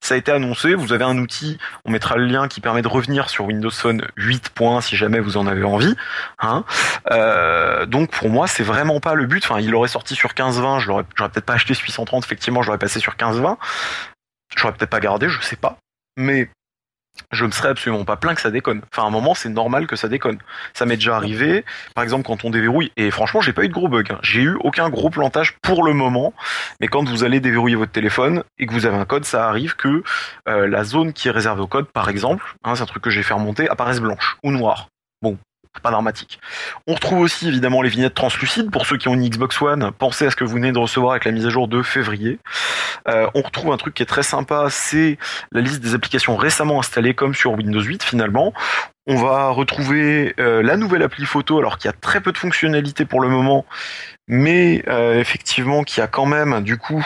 D: ça a été annoncé. Vous avez un outil. On mettra le lien qui permet de revenir sur Windows Phone 8. points, si jamais vous en avez envie. Hein. Euh, donc pour moi, c'est vraiment pas le but. Enfin, il aurait sorti sur 15-20. Je l'aurais, peut-être pas acheté ce 830. Effectivement, j'aurais passé sur 15-20. J'aurais peut-être pas gardé. Je sais pas. Mais je me serais absolument pas plaint que ça déconne. Enfin, à un moment, c'est normal que ça déconne. Ça m'est déjà arrivé. Par exemple, quand on déverrouille, et franchement, j'ai pas eu de gros bugs. hein. J'ai eu aucun gros plantage pour le moment. Mais quand vous allez déverrouiller votre téléphone et que vous avez un code, ça arrive que euh, la zone qui est réservée au code, par exemple, hein, c'est un truc que j'ai fait remonter, apparaisse blanche ou noire. Bon, pas dramatique. On retrouve aussi évidemment les vignettes translucides. Pour ceux qui ont une Xbox One, pensez à ce que vous venez de recevoir avec la mise à jour de février. Euh, on retrouve un truc qui est très sympa, c'est la liste des applications récemment installées comme sur Windows 8 finalement. On va retrouver euh, la nouvelle appli photo, alors qu'il y a très peu de fonctionnalités pour le moment, mais euh, effectivement qui a quand même du coup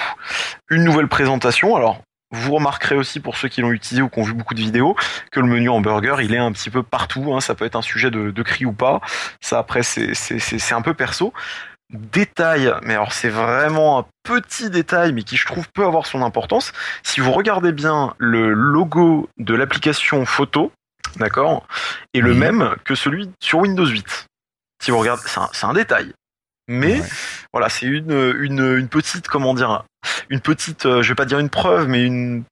D: une nouvelle présentation. Alors vous remarquerez aussi pour ceux qui l'ont utilisé ou qui ont vu beaucoup de vidéos que le menu hamburger il est un petit peu partout. Hein, ça peut être un sujet de, de cri ou pas. Ça après c'est un peu perso. Détail, mais alors c'est vraiment un petit détail, mais qui je trouve peut avoir son importance. Si vous regardez bien le logo de l'application photo, d'accord, est le même que celui sur Windows 8. Si vous regardez, c'est un, c'est un détail. Mais
A: Ouais.
D: voilà, c'est une, une, une petite, comment dire, une petite, euh, je vais pas dire une preuve, mais une,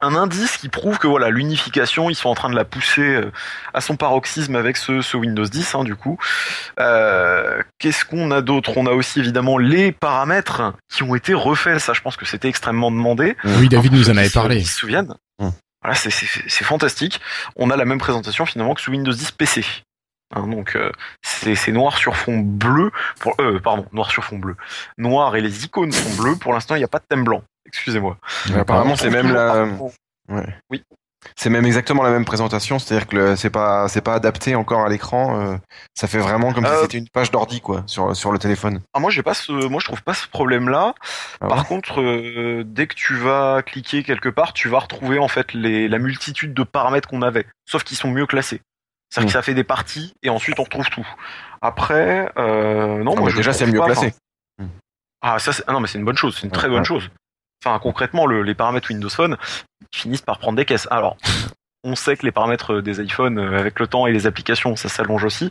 D: un indice qui prouve que voilà, l'unification, ils sont en train de la pousser euh, à son paroxysme avec ce, ce Windows 10, hein, du coup. Euh, Qu'est-ce qu'on a d'autre? On a aussi évidemment les paramètres qui ont été refaits. Ça, je pense que c'était extrêmement demandé.
A: Oui, David nous en avait parlé.
D: se souviennent.
C: Hum.
D: Voilà, c'est fantastique. On a la même présentation finalement que sous Windows 10 PC. Hein, donc euh, c'est noir sur fond bleu. Pour, euh, pardon, noir sur fond bleu. Noir et les icônes sont bleues. Pour l'instant, il n'y a pas de thème blanc. Excusez-moi.
C: Apparemment, c'est même la.
D: Ouais.
C: C'est même exactement la même présentation, c'est-à-dire que c'est pas c'est pas adapté encore à l'écran. euh, ça fait vraiment comme si
D: Euh,
C: c'était une page d'ordi quoi sur sur le téléphone.
D: Ah, moi, j'ai pas ce, moi, je trouve pas ce problème-là.
C: Ah
D: Par
C: ouais
D: contre, euh, dès que tu vas cliquer quelque part, tu vas retrouver en fait les, la multitude de paramètres qu'on avait, sauf qu'ils sont mieux classés. C'est-à-dire
C: Mm.
D: que ça fait des parties et ensuite on retrouve tout. Après, euh, non,
C: Ah,
D: moi je
C: déjà c'est mieux
D: pas, enfin, Ah, ça, c'est- ah non, mais c'est une bonne chose, c'est une très
C: Ouais,
D: bonne
C: ouais.
D: chose. Enfin, concrètement, le- les paramètres Windows Phone finissent par prendre des caisses. Alors, on sait que les paramètres des iPhones, euh, avec le temps et les applications, ça s'allonge aussi.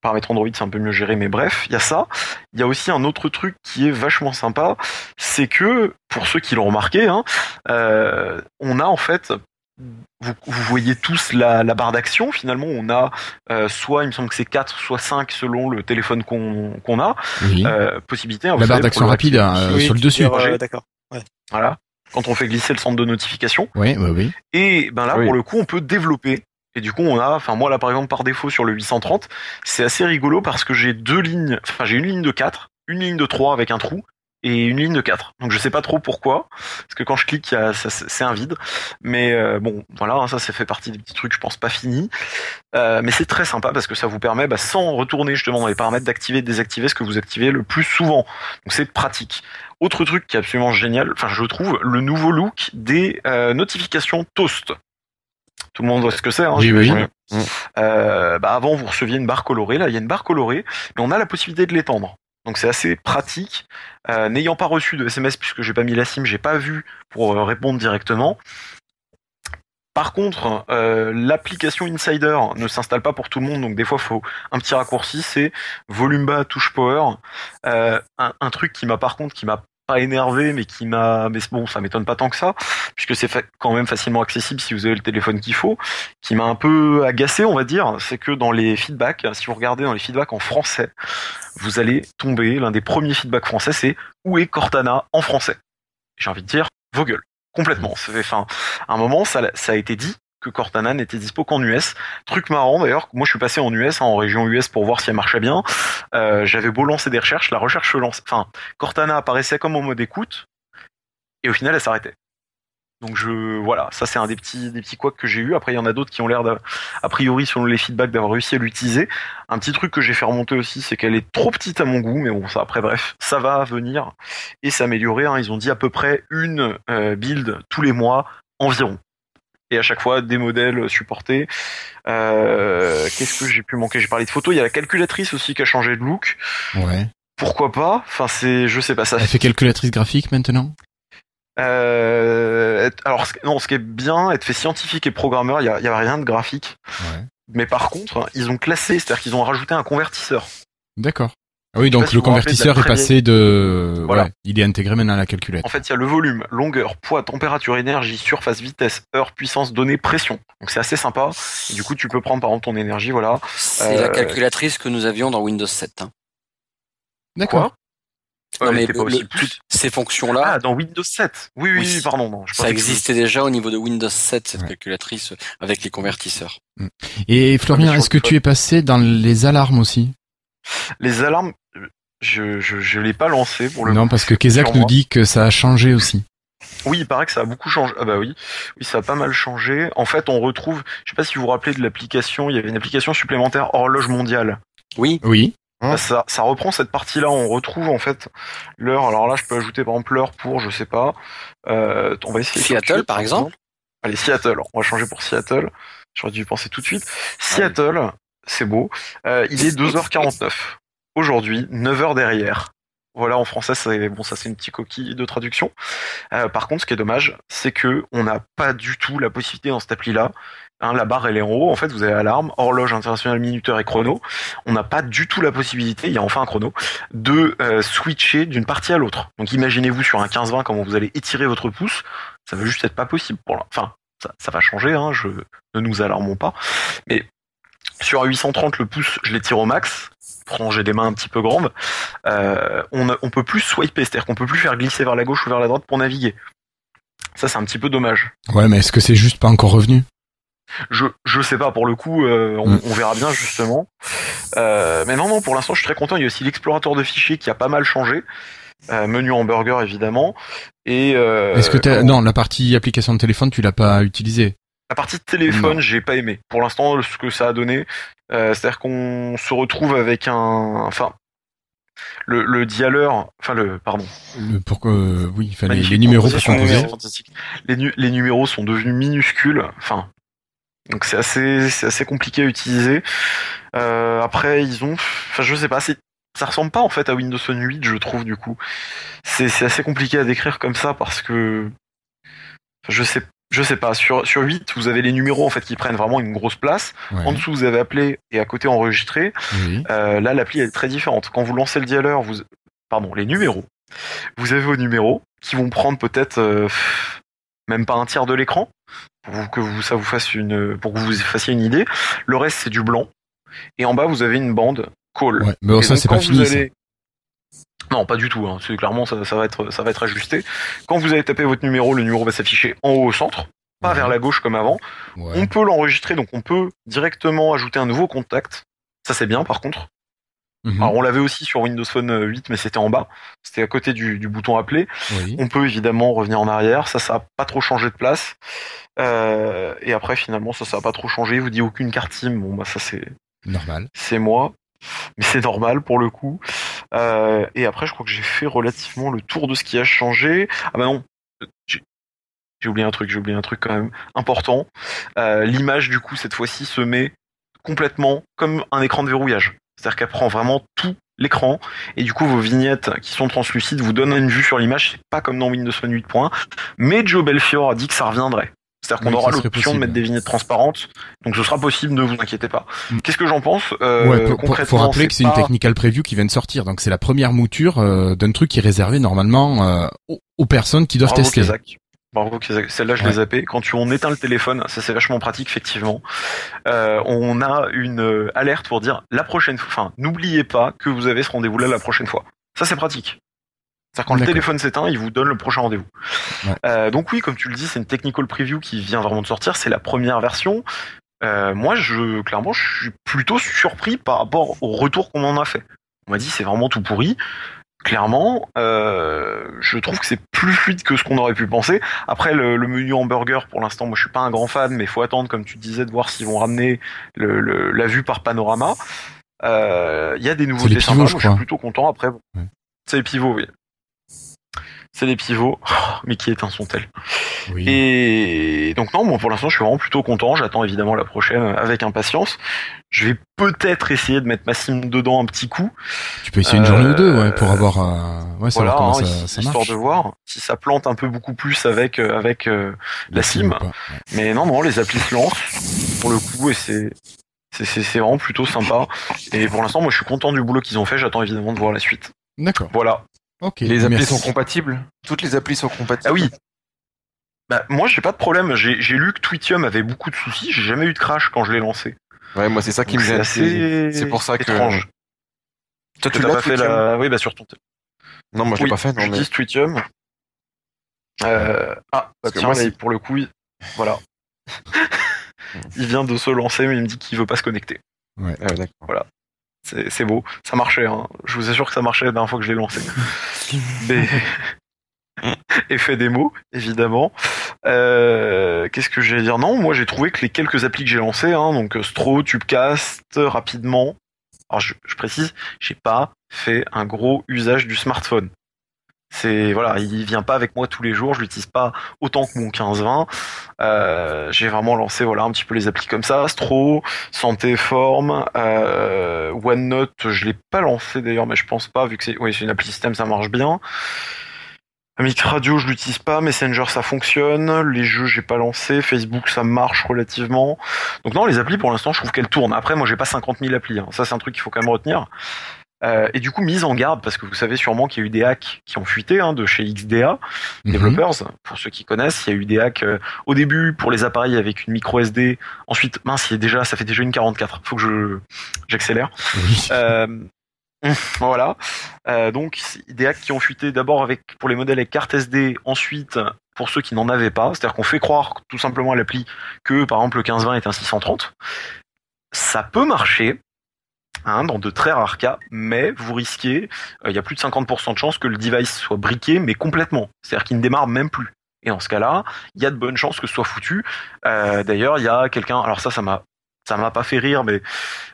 D: Paramètres Android, c'est un peu mieux géré, mais bref, il y a ça. Il y a aussi un autre truc qui est vachement sympa, c'est que, pour ceux qui l'ont remarqué, hein, euh, on a en fait vous, vous voyez tous la, la barre d'action. Finalement, on a euh, soit, il me semble que c'est 4, soit 5 selon le téléphone qu'on a.
A: Oui.
D: Euh, possibilité. hein,
A: La barre d'action rapide euh,
B: Oui,
A: sur le dessus.
B: euh. D'accord.
D: Voilà. Quand on fait glisser le centre de notification.
A: Oui, oui, oui.
D: Et ben là,
C: Oui.
D: pour le coup, on peut développer. Et du coup, on a, enfin moi là par exemple par défaut sur le 830, c'est assez rigolo parce que j'ai deux lignes, enfin j'ai une ligne de 4, une ligne de 3 avec un trou et une ligne de 4. Donc je sais pas trop pourquoi, parce que quand je clique, c'est un vide. Mais euh, bon, voilà, hein, ça ça fait partie des petits trucs, je pense pas finis. Euh, mais c'est très sympa parce que ça vous permet, bah, sans retourner justement dans les paramètres d'activer et de désactiver ce que vous activez le plus souvent. Donc c'est pratique. Autre truc qui est absolument génial, enfin je trouve, le nouveau look des euh, notifications Toast. Tout le monde voit ce que c'est, hein, j'imagine. Euh, bah avant vous receviez une barre colorée, là il y a une barre colorée, mais on a la possibilité de l'étendre. Donc c'est assez pratique. Euh, N'ayant pas reçu de SMS puisque j'ai pas mis la SIM, j'ai pas vu pour euh, répondre directement. Par contre, euh, l'application Insider ne s'installe pas pour tout le monde, donc des fois faut un petit raccourci, c'est volume bas touche power. Euh, un, un truc qui m'a par contre qui m'a pas énervé, mais qui m'a, mais bon, ça m'étonne pas tant que ça, puisque c'est quand même facilement accessible si vous avez le téléphone qu'il faut. Qui m'a un peu agacé, on va dire, c'est que dans les feedbacks, si vous regardez dans les feedbacks en français, vous allez tomber. L'un des premiers feedbacks français, c'est où est Cortana en français? J'ai envie de dire vos gueules, complètement. Enfin, à un moment, ça, ça a été dit Cortana n'était dispo qu'en US. Truc marrant d'ailleurs, moi je suis passé en US, hein, en région US pour voir si elle marchait bien. Euh, J'avais beau lancer des recherches, la recherche se lance. Enfin, Cortana apparaissait comme en mode écoute, et au final elle s'arrêtait. Donc je voilà, ça c'est un des petits des petits couacs que j'ai eu. Après il y en a d'autres qui ont l'air a priori selon les feedbacks d'avoir réussi à l'utiliser. Un petit truc que j'ai fait remonter aussi, c'est qu'elle est trop petite à mon goût, mais bon ça après bref, ça va venir et s'améliorer. Hein. Ils ont dit à peu près une euh, build tous les mois environ. Et à chaque fois des modèles supportés. Euh, Qu'est-ce que j'ai pu manquer? J'ai parlé de photos. Il y a la calculatrice aussi qui a changé de look.
A: Ouais.
D: Pourquoi pas? Enfin c'est, je sais pas ça.
A: Elle fait calculatrice graphique maintenant?
D: Euh, alors, non, ce qui est bien, être fait scientifique et programmeur, il y a, y a rien de graphique.
A: Ouais.
D: Mais par contre, ils ont classé, c'est-à-dire qu'ils ont rajouté un convertisseur.
A: D'accord. Ah oui, donc
D: si
A: le convertisseur est passé de...
D: Voilà.
A: Ouais, il est intégré maintenant à la calculette.
D: En fait, il y a le volume, longueur, poids, température, énergie, surface, vitesse, heure, puissance, données, pression. Donc c'est assez sympa. Et du coup, tu peux prendre par exemple ton énergie, voilà.
F: C'est
D: Euh,
F: la calculatrice que nous avions dans Windows 7. hein.
A: D'accord.
F: Non, mais le- le- toutes ces fonctions-là,
D: Ah, dans Windows 7. Oui, oui,
F: Oui.
D: pardon, non. je
F: ça
D: que-
F: existait déjà au niveau de Windows 7, cette
A: Ouais.
F: calculatrice euh, avec les convertisseurs.
A: Et Florian, est-ce que tu es passé dans les alarmes aussi?
D: Les alarmes, je, je, je l'ai pas lancé pour le
A: Non,
D: coup.
A: parce que Kezak nous dit que ça a changé aussi.
D: Oui, il paraît que ça a beaucoup changé. Ah bah oui, oui, ça a pas mal changé. En fait, on retrouve, je sais pas si vous vous rappelez de l'application, il y avait une application supplémentaire horloge mondiale.
F: Oui,
A: Oui.
C: Hein
D: Bah, ça, ça reprend cette partie-là. On retrouve en fait l'heure. Alors là, je peux ajouter par exemple l'heure pour, je sais pas. Euh, on va essayer.
F: Seattle, par exemple.
D: Allez, Seattle. On va changer pour Seattle. J'aurais dû y penser tout de suite. Seattle, c'est beau. Euh, il est 2h49. Aujourd'hui, 9h derrière. Voilà, en français, c'est bon, ça c'est une petite coquille de traduction. Euh, par contre, ce qui est dommage, c'est que on n'a pas du tout la possibilité dans cette appli-là. Hein, la barre elle est en haut. En fait, vous avez alarme, horloge internationale, minuteur et chrono. On n'a pas du tout la possibilité. Il y a enfin un chrono de euh, switcher d'une partie à l'autre. Donc, imaginez-vous sur un 15-20 comment vous allez étirer votre pouce. Ça va juste être pas possible pour. Enfin, ça, ça va changer. Hein, je ne nous alarmons pas. Mais sur un 830, le pouce, je l'étire au max. J'ai des mains un petit peu grandes. Euh, on, ne- on peut plus swiper, c'est-à-dire qu'on peut plus faire glisser vers la gauche ou vers la droite pour naviguer. Ça, c'est un petit peu dommage.
A: Ouais, mais est-ce que c'est juste pas encore revenu?
D: Je je sais pas pour le coup, euh, on,
A: Mm.
D: on verra bien justement. Euh, mais non non, pour l'instant, je suis très content. Il y a aussi l'explorateur de fichiers qui a pas mal changé. Euh, menu hamburger évidemment. Et euh,
A: Est-ce que t'as... non, la partie application de téléphone, tu l'as pas utilisée
D: La partie téléphone, j'ai pas aimé. Pour l'instant, ce que ça a donné, euh, c'est-à-dire qu'on se retrouve avec un, enfin, le, le dialeur, enfin le, pardon,
A: Le- Pourquoi euh, Oui, il fallait les numéros pour composer.
D: Les, nu- les numéros sont devenus minuscules. Enfin, donc c'est assez, c'est assez compliqué à utiliser. Euh, après, ils ont, enfin, je sais pas, c'est, ça ressemble pas en fait à Windows Phone 8, je trouve du coup. C'est, c'est assez compliqué à décrire comme ça parce que, je sais, je sais pas. Sur sur 8, vous avez les numéros en fait qui prennent vraiment une grosse place.
A: Ouais,
D: En dessous, vous avez appelé et à côté enregistré.
A: oui.
D: Euh, là, l'appli est très différente. Quand vous lancez le dialer, vous, pardon, les numéros. Vous avez vos numéros qui vont prendre peut-être euh, même pas un tiers de l'écran pour que vous, ça vous fasse une, pour que vous fassiez une idée. Le reste c'est du blanc. Et en bas vous avez une bande call.
A: Ouais, mais
D: Et
A: ça c'est pas fini.
D: allez- Non, pas du tout. Hein. C'est clairement ça, ça va être, ça va être ajusté. Quand vous allez taper votre numéro, le numéro va s'afficher en haut au centre, pas
A: Ouais.
D: vers la gauche comme avant.
A: Ouais.
D: On peut l'enregistrer, donc on peut directement ajouter un nouveau contact. Ça c'est bien par contre.
A: Mhm.
D: Alors on l'avait aussi sur Windows Phone 8, mais c'était en bas. C'était à côté du, du bouton appeler.
A: Oui.
D: On peut évidemment revenir en arrière. Ça, ça a pas trop changé de place. Euh, et après finalement, ça, ça a pas trop changé. Il vous dit aucune carte SIM. Bon bah ça c'est
A: Normal.
D: c'est moi, mais c'est normal pour le coup. Euh, et après, je crois que j'ai fait relativement le tour de ce qui a changé. Ah bah non, j'ai oublié un truc, j'ai oublié un truc quand même important. Euh, L'image du coup cette fois-ci se met complètement comme un écran de verrouillage. C'est-à-dire qu'elle prend vraiment tout l'écran et du coup vos vignettes qui sont translucides vous donnent une vue sur l'image. C'est pas comme dans Windows Phone 8.1, mais Joe Belfior a dit que ça reviendrait. C'est-à-dire qu'on
A: Oui,
D: aura l'option de mettre des vignettes transparentes, donc ce sera possible, ne vous inquiétez pas.
A: Mm.
D: Qu'est-ce que j'en pense euh,
A: ouais, pour- pour- faut rappeler que c'est une technical preview qui vient de sortir, donc c'est la première mouture euh, d'un truc qui est réservé normalement euh, aux, aux personnes qui doivent
D: Bravo
A: tester.
D: Kézak. Bravo. Celle-là, je
A: Ouais.
D: l'ai zappée. Quand tu, on éteint le téléphone, ça c'est vachement pratique, effectivement. Euh, on a une alerte pour dire la prochaine fois, enfin, n'oubliez pas que vous avez ce rendez-vous-là la prochaine fois. Ça c'est pratique. C'est-à-dire quand le téléphone s'éteint, il vous donne le prochain rendez-vous.
A: Ouais.
D: Euh, donc oui, comme tu le dis, c'est une technical preview qui vient vraiment de sortir. C'est la première version. Euh, moi, je clairement, je suis plutôt surpris par rapport au retour qu'on en a fait. On m'a dit c'est vraiment tout pourri. Clairement, euh, je trouve que c'est plus fluide que ce qu'on aurait pu penser. Après, le, le menu hamburger, pour l'instant, moi je suis pas un grand fan, mais il faut attendre, comme tu disais, de voir s'ils vont ramener le, le- la vue par panorama. Il y a des nouveautés
A: les pivots,
D: sympas,
A: je
D: moi, je suis plutôt content. Après, bon.
A: Ouais.
D: c'est les pivots, oui. C'est les pivots. Oh, mais qui éteint sont-elles
A: Oui.
D: et donc non, moi pour l'instant je suis vraiment plutôt content. J'attends évidemment la prochaine avec impatience. Je vais peut-être essayer de mettre ma sim dedans un petit coup.
A: Tu peux essayer une journée ou deux, ouais, pour
D: euh,
A: avoir, euh, ouais,
D: Voilà,
A: savoir comment
D: hein,
A: ça, ça
D: histoire de voir si ça plante un peu beaucoup plus avec euh, avec. euh, la sim.
A: pas, ouais.
D: Mais non, non, les applis se lancent pour le coup et c'est c'est vraiment plutôt sympa. Et pour l'instant, moi je suis content du boulot qu'ils ont fait. J'attends évidemment de voir la suite.
A: D'accord.
D: Voilà.
A: Ok.
C: Les applis
A: merci.
C: sont compatibles? Toutes les applis sont compatibles
D: Ah oui. Bah, moi j'ai pas de problème. J'ai lu que Twitium avait beaucoup de soucis. J'ai jamais eu de crash quand je l'ai lancé.
C: Ouais, moi c'est ça qui
D: Donc,
C: me
D: assez
C: C'est pour ça que.
D: étrange.
C: Toi, tu l'as
D: pas fait la. Oui, bah sur ton. téléphone.
C: Non, moi je l'ai
D: Oui,
C: pas fait. Non, mais...
D: J'utilise Twitium. Euh... Ah, bah tiens,
C: moi,
D: pour le coup, il... voilà. il vient de se lancer, mais il me dit qu'il veut pas se connecter.
C: Ah ouais, d'accord.
D: C'est c'est beau, ça marchait. Hein. Je vous assure que ça marchait la dernière fois que je l'ai lancé. Mais... Effet démo, évidemment. Euh, Qu'est-ce que j'allais dire? Non, moi j'ai trouvé que les quelques applis que j'ai lancées, hein, donc euh, Stro, Tubecast, rapidement, Alors je, je précise, j'ai pas fait un gros usage du smartphone. C'est voilà, il vient pas avec moi tous les jours, je l'utilise pas autant que mon 15-20. Euh, j'ai vraiment lancé voilà un petit peu les applis comme ça, Astro, Santé Forme, euh, OneNote, je l'ai pas lancé d'ailleurs, mais je pense pas vu que c'est une appli système, ça marche bien. Mix Radio, je l'utilise pas. Messenger, ça fonctionne. Les jeux, j'ai pas lancé. Facebook, ça marche relativement. Donc non, les applis, pour l'instant, je trouve qu'elles tournent. Après, moi, j'ai pas 50 000 applis. hein. Ça, c'est un truc qu'il faut quand même retenir. Euh, et du coup, mise en garde, parce que vous savez sûrement qu'il y a eu des hacks qui ont fuité hein, de chez XDA,
A: Mhm.
D: Developers. Pour ceux qui connaissent, il y a eu des hacks euh, au début pour les appareils avec une micro SD. Ensuite, mince, il y a déjà, ça fait déjà une 44. Faut que je j'accélère.
A: Oui.
D: Euh, voilà. Donc des hacks qui ont fuité d'abord avec pour les modèles avec carte SD, ensuite pour ceux qui n'en avaient pas, c'est-à-dire qu'on fait croire tout simplement à l'appli que par exemple le 1520 est un 630. Ça peut marcher. Hein, dans de très rares cas, mais vous risquez, euh, il y a plus de 50% de chances que le device soit briqué, mais complètement. C'est-à-dire qu'il ne démarre même plus. Et en ce cas-là, il y a de bonnes chances que ce soit foutu. Euh, D'ailleurs, il y a quelqu'un, alors ça, ça m'a, ça m'a pas fait rire, mais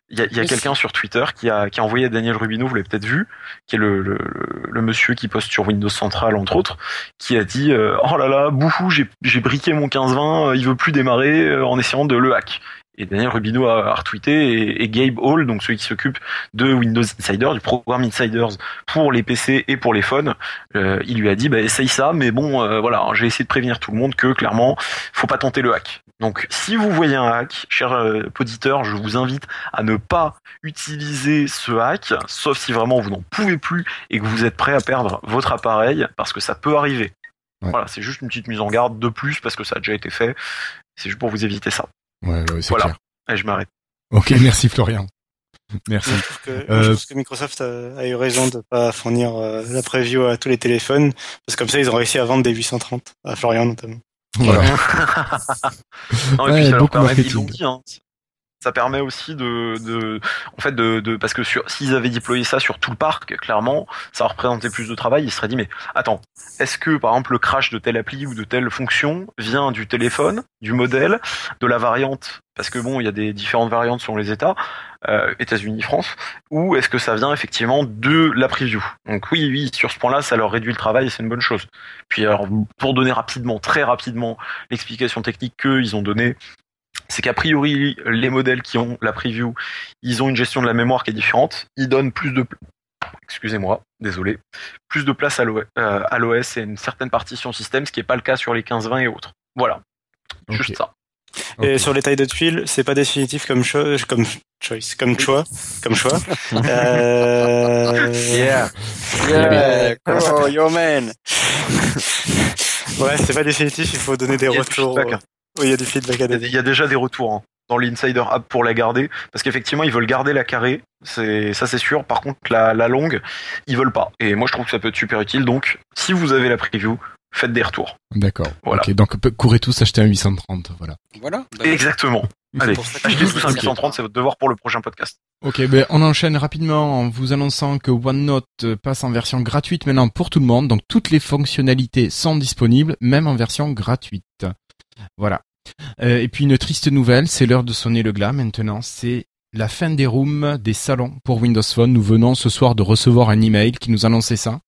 D: il y a, y quelqu'un sur Twitter qui a, qui a envoyé à Daniel Rubino, vous l'avez peut-être vu, qui est le, le, le- le monsieur qui poste sur Windows Central entre autres, qui a dit euh, oh là là, bouhou, j'ai briqué mon 1520, euh, il veut plus démarrer en essayant de le hack. Et Daniel Rubino a, a retweeté et, et Gabe Hall, donc celui qui s'occupe de Windows Insider, du programme Insiders pour les PC et pour les phones, euh, il lui a dit bah, essaye ça, mais bon euh, voilà, j'ai essayé de prévenir tout le monde que clairement faut pas tenter le hack. Donc si vous voyez un hack, cher euh, auditeur, je vous invite à ne pas utiliser ce hack, sauf si vraiment vous n'en pouvez plus et que vous êtes prêt à perdre votre appareil, parce que ça peut arriver.
A: Ouais.
D: Voilà, c'est juste une petite mise en garde de plus parce que ça a déjà été fait. C'est juste pour vous éviter ça.
A: Ouais, ouais, c'est
D: Voilà.
A: clair.
D: Et je m'arrête.
A: Ok, merci Florian. Merci.
B: Je trouve que,
A: Euh,
B: je trouve que Microsoft a, eu raison de pas fournir euh, la preview à tous les téléphones, parce que comme ça, ils ont réussi à vendre des 830, à Florian notamment.
A: Voilà.
D: Non, et
A: Ouais,
D: puis ça leur
A: beaucoup
D: permet,
A: marketing.
D: ils l'ont dit, hein. Ça permet aussi de, de, en fait, de, de parce que sur, s'ils avaient déployé ça sur tout le parc, clairement, ça représentait plus de travail. Ils se seraient dit, mais attends, est-ce que par exemple le crash de telle appli ou de telle fonction vient du téléphone, du modèle, de la variante? Parce que bon, il y a des différentes variantes selon les États, euh, États-Unis, France, ou est-ce que ça vient effectivement de la preview Donc oui, oui, sur ce point-là, ça leur réduit le travail et c'est une bonne chose. Puis alors, pour donner rapidement, très rapidement, l'explication technique qu'ils ont donnée, c'est qu'a priori, les modèles qui ont la preview, ils ont une gestion de la mémoire qui est différente. Ils donnent plus de, excusez-moi, désolé, plus de place à l'OS euh, et une certaine partition système, ce qui n'est pas le cas sur les 15-20 et autres. Voilà, juste ça.
B: Et sur les tailles de tuiles, c'est pas définitif comme cho comme choice, comme choix, comme choix. Euh...
F: Yeah. Yeah. Oh, yo man.
B: Ouais, c'est pas définitif, il faut donner des retours. Oui, il y a du feedback à
D: Il y a-
B: donner.
D: il y a déjà des retours hein, dans l'Insider App pour la garder, parce qu'effectivement ils veulent garder la carré, c'est ça c'est sûr. Par contre la, la longue, ils veulent pas. Et moi je trouve que ça peut être super utile. Donc si vous avez la preview, faites des retours.
A: D'accord.
D: Voilà.
A: Ok, donc courez tous acheter un 830, voilà.
F: Voilà.
D: Exactement. Allez, achetez tous un
A: Ok.
D: 830, c'est votre devoir pour le prochain podcast.
A: Ok, ben on enchaîne rapidement en vous annonçant que OneNote passe en version gratuite maintenant pour tout le monde. Donc toutes les fonctionnalités sont disponibles, même en version gratuite. Voilà. Euh, et puis une triste nouvelle, c'est l'heure de sonner le glas maintenant. C'est la fin des rooms des salons pour Windows Phone. Nous venons ce soir de recevoir un email qui nous annonçait ça.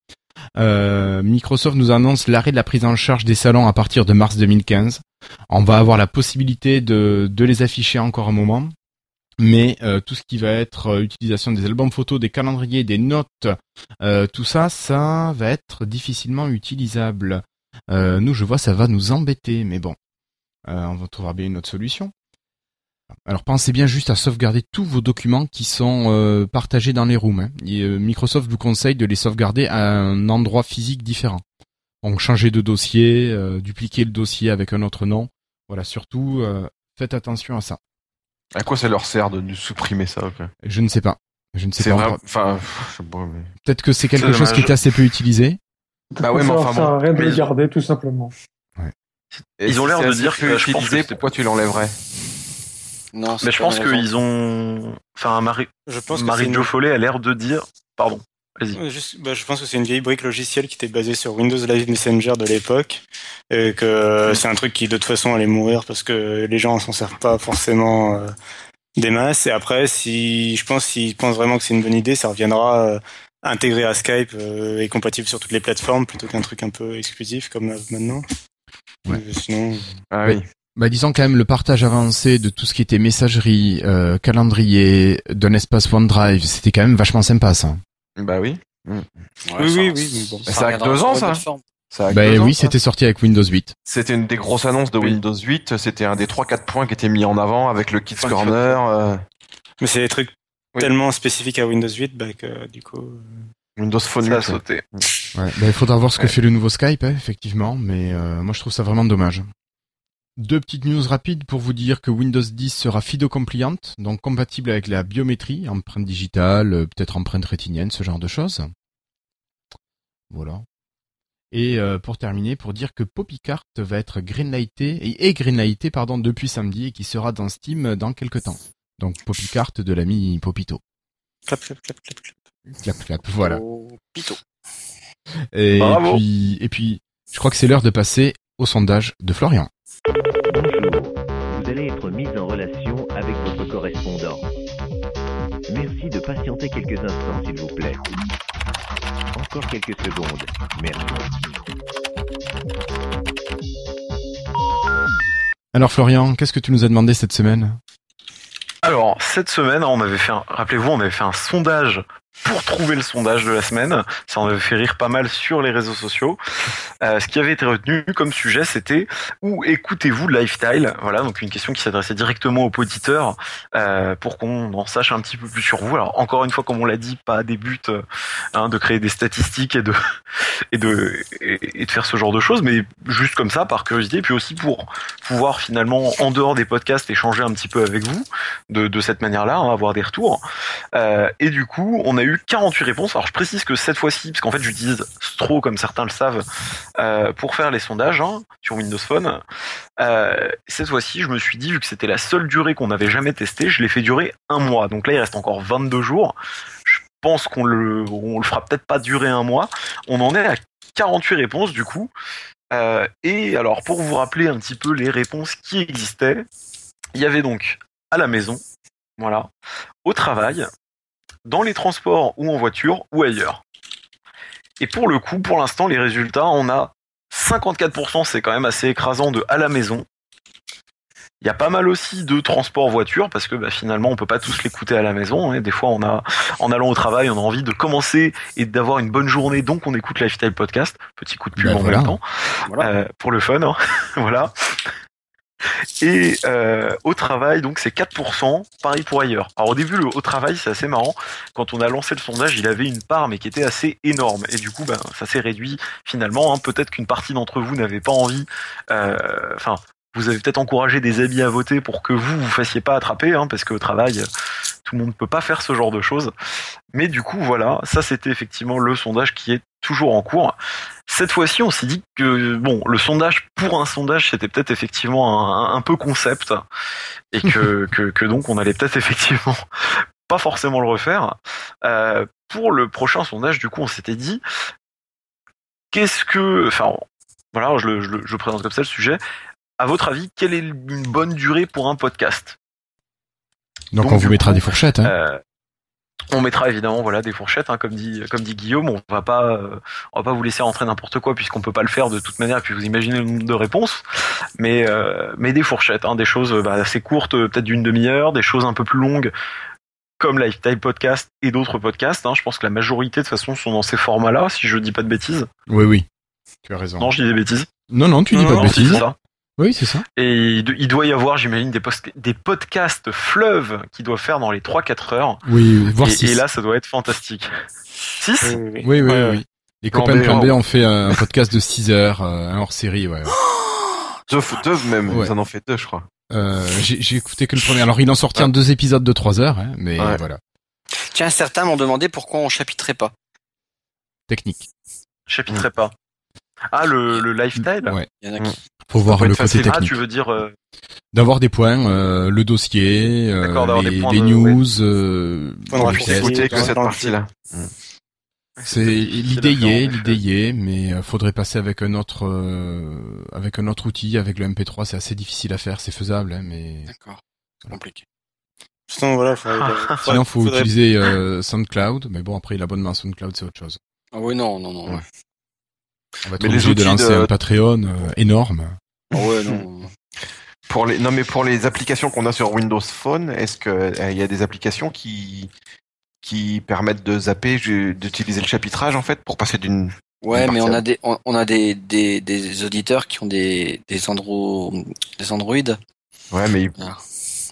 A: Euh, Microsoft nous annonce l'arrêt de la prise en charge des salons à partir de mars 2015. On va avoir la possibilité de, les afficher encore un moment mais euh, tout ce qui va être utilisation des albums photos, des calendriers, des notes, tout ça, ça va être difficilement utilisable. Nous, je vois, ça va nous embêter, mais bon, on va trouver bien une autre solution. Alors pensez bien juste à sauvegarder tous vos documents qui sont euh, partagés dans les rooms. hein. Et, euh, Microsoft vous conseille de les sauvegarder à un endroit physique différent. Donc changer de dossier, euh, dupliquer le dossier avec un autre nom. Voilà, surtout euh, faites attention à ça.
C: À quoi ça leur sert de nous supprimer ça ok?
A: Je ne sais pas. Je ne sais
C: C'est
A: pas.
C: vrai. Enfin, pff, je sais pas, mais.
A: Peut-être que c'est quelque chose qui est assez peu utilisé.
C: Bah ouais, mais
E: ça
C: enfin bon.
E: à rien de
D: Mais
E: le
D: ils-
E: garder, tout simplement.
C: Et
D: Ils ont
C: si
D: l'air de dire que je pense que
C: pourquoi tu l'enlèverais
F: Non, c'est
D: Mais je pense qu'ils ont, enfin Marie,
B: Je pense
D: Marie Jo Follet a l'air de dire, pardon,
B: juste- bah, je pense que c'est une vieille brique logicielle qui était basée sur Windows Live Messenger de l'époque et que c'est un truc qui de toute façon allait mourir parce que les gens s'en servent pas forcément euh, des masses. Et après, si je pense, s'ils pensent vraiment que c'est une bonne idée, ça reviendra euh, intégré à Skype euh, et compatible sur toutes les plateformes plutôt qu'un truc un peu exclusif comme euh, maintenant.
A: Ouais.
B: Euh, Sinon,
C: Ah oui.
A: Bah disons quand même le partage avancé de tout ce qui était messagerie, euh, calendrier, d'un espace OneDrive, c'était quand même vachement sympa ça.
C: Bah oui.
B: oui, oui, oui, mais bon.
C: Ça a que deux ans, ça. Ça a que
A: Bah
C: deux
A: oui, c'était sorti avec Windows 8.
C: C'était une des grosses annonces de
B: Oui.
C: Windows 8. C'était un des 3-4 points qui étaient mis en avant avec le Kids Corner. euh,
B: Mais c'est des trucs
C: Oui.
B: tellement spécifiques à Windows 8 bah, que du coup.
C: Windows Phone
D: Ça a
C: 8.
D: sauté.
A: Ouais. Bah, il faudra voir ce que
C: Ouais.
A: fait le nouveau Skype, hein, effectivement, mais euh, moi je trouve ça vraiment dommage. Deux petites news rapides pour vous dire que Windows 10 sera FIDO compliant, donc compatible avec la biométrie, empreinte digitale, euh, peut-être empreinte rétinienne, ce genre de choses. Voilà. Et euh, pour terminer, pour dire que Poppycart va être greenlighté et est greenlighté pardon depuis samedi et qui sera dans Steam dans quelques temps. Donc Poppycart de l'ami Popito.
B: Clap, clap, clap, clap, clap.
A: Clap clap. Voilà.
F: Oh, Pito.
A: Et
D: Bravo.
A: puis et puis je crois que c'est l'heure de passer au sondage de Florian.
H: Bonjour, vous allez être mis en relation avec votre correspondant. Merci de patienter quelques instants, s'il vous plaît. Encore quelques secondes. Merci.
A: Alors Florian, qu'est-ce que tu nous as demandé cette semaine?
D: Alors, cette semaine, on avait fait un, rappelez-vous, on avait fait un sondage pour trouver le sondage de la semaine. Ça en avait fait rire pas mal sur les réseaux sociaux. Euh, ce qui avait été retenu comme sujet, c'était où écoutez-vous Lifestyle? Voilà, donc une question qui s'adressait directement aux auditeurs euh, pour qu'on en sache un petit peu plus sur vous. Alors, encore une fois, comme on l'a dit, pas des buts euh, hein, de créer des statistiques et de et de et, de faire ce genre de choses, mais juste comme ça, par curiosité, puis aussi pour pouvoir finalement, en dehors des podcasts, échanger un petit peu avec vous de, cette manière-là, hein, avoir des retours. Et du coup, on a eu 48 réponses. Alors je précise que cette fois-ci, parce qu'en fait j'utilise Stro, comme certains le savent, euh, pour faire les sondages hein, sur Windows Phone. Euh, cette fois-ci, je me suis dit, vu que c'était la seule durée qu'on n'avait jamais testée, je l'ai fait durer un mois. Donc là, il reste encore 22 jours. Je pense qu'on le, on le fera peut-être pas durer un mois. On en est à 48 réponses du coup. Euh, et alors, pour vous rappeler un petit peu les réponses qui existaient, il y avait donc à la maison, voilà, au travail, dans les transports ou en voiture ou ailleurs. Et pour le coup, pour l'instant, les résultats, on a 54%, c'est quand même assez écrasant de à la maison. Il y a pas mal aussi de transport voiture parce que bah, finalement on peut pas tous l'écouter à la maison. hein. Des fois on a en allant au travail on a envie de commencer et d'avoir une bonne journée donc on écoute Lifestyle Podcast. Petit coup de pub
A: Bah,
D: en
A: voilà.
D: même temps
F: Voilà.
D: euh, pour le fun. hein. voilà. Et euh, au travail, donc c'est 4%, pareil pour ailleurs. Alors au début, le au travail, c'est assez marrant. Quand on a lancé le sondage, il avait une part, mais qui était assez énorme. Et du coup, ben, ça s'est réduit finalement. hein. Peut-être qu'une partie d'entre vous n'avait pas envie. euh, Enfin, vous avez peut-être encouragé des amis à voter pour que vous vous fassiez pas attraper, hein, parce qu'au travail, tout le monde ne peut pas faire ce genre de choses. Mais du coup, voilà, ça c'était effectivement le sondage qui est toujours en cours. Cette fois-ci, on s'est dit que bon, le sondage pour un sondage, c'était peut-être effectivement un, un peu concept et que, que, que donc on allait peut-être effectivement pas forcément le refaire. Euh, pour le prochain sondage, du coup, on s'était dit qu'est-ce que, enfin, voilà, je le, je, le, je le présente comme ça le sujet. À votre avis, quelle est une bonne durée pour un podcast?
A: Donc,
D: Donc,
A: on vous mettra
D: coup,
A: des fourchettes. Hein.
D: euh, on mettra évidemment voilà des fourchettes, hein, comme dit comme dit Guillaume. On va pas euh, on va pas vous laisser rentrer n'importe quoi puisqu'on peut pas le faire de toute manière. Et puis vous imaginez le nombre de réponses, mais euh, mais des fourchettes, hein, des choses bah, assez courtes, euh, peut-être d'une demi-heure, des choses un peu plus longues comme Lifetime Podcast et d'autres podcasts. Hein. Je pense que la majorité de toute façon sont dans ces formats-là, si je dis pas de bêtises.
A: Oui, oui. Tu as raison.
D: Non, je dis des bêtises.
A: Non, non, tu dis
D: Non,
A: pas
D: non,
A: de bêtises.
D: c'est ça.
A: Oui, c'est ça.
D: Et il, do- il doit y avoir, j'imagine, des, podcasts fleuves qui doivent faire dans les 3-4 heures.
A: Oui, voire
D: Et,
A: 6.
D: et là, ça doit être fantastique. 6
B: Oui, oui, oui.
A: Oui, oui,
D: Ouais,
A: oui. Les
C: Plan
A: copains de Plan B ont fait un podcast de 6 heures, euh, un hors série, ouais.
C: Deux, deux même,
A: Ouais.
C: ils en ont fait deux, je crois.
A: Euh, j'ai écouté que le premier. Alors, il en sortit en deux épisodes de 3 heures, hein, mais
C: Ouais.
A: voilà.
F: Tiens, certains m'ont demandé pourquoi on chapitrait pas.
A: Technique.
D: Chapitrerai pas. Ah, le, le lifestyle
A: Ouais.
F: Il y en a
C: Mm.
F: qui.
A: Faut voir le côté
C: facile.
D: Ah,
A: technique.
D: tu veux dire... euh,
A: D'avoir des points, euh, le dossier, euh, les,
D: des
A: les
D: de-
A: news, euh,
B: de
C: que cette partie-là.
A: C'est l'idée y est, l'idée y est, mais faudrait passer avec un autre, euh, avec un autre outil, avec le MP3, c'est assez difficile à faire, c'est faisable, hein, mais
F: D'accord. C'est compliqué.
B: Sinon, voilà, faudrait, faudrait-
A: Sinon, faut
B: faudrait-
A: utiliser euh, SoundCloud, mais bon, après l'abonnement à SoundCloud, c'est autre chose.
F: Ah oui, non, non, non.
A: Ouais. On va être
C: Mais les
A: obligé de
C: outils
A: lancer
C: de-
A: un Patreon euh, énorme.
F: Ah ouais, non.
C: Pour les, non, mais pour les applications qu'on a sur Windows Phone, est-ce que euh, il y a des applications qui qui permettent de zapper, d'utiliser le chapitrage en fait pour passer d'une
F: Ouais, mais on a des, on, on a des, des, des auditeurs qui ont des, des andro, des Android.
C: Ouais, mais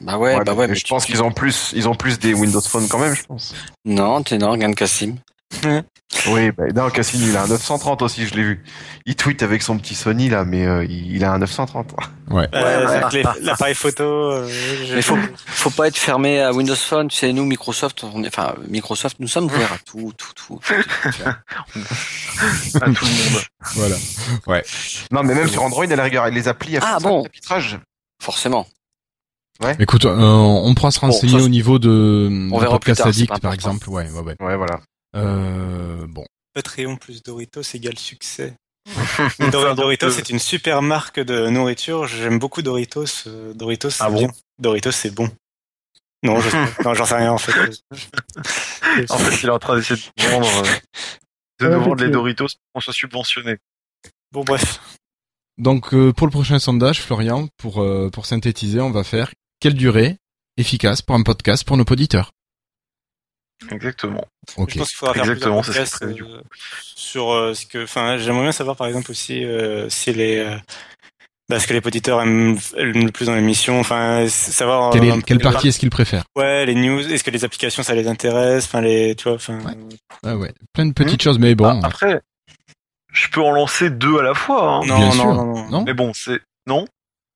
F: Bah ouais, bah
C: mais
F: ouais. mais
C: je
F: tu-
C: pense
F: tu-
C: qu'ils ont plus, ils ont plus des Windows Phone quand même, je pense.
F: Non, t'es non, regarde Cassim.
C: Oui, bah, non, Cassine, il a un 930 aussi, je l'ai vu. Il tweet avec son petit Sony là, mais euh, il a un 930.
A: Ouais.
B: Euh, c'est-à-dire que les- L'appareil photo. euh,
F: Mais faut, faut pas être fermé à Windows Phone. Tu sais, nous, Microsoft, on est, enfin, Microsoft, nous sommes ouverts à tout, tout, tout. tout, tout.
D: À tout le monde.
A: Voilà. Ouais.
C: Non, mais même sur Android, à la rigueur, les applis à
F: Ah, bon.
C: le chapitrage.
F: Forcément.
A: Écoute, euh, on pourra se renseigner
F: ça,
A: au niveau de,
F: on
A: de
F: verra
A: Podcast Addict, par exemple. Ouais, ouais, ouais.
C: Ouais, voilà.
A: Euh, bon.
B: Patreon plus Doritos égale succès. Dor- Doritos, c'est une super marque de nourriture. J'aime beaucoup Doritos. Euh, Doritos, c'est
D: Ah bon
B: bien. Doritos, c'est bon. Non, je. Non, j'en sais rien en fait.
D: En fait, il est en train d'essayer de nous vendre, euh, de
E: Ouais,
D: nous vendre les. Doritos pour qu'on soit subventionné.
B: Bon, bref.
A: Donc, euh, pour le prochain sondage, Florian, pour, euh, pour synthétiser, on va faire quelle durée efficace pour un podcast pour nos auditeurs.
D: Exactement.
A: Ok.
B: Je pense qu'il faudra faire
D: Exactement, est prévu,
B: euh, sur euh, ce que. Enfin, j'aimerais bien savoir par exemple aussi euh, si les. Euh, bah, ce que les auditeurs aiment, aiment le plus dans l'émission. Enfin, savoir.
A: Quelle,
B: euh,
A: est-
B: un peu
A: quelle partie est-ce qu'ils préfèrent?
B: Ouais, les news. Est-ce que les applications ça les intéresse? Enfin, les. Tu vois. Enfin.
A: Ouais. Ah ouais, plein de petites choses, mais bon.
D: Ah, après, je peux en lancer deux à la fois. hein.
B: Non,
A: Bien
B: non,
A: sûr.
B: non, non,
A: Non?
D: Mais bon, c'est non?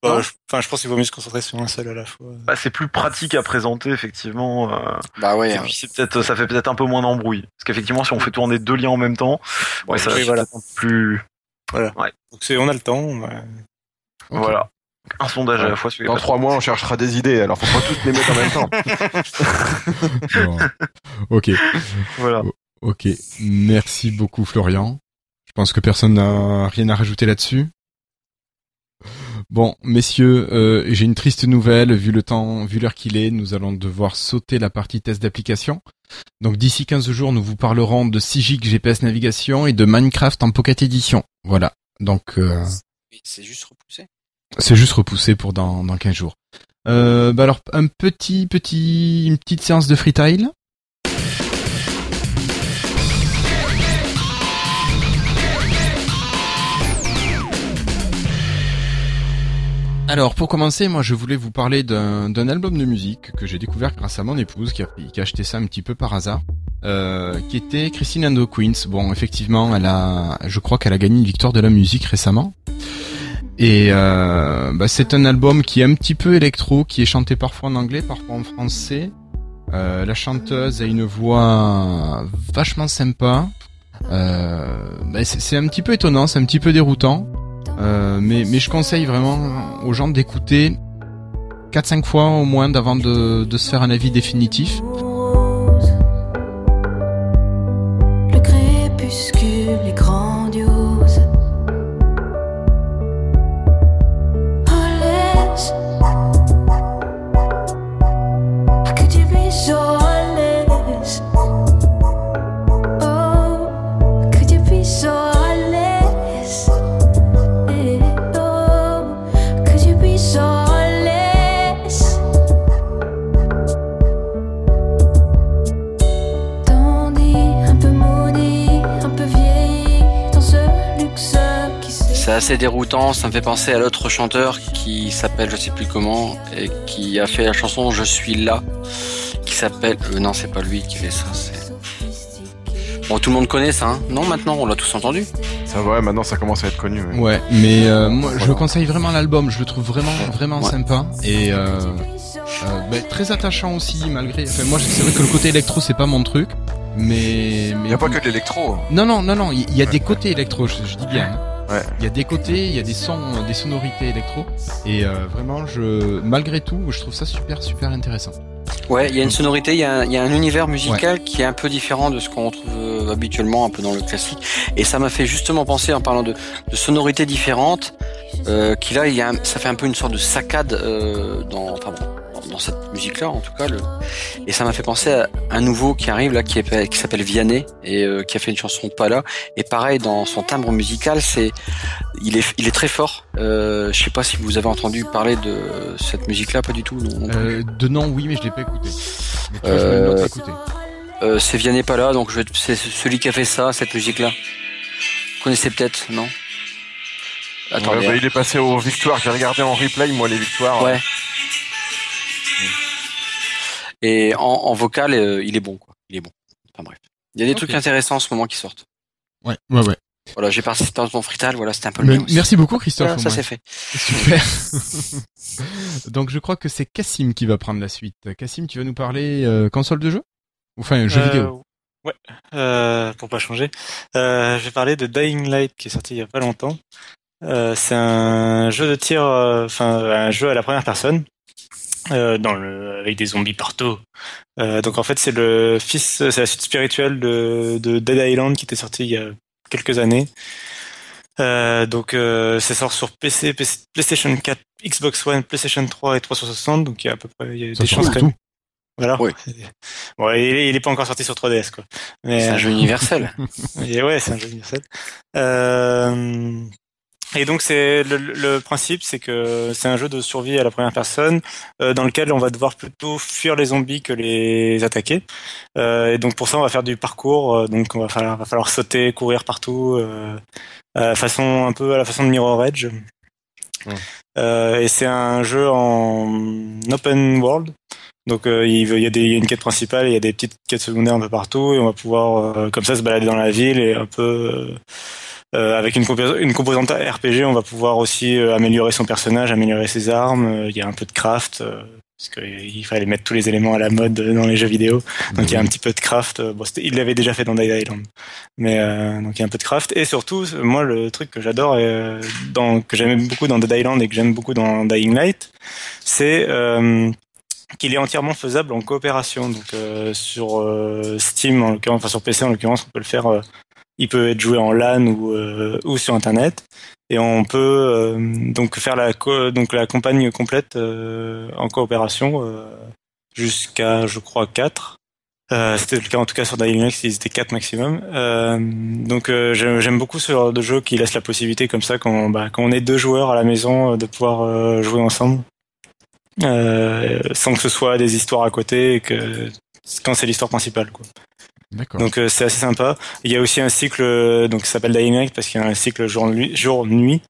B: Bah, je- Enfin, je pense qu'il vaut mieux se concentrer sur un seul à la fois.
D: Bah, c'est plus pratique à présenter effectivement. euh,
F: Bah ouais.
D: et puis c'est peut-être, ça fait peut-être un peu moins d'embrouille. Parce qu'effectivement, si on fait tourner deux liens en même temps, ouais, ça
B: oui, voilà.
D: peut-être un peu plus.
B: Donc c'est, on a le temps. ouais.
D: Voilà. Un sondage à
C: Ouais.
D: la fois.
C: Dans trois mois, on cherchera des idées. Alors, faut pas toutes les mettre en même temps.
A: Ok.
D: Voilà.
A: Ok. Merci beaucoup, Florian. Je pense que personne n'a rien à rajouter là-dessus. Bon, messieurs, euh, j'ai une triste nouvelle. Vu le temps, vu l'heure qu'il est, nous allons devoir sauter la partie test d'application. Donc d'ici 15 jours, nous vous parlerons de 6 GB GPS navigation et de Minecraft en Pocket Edition. Voilà. Donc euh,
F: C'est juste repoussé.
A: c'est juste repoussé pour dans, dans 15 jours. Euh, bah alors un petit petit une petite séance de freestyle. Alors pour commencer, moi je voulais vous parler d'un album de musique que j'ai découvert grâce à mon épouse qui a, acheté ça un petit peu par hasard, euh, qui était Christine and Queens. Bon, effectivement, elle a, je crois qu'elle a gagné une victoire de la musique récemment. Et euh, bah, c'est un album qui est un petit peu électro, qui est chanté parfois en anglais, parfois en français. Euh, la chanteuse a une voix vachement sympa. Euh, bah, c'est un petit peu étonnant, c'est un petit peu déroutant. Euh, mais, je conseille vraiment aux gens d'écouter 4-5 fois au moins d'avant de, se faire un avis définitif.
F: Assez déroutant, ça me fait penser à l'autre chanteur qui s'appelle je sais plus comment et qui a fait la chanson Je suis là qui s'appelle euh, non c'est pas lui qui fait ça bon tout le monde connaît ça hein non maintenant on l'a tous entendu
C: Ça va, maintenant ça commence à être connu. ouais.
A: Ouais, mais euh, moi je
C: Voilà.
A: conseille vraiment l'album, je le trouve vraiment vraiment
F: Ouais.
A: sympa et euh, euh, bah, très attachant aussi malgré. Enfin moi c'est vrai que le côté électro c'est pas mon truc, mais mais
C: Il y a pas que de l'électro.
A: Non non non non, il y, a
C: Ouais,
A: des
C: ouais.
A: côtés électro, je, je dis bien. hein.
C: Ouais.
A: Il y a des côtés, il y a des sons, des sonorités électro et euh, vraiment je malgré tout je trouve ça super super intéressant.
F: ouais il y a une sonorité il y a un, il y a un univers musical qui est un peu différent de ce qu'on trouve euh, habituellement un peu dans le classique et ça m'a fait justement penser en parlant de, de sonorités différentes euh, qu'il a il y a un- ça fait un peu une sorte de saccade euh, dans enfin bon, dans cette musique-là, en tout cas. Le... Et ça m'a fait penser à un nouveau qui arrive là, qui, est- qui s'appelle Vianney et euh, qui a fait une chanson pas là. Et pareil, dans son timbre musical, c'est, il est, il est très fort. Euh, je sais pas si vous avez entendu parler de cette musique-là, pas du tout. Non, non.
A: Euh, de nom, oui, mais je l'ai pas écouté. Mais tu vois, je vais le noter, écouter.
F: Euh, c'est Vianney pas là, donc je vais- c'est celui qui a fait ça, cette musique-là. Vous connaissez peut-être, non Attendez.
C: Ouais, bah, il est passé aux victoires. J'ai regardé en replay, moi, les victoires.
F: Ouais. Et en, en vocal, euh, il est bon, quoi. Il est bon. Enfin bref. Il y a des trucs intéressants en ce moment qui sortent.
A: Ouais, ouais, ouais.
F: Voilà, j'ai participé dans ton frital, voilà, c'était un peu le
A: merci beaucoup, Christophe.
F: Voilà, ça c'est fait.
A: Super. Donc je crois que c'est Cassim qui va prendre la suite. Cassim, tu vas nous parler euh, console de jeu? Enfin, jeu
B: Euh,
A: vidéo.
B: Ouais, euh, pour pas changer. Euh, je vais parler de Dying Light qui est sorti il y a pas longtemps. Euh, c'est un jeu de tir, euh, enfin un jeu à la première personne, euh, dans le, avec des zombies partout. Euh, donc en fait c'est le fils, c'est la suite spirituelle de, de Dead Island qui était sorti il y a quelques années. Euh, donc euh, c'est sort sur PC, PC, PlayStation 4, Xbox One, PlayStation 3 et 360. Donc il y a à peu près il y a
A: Ça
B: des chances
A: partout.
B: voilà.
F: Oui.
B: Bon, il est, il est pas encore sorti sur 3DS quoi.
F: C'est un jeu universel.
B: et ouais, c'est un jeu universel. Euh, et donc c'est le, le principe, c'est que c'est un jeu de survie à la première personne euh, dans lequel on va devoir plutôt fuir les zombies que les attaquer. Euh, et donc pour ça, on va faire du parcours. euh, donc on va falloir, va falloir sauter, courir partout, euh, façon un peu à la façon de Mirror Edge. Euh, et c'est un jeu en open world. Donc euh, il y, a des, il y a une quête principale, il y a des petites quêtes secondaires un peu partout, et on va pouvoir euh, comme ça se balader dans la ville et un peu euh, avec une, compos- une composante RPG, on va pouvoir aussi euh, améliorer son personnage, améliorer ses armes. euh, Il y a un peu de craft euh, parce qu'il fallait mettre tous les éléments à la mode dans les jeux vidéo. Donc il y a un petit peu de craft. Bon, il l'avait déjà fait dans Dead Island, mais euh, donc il y a un peu de craft. Et surtout, moi le truc que j'adore, dans, que j'aime beaucoup dans Dead Island et que j'aime beaucoup dans Dying Light, c'est euh, qu'il est entièrement faisable en coopération. Donc euh, sur Steam en l'occurrence, enfin sur PC en l'occurrence, on peut le faire. Il peut être joué en LAN ou euh, ou sur internet et on peut euh, donc faire la donc la campagne complète euh, en coopération euh, jusqu'à je crois 4 euh, c'était le cas en tout cas sur Light, ils étaient 4 maximum. Euh, donc j'aime beaucoup ce genre de jeu qui laisse la possibilité comme ça quand, bah, quand on est deux joueurs à la maison de pouvoir jouer ensemble sans que ce soit des histoires à côté que quand c'est l'histoire principale quoi. Donc euh, c'est assez sympa. Il y a aussi un cycle euh, donc qui s'appelle Dying parce qu'il y a un cycle jour nuit jour nuit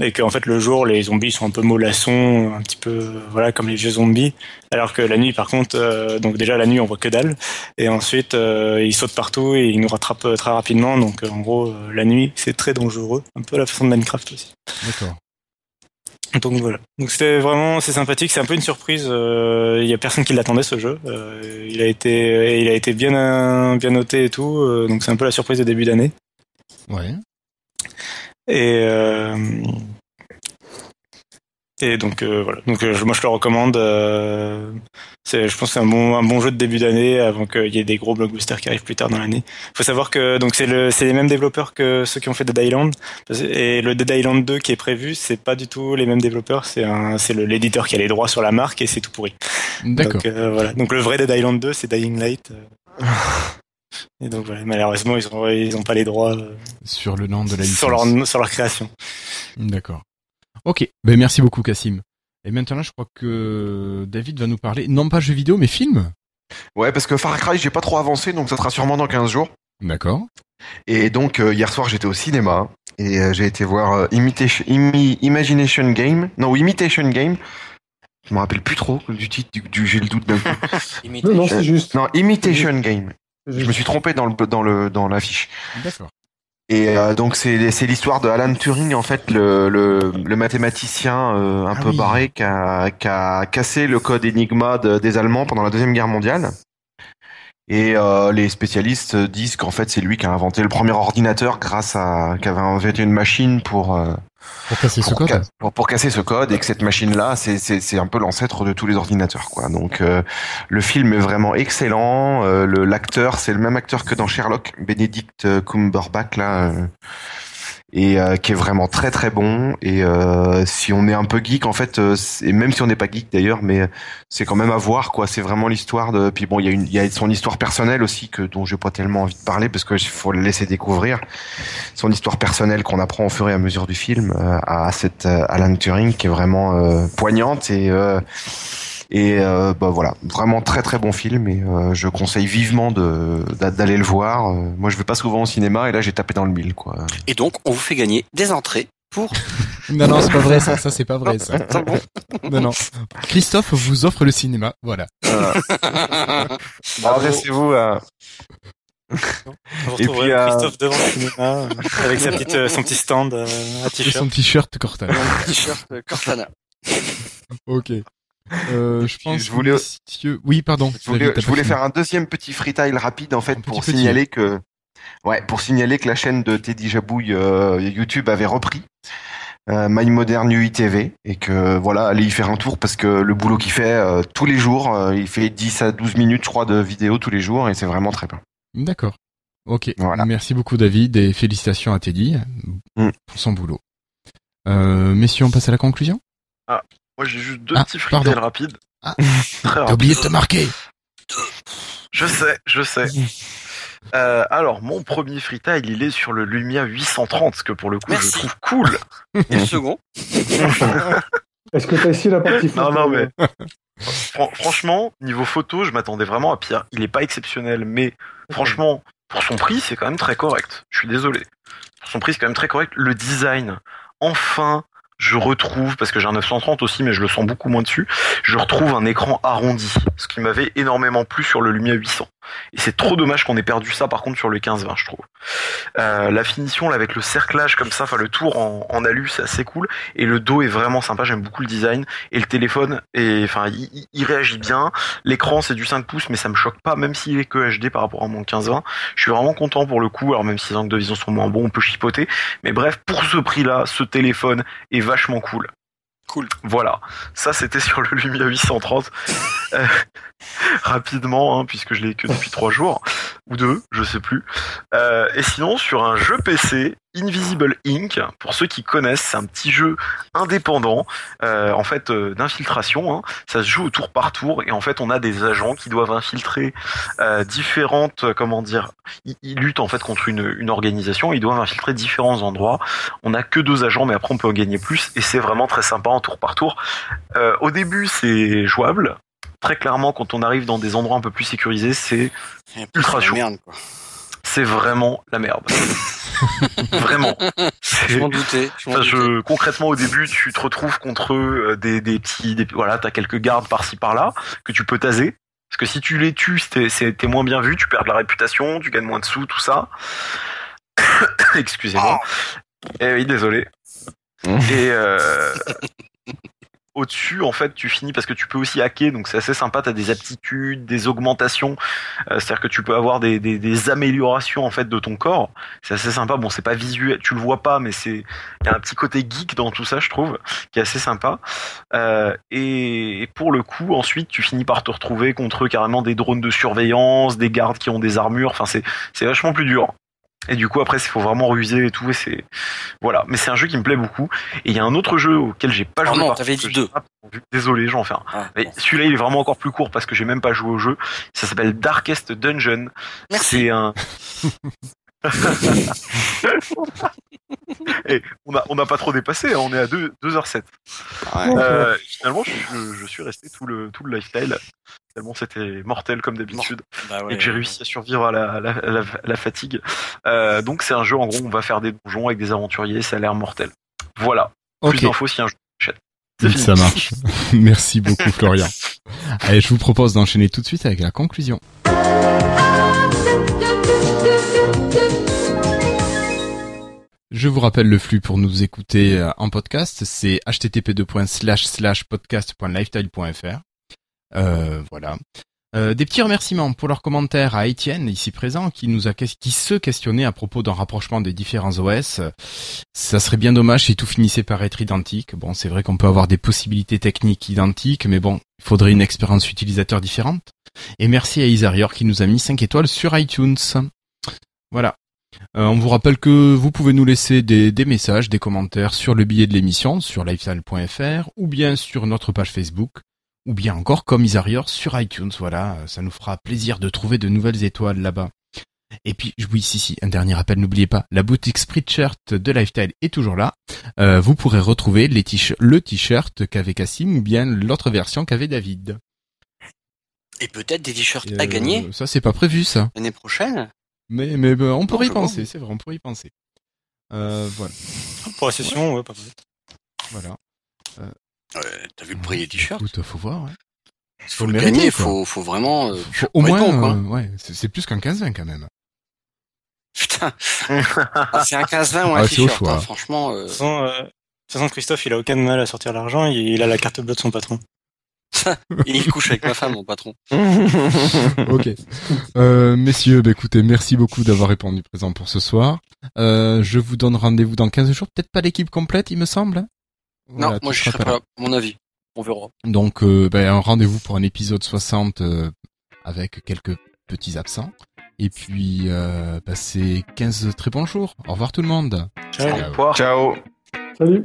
B: et qu'en fait le jour les zombies sont un peu mollassons, un petit peu voilà comme les vieux zombies alors que la nuit par contre euh, donc déjà la nuit on voit que dalle et ensuite euh, ils sautent partout et ils nous rattrapent très rapidement donc en gros la nuit c'est très dangereux, un peu à la façon de Minecraft aussi.
A: D'accord.
B: Donc voilà. Donc c'était vraiment c'est sympathique, c'est un peu une surprise. euh, Il y a personne qui l'attendait ce jeu. Euh, il a été il a été bien euh, bien noté et tout. euh, donc c'est un peu la surprise de début d'année.
A: Ouais.
B: Et euh, et donc euh, voilà. Donc euh, moi je le recommande. euh, c'est je pense que c'est un bon un bon jeu de début d'année avant qu'il y ait des gros blockbusters qui arrivent plus tard dans l'année. Faut savoir que donc c'est le c'est les mêmes développeurs que ceux qui ont fait Dead Island et le Dead Island 2 qui est prévu c'est pas du tout les mêmes développeurs. C'est un c'est le l'éditeur qui a les droits sur la marque et c'est tout pourri.
A: D'accord.
B: Donc euh, voilà. Donc le vrai Dead Island 2 c'est Dying Light. Et donc voilà, malheureusement ils ont ils ont pas les droits euh,
A: Sur le nom de la licence.
B: sur leur sur leur création.
A: D'accord. Ok. Ben merci beaucoup, Cassim. Et maintenant, je crois que David va nous parler, non pas jeux vidéo, mais film.
C: Ouais, parce que Far Cry, j'ai pas trop avancé, donc ça sera sûrement dans 15 jours.
A: D'accord.
C: Et donc, euh, hier soir, j'étais au cinéma et euh, j'ai été voir euh, Imitation, Imi- Imagination Game. Non, ou Imitation Game. Je me rappelle plus trop du titre, du, du- j'ai le doute d'un coup.
E: Non, non, c'est juste.
C: Non, Imitation Game. Je me suis trompé dans le dans le dans l'affiche.
A: D'accord.
C: Et euh, donc c'est c'est l'histoire de Alan Turing en fait le le, le mathématicien euh, un
A: Ah
C: peu
A: oui.
C: barré qui a, qui a cassé le code Enigma de- des Allemands pendant la deuxième guerre mondiale. Et euh, les spécialistes disent qu'en fait c'est lui qui a inventé le premier ordinateur grâce à qui avait inventé une machine pour euh,
A: Pour casser ce code.
C: ca- pour, pour casser ce code et que cette machine là c'est c'est c'est un peu l'ancêtre de tous les ordinateurs quoi. Donc euh, le film est vraiment excellent. Euh, le l'acteur c'est le même acteur que dans Sherlock, Benedict Cumberbatch là. Euh. et euh, qui est vraiment très très bon. Et euh, si on est un peu geek, en fait, euh, et même si on n'est pas geek d'ailleurs, mais c'est quand même à voir quoi. C'est vraiment l'histoire de. Puis bon, il y a une, il y a son histoire personnelle aussi que dont j'ai pas tellement envie de parler parce que faut le laisser découvrir. Son histoire personnelle qu'on apprend au fur et à mesure du film à cette Alan Turing qui est vraiment poignante et et euh, bah voilà, vraiment très très bon film et euh, je conseille vivement d'aller le voir. Euh, moi, je vais pas souvent au cinéma et là, j'ai tapé dans le mille quoi.
F: Et donc, on vous fait gagner des entrées pour.
A: non non, c'est pas vrai ça. Ça c'est pas vrai ça. non non. Christophe vous offre le cinéma, voilà.
C: Adressez-vous à.
B: Vous et puis, Christophe devant le cinéma avec sa petite, son petit stand à t-shirt.
A: Son t-shirt Cortana.
F: t-shirt Cortana.
A: ok. Euh, je pense. Je voulais. Oui, pardon.
C: Je voulais, faire un deuxième petit freestyle rapide en fait pour signaler que, ouais, pour signaler que la chaîne de Teddy Jabouille euh, YouTube avait repris. Euh, My Modern UITV et que voilà allez y faire un tour parce que le boulot qu'il fait euh, tous les jours il fait 10 à 12 minutes je crois de vidéos tous les jours et c'est vraiment très bien.
A: D'accord. Ok. Voilà. Merci beaucoup David et félicitations à Teddy mm. pour son boulot. messieurs on passe à la conclusion?
D: Ah moi, j'ai juste deux ah, petits freestyles rapides.
A: Ah. T'as oublié de te marquer.
D: Je sais, je sais. Euh, alors, mon premier freestyle, il est sur le Lumia 830, ce que pour le coup, je trouve cool.
F: Une seconde.
E: Est-ce que t'as essayé la partie
D: photo Non, non, mais. franchement, niveau photo, je m'attendais vraiment à pire. Il est pas exceptionnel, mais franchement, pour son prix, c'est quand même très correct. Je suis désolé. Pour son prix, c'est quand même très correct. Le design, enfin, je retrouve, parce que j'ai un 930 aussi, mais je le sens beaucoup moins dessus, je retrouve un écran arrondi, ce qui m'avait énormément plu sur le Lumia 800. Et c'est trop dommage qu'on ait perdu ça par contre sur le 15-20, je trouve. Euh, la finition là avec le cerclage comme ça, enfin le tour en, en alu, c'est assez cool. Et le dos est vraiment sympa, j'aime beaucoup le design. Et le téléphone, enfin, il, il réagit bien. L'écran c'est du 5 pouces, mais ça me choque pas, même s'il est que HD par rapport à mon 15-20. Je suis vraiment content pour le coup. Alors même si les angles de vision sont moins bons, on peut chipoter. Mais bref, pour ce prix-là, ce téléphone est vachement cool.
F: Cool.
D: Voilà, ça c'était sur le Lumia 830. Euh, rapidement, hein, puisque je l'ai que depuis trois jours ou deux, je sais plus. Euh, et sinon, sur un jeu PC, Invisible Inc. Pour ceux qui connaissent, c'est un petit jeu indépendant, euh, en fait euh, d'infiltration. Hein. Ça se joue au tour par tour et en fait on a des agents qui doivent infiltrer euh, différentes, comment dire, ils, ils, luttent en fait contre une, une organisation. Ils doivent infiltrer différents endroits. On a que deux agents, mais après on peut en gagner plus et c'est vraiment très sympa en tour par tour. Au début c'est jouable. Très clairement, quand on arrive dans des endroits un peu plus sécurisés, c'est ultra chaud. C'est vraiment la merde. Vraiment.
F: Je m'en doutais.
D: Je, concrètement, au début, tu te retrouves contre euh, des, des petits, des, voilà, t'as quelques gardes par-ci par-là que tu peux taser. Parce que si tu les tues, t'es moins bien vu, tu perds de la réputation, tu gagnes moins de sous, tout ça. Excusez-moi. Eh oui, désolé. Et euh, au-dessus, en fait, tu finis parce que tu peux aussi hacker, donc c'est assez sympa. T'as des aptitudes, des augmentations, euh, c'est-à-dire que tu peux avoir des, des, des, améliorations en fait de ton corps. C'est assez sympa. Bon, c'est pas visuel, tu le vois pas, mais c'est y a un petit côté geek dans tout ça, je trouve, qui est assez sympa. Euh, et, pour le coup, ensuite, tu finis par te retrouver contre carrément des drones de surveillance, des gardes qui ont des armures. Enfin, c'est c'est vachement plus dur. Et du coup après il faut vraiment ruser et tout et c'est voilà mais c'est un jeu qui me plaît beaucoup et il y a un autre jeu auquel j'ai pas joué.
F: Oh non t'avais dit deux.
D: Désolé j'en fais un. Ah, mais celui-là il est vraiment encore plus court parce que j'ai même pas joué au jeu. Ça s'appelle Darkest Dungeon. C'est un Et on a on n'a pas trop dépassé, hein, on est à 2 2h07. Ouais. Euh, finalement je, je, suis resté tout le tout le lifestyle tellement c'était mortel comme d'habitude bah ouais, et que j'ai réussi à survivre à la, la, la, la fatigue. Euh, donc c'est un jeu en gros on va faire des donjons avec des aventuriers, ça a l'air mortel. Voilà. Okay. Plus d'infos si un jeu
A: ça marche. Merci beaucoup Florian. Allez, je vous propose d'enchaîner tout de suite avec la conclusion. Je vous rappelle le flux pour nous écouter euh, en podcast, c'est http://podcast.lifestyle.fr. Euh, voilà. Euh, des petits remerciements pour leurs commentaires à Étienne, ici présent, qui nous a qui se questionnait à propos d'un rapprochement des différents OS. Ça serait bien dommage si tout finissait par être identique. Bon, c'est vrai qu'on peut avoir des possibilités techniques identiques, mais bon, il faudrait une expérience utilisateur différente. Et merci à Isarior qui nous a mis 5 étoiles sur iTunes. Voilà. Euh, on vous rappelle que vous pouvez nous laisser des, des messages, des commentaires sur le billet de l'émission, sur lifestyle.fr, ou bien sur notre page Facebook, ou bien encore comme Isarior sur iTunes. Voilà, ça nous fera plaisir de trouver de nouvelles étoiles là-bas. Et puis, oui, si, si, un dernier rappel, n'oubliez pas, la boutique Spreadshirt de Lifestyle est toujours là. Euh, vous pourrez retrouver les t le t-shirt qu'avait Cassim ou bien l'autre version qu'avait David.
F: Et peut-être des t-shirts
A: Euh,
F: à gagner
A: Ça, c'est pas prévu, ça.
F: l'année prochaine?
A: Mais, mais bah, on pourrait y penser, c'est vrai, on pourrait y penser. Euh, voilà.
B: Pour la session, ouais, pas mal.
A: voilà.
F: Ouais, T'as vu le prix des t-shirts
A: Écoute, faut voir. Ouais.
F: Faut
A: le
F: le
A: mériter,
F: faut, faut vraiment. euh,
A: Faut au
F: faut
A: moins,
F: quoi.
A: euh, ouais, c'est plus qu'un 15-20 quand même.
F: Putain, Ah, c'est un 15-20 ou un
A: Ah,
F: t-shirt. hein, franchement, euh,
B: De toute façon, euh, de toute façon, Christophe, il a aucun mal à sortir l'argent, il, il a la carte bleue de son patron.
F: et il couche avec ma femme, mon patron.
A: ok. Euh, messieurs, bah, écoutez, merci beaucoup d'avoir répondu présent pour ce soir. Euh, je vous donne rendez-vous dans 15 jours. Peut-être pas l'équipe complète, il me semble.
F: non, moi je serai pas là, à mon avis. On verra.
A: Donc, euh, ben, un rendez-vous pour un épisode 60 euh, avec quelques petits absents. Et puis, euh, passez 15 très bons jours. Au revoir tout le monde.
B: Ciao.
A: Ciao.
C: Ciao.
E: Salut.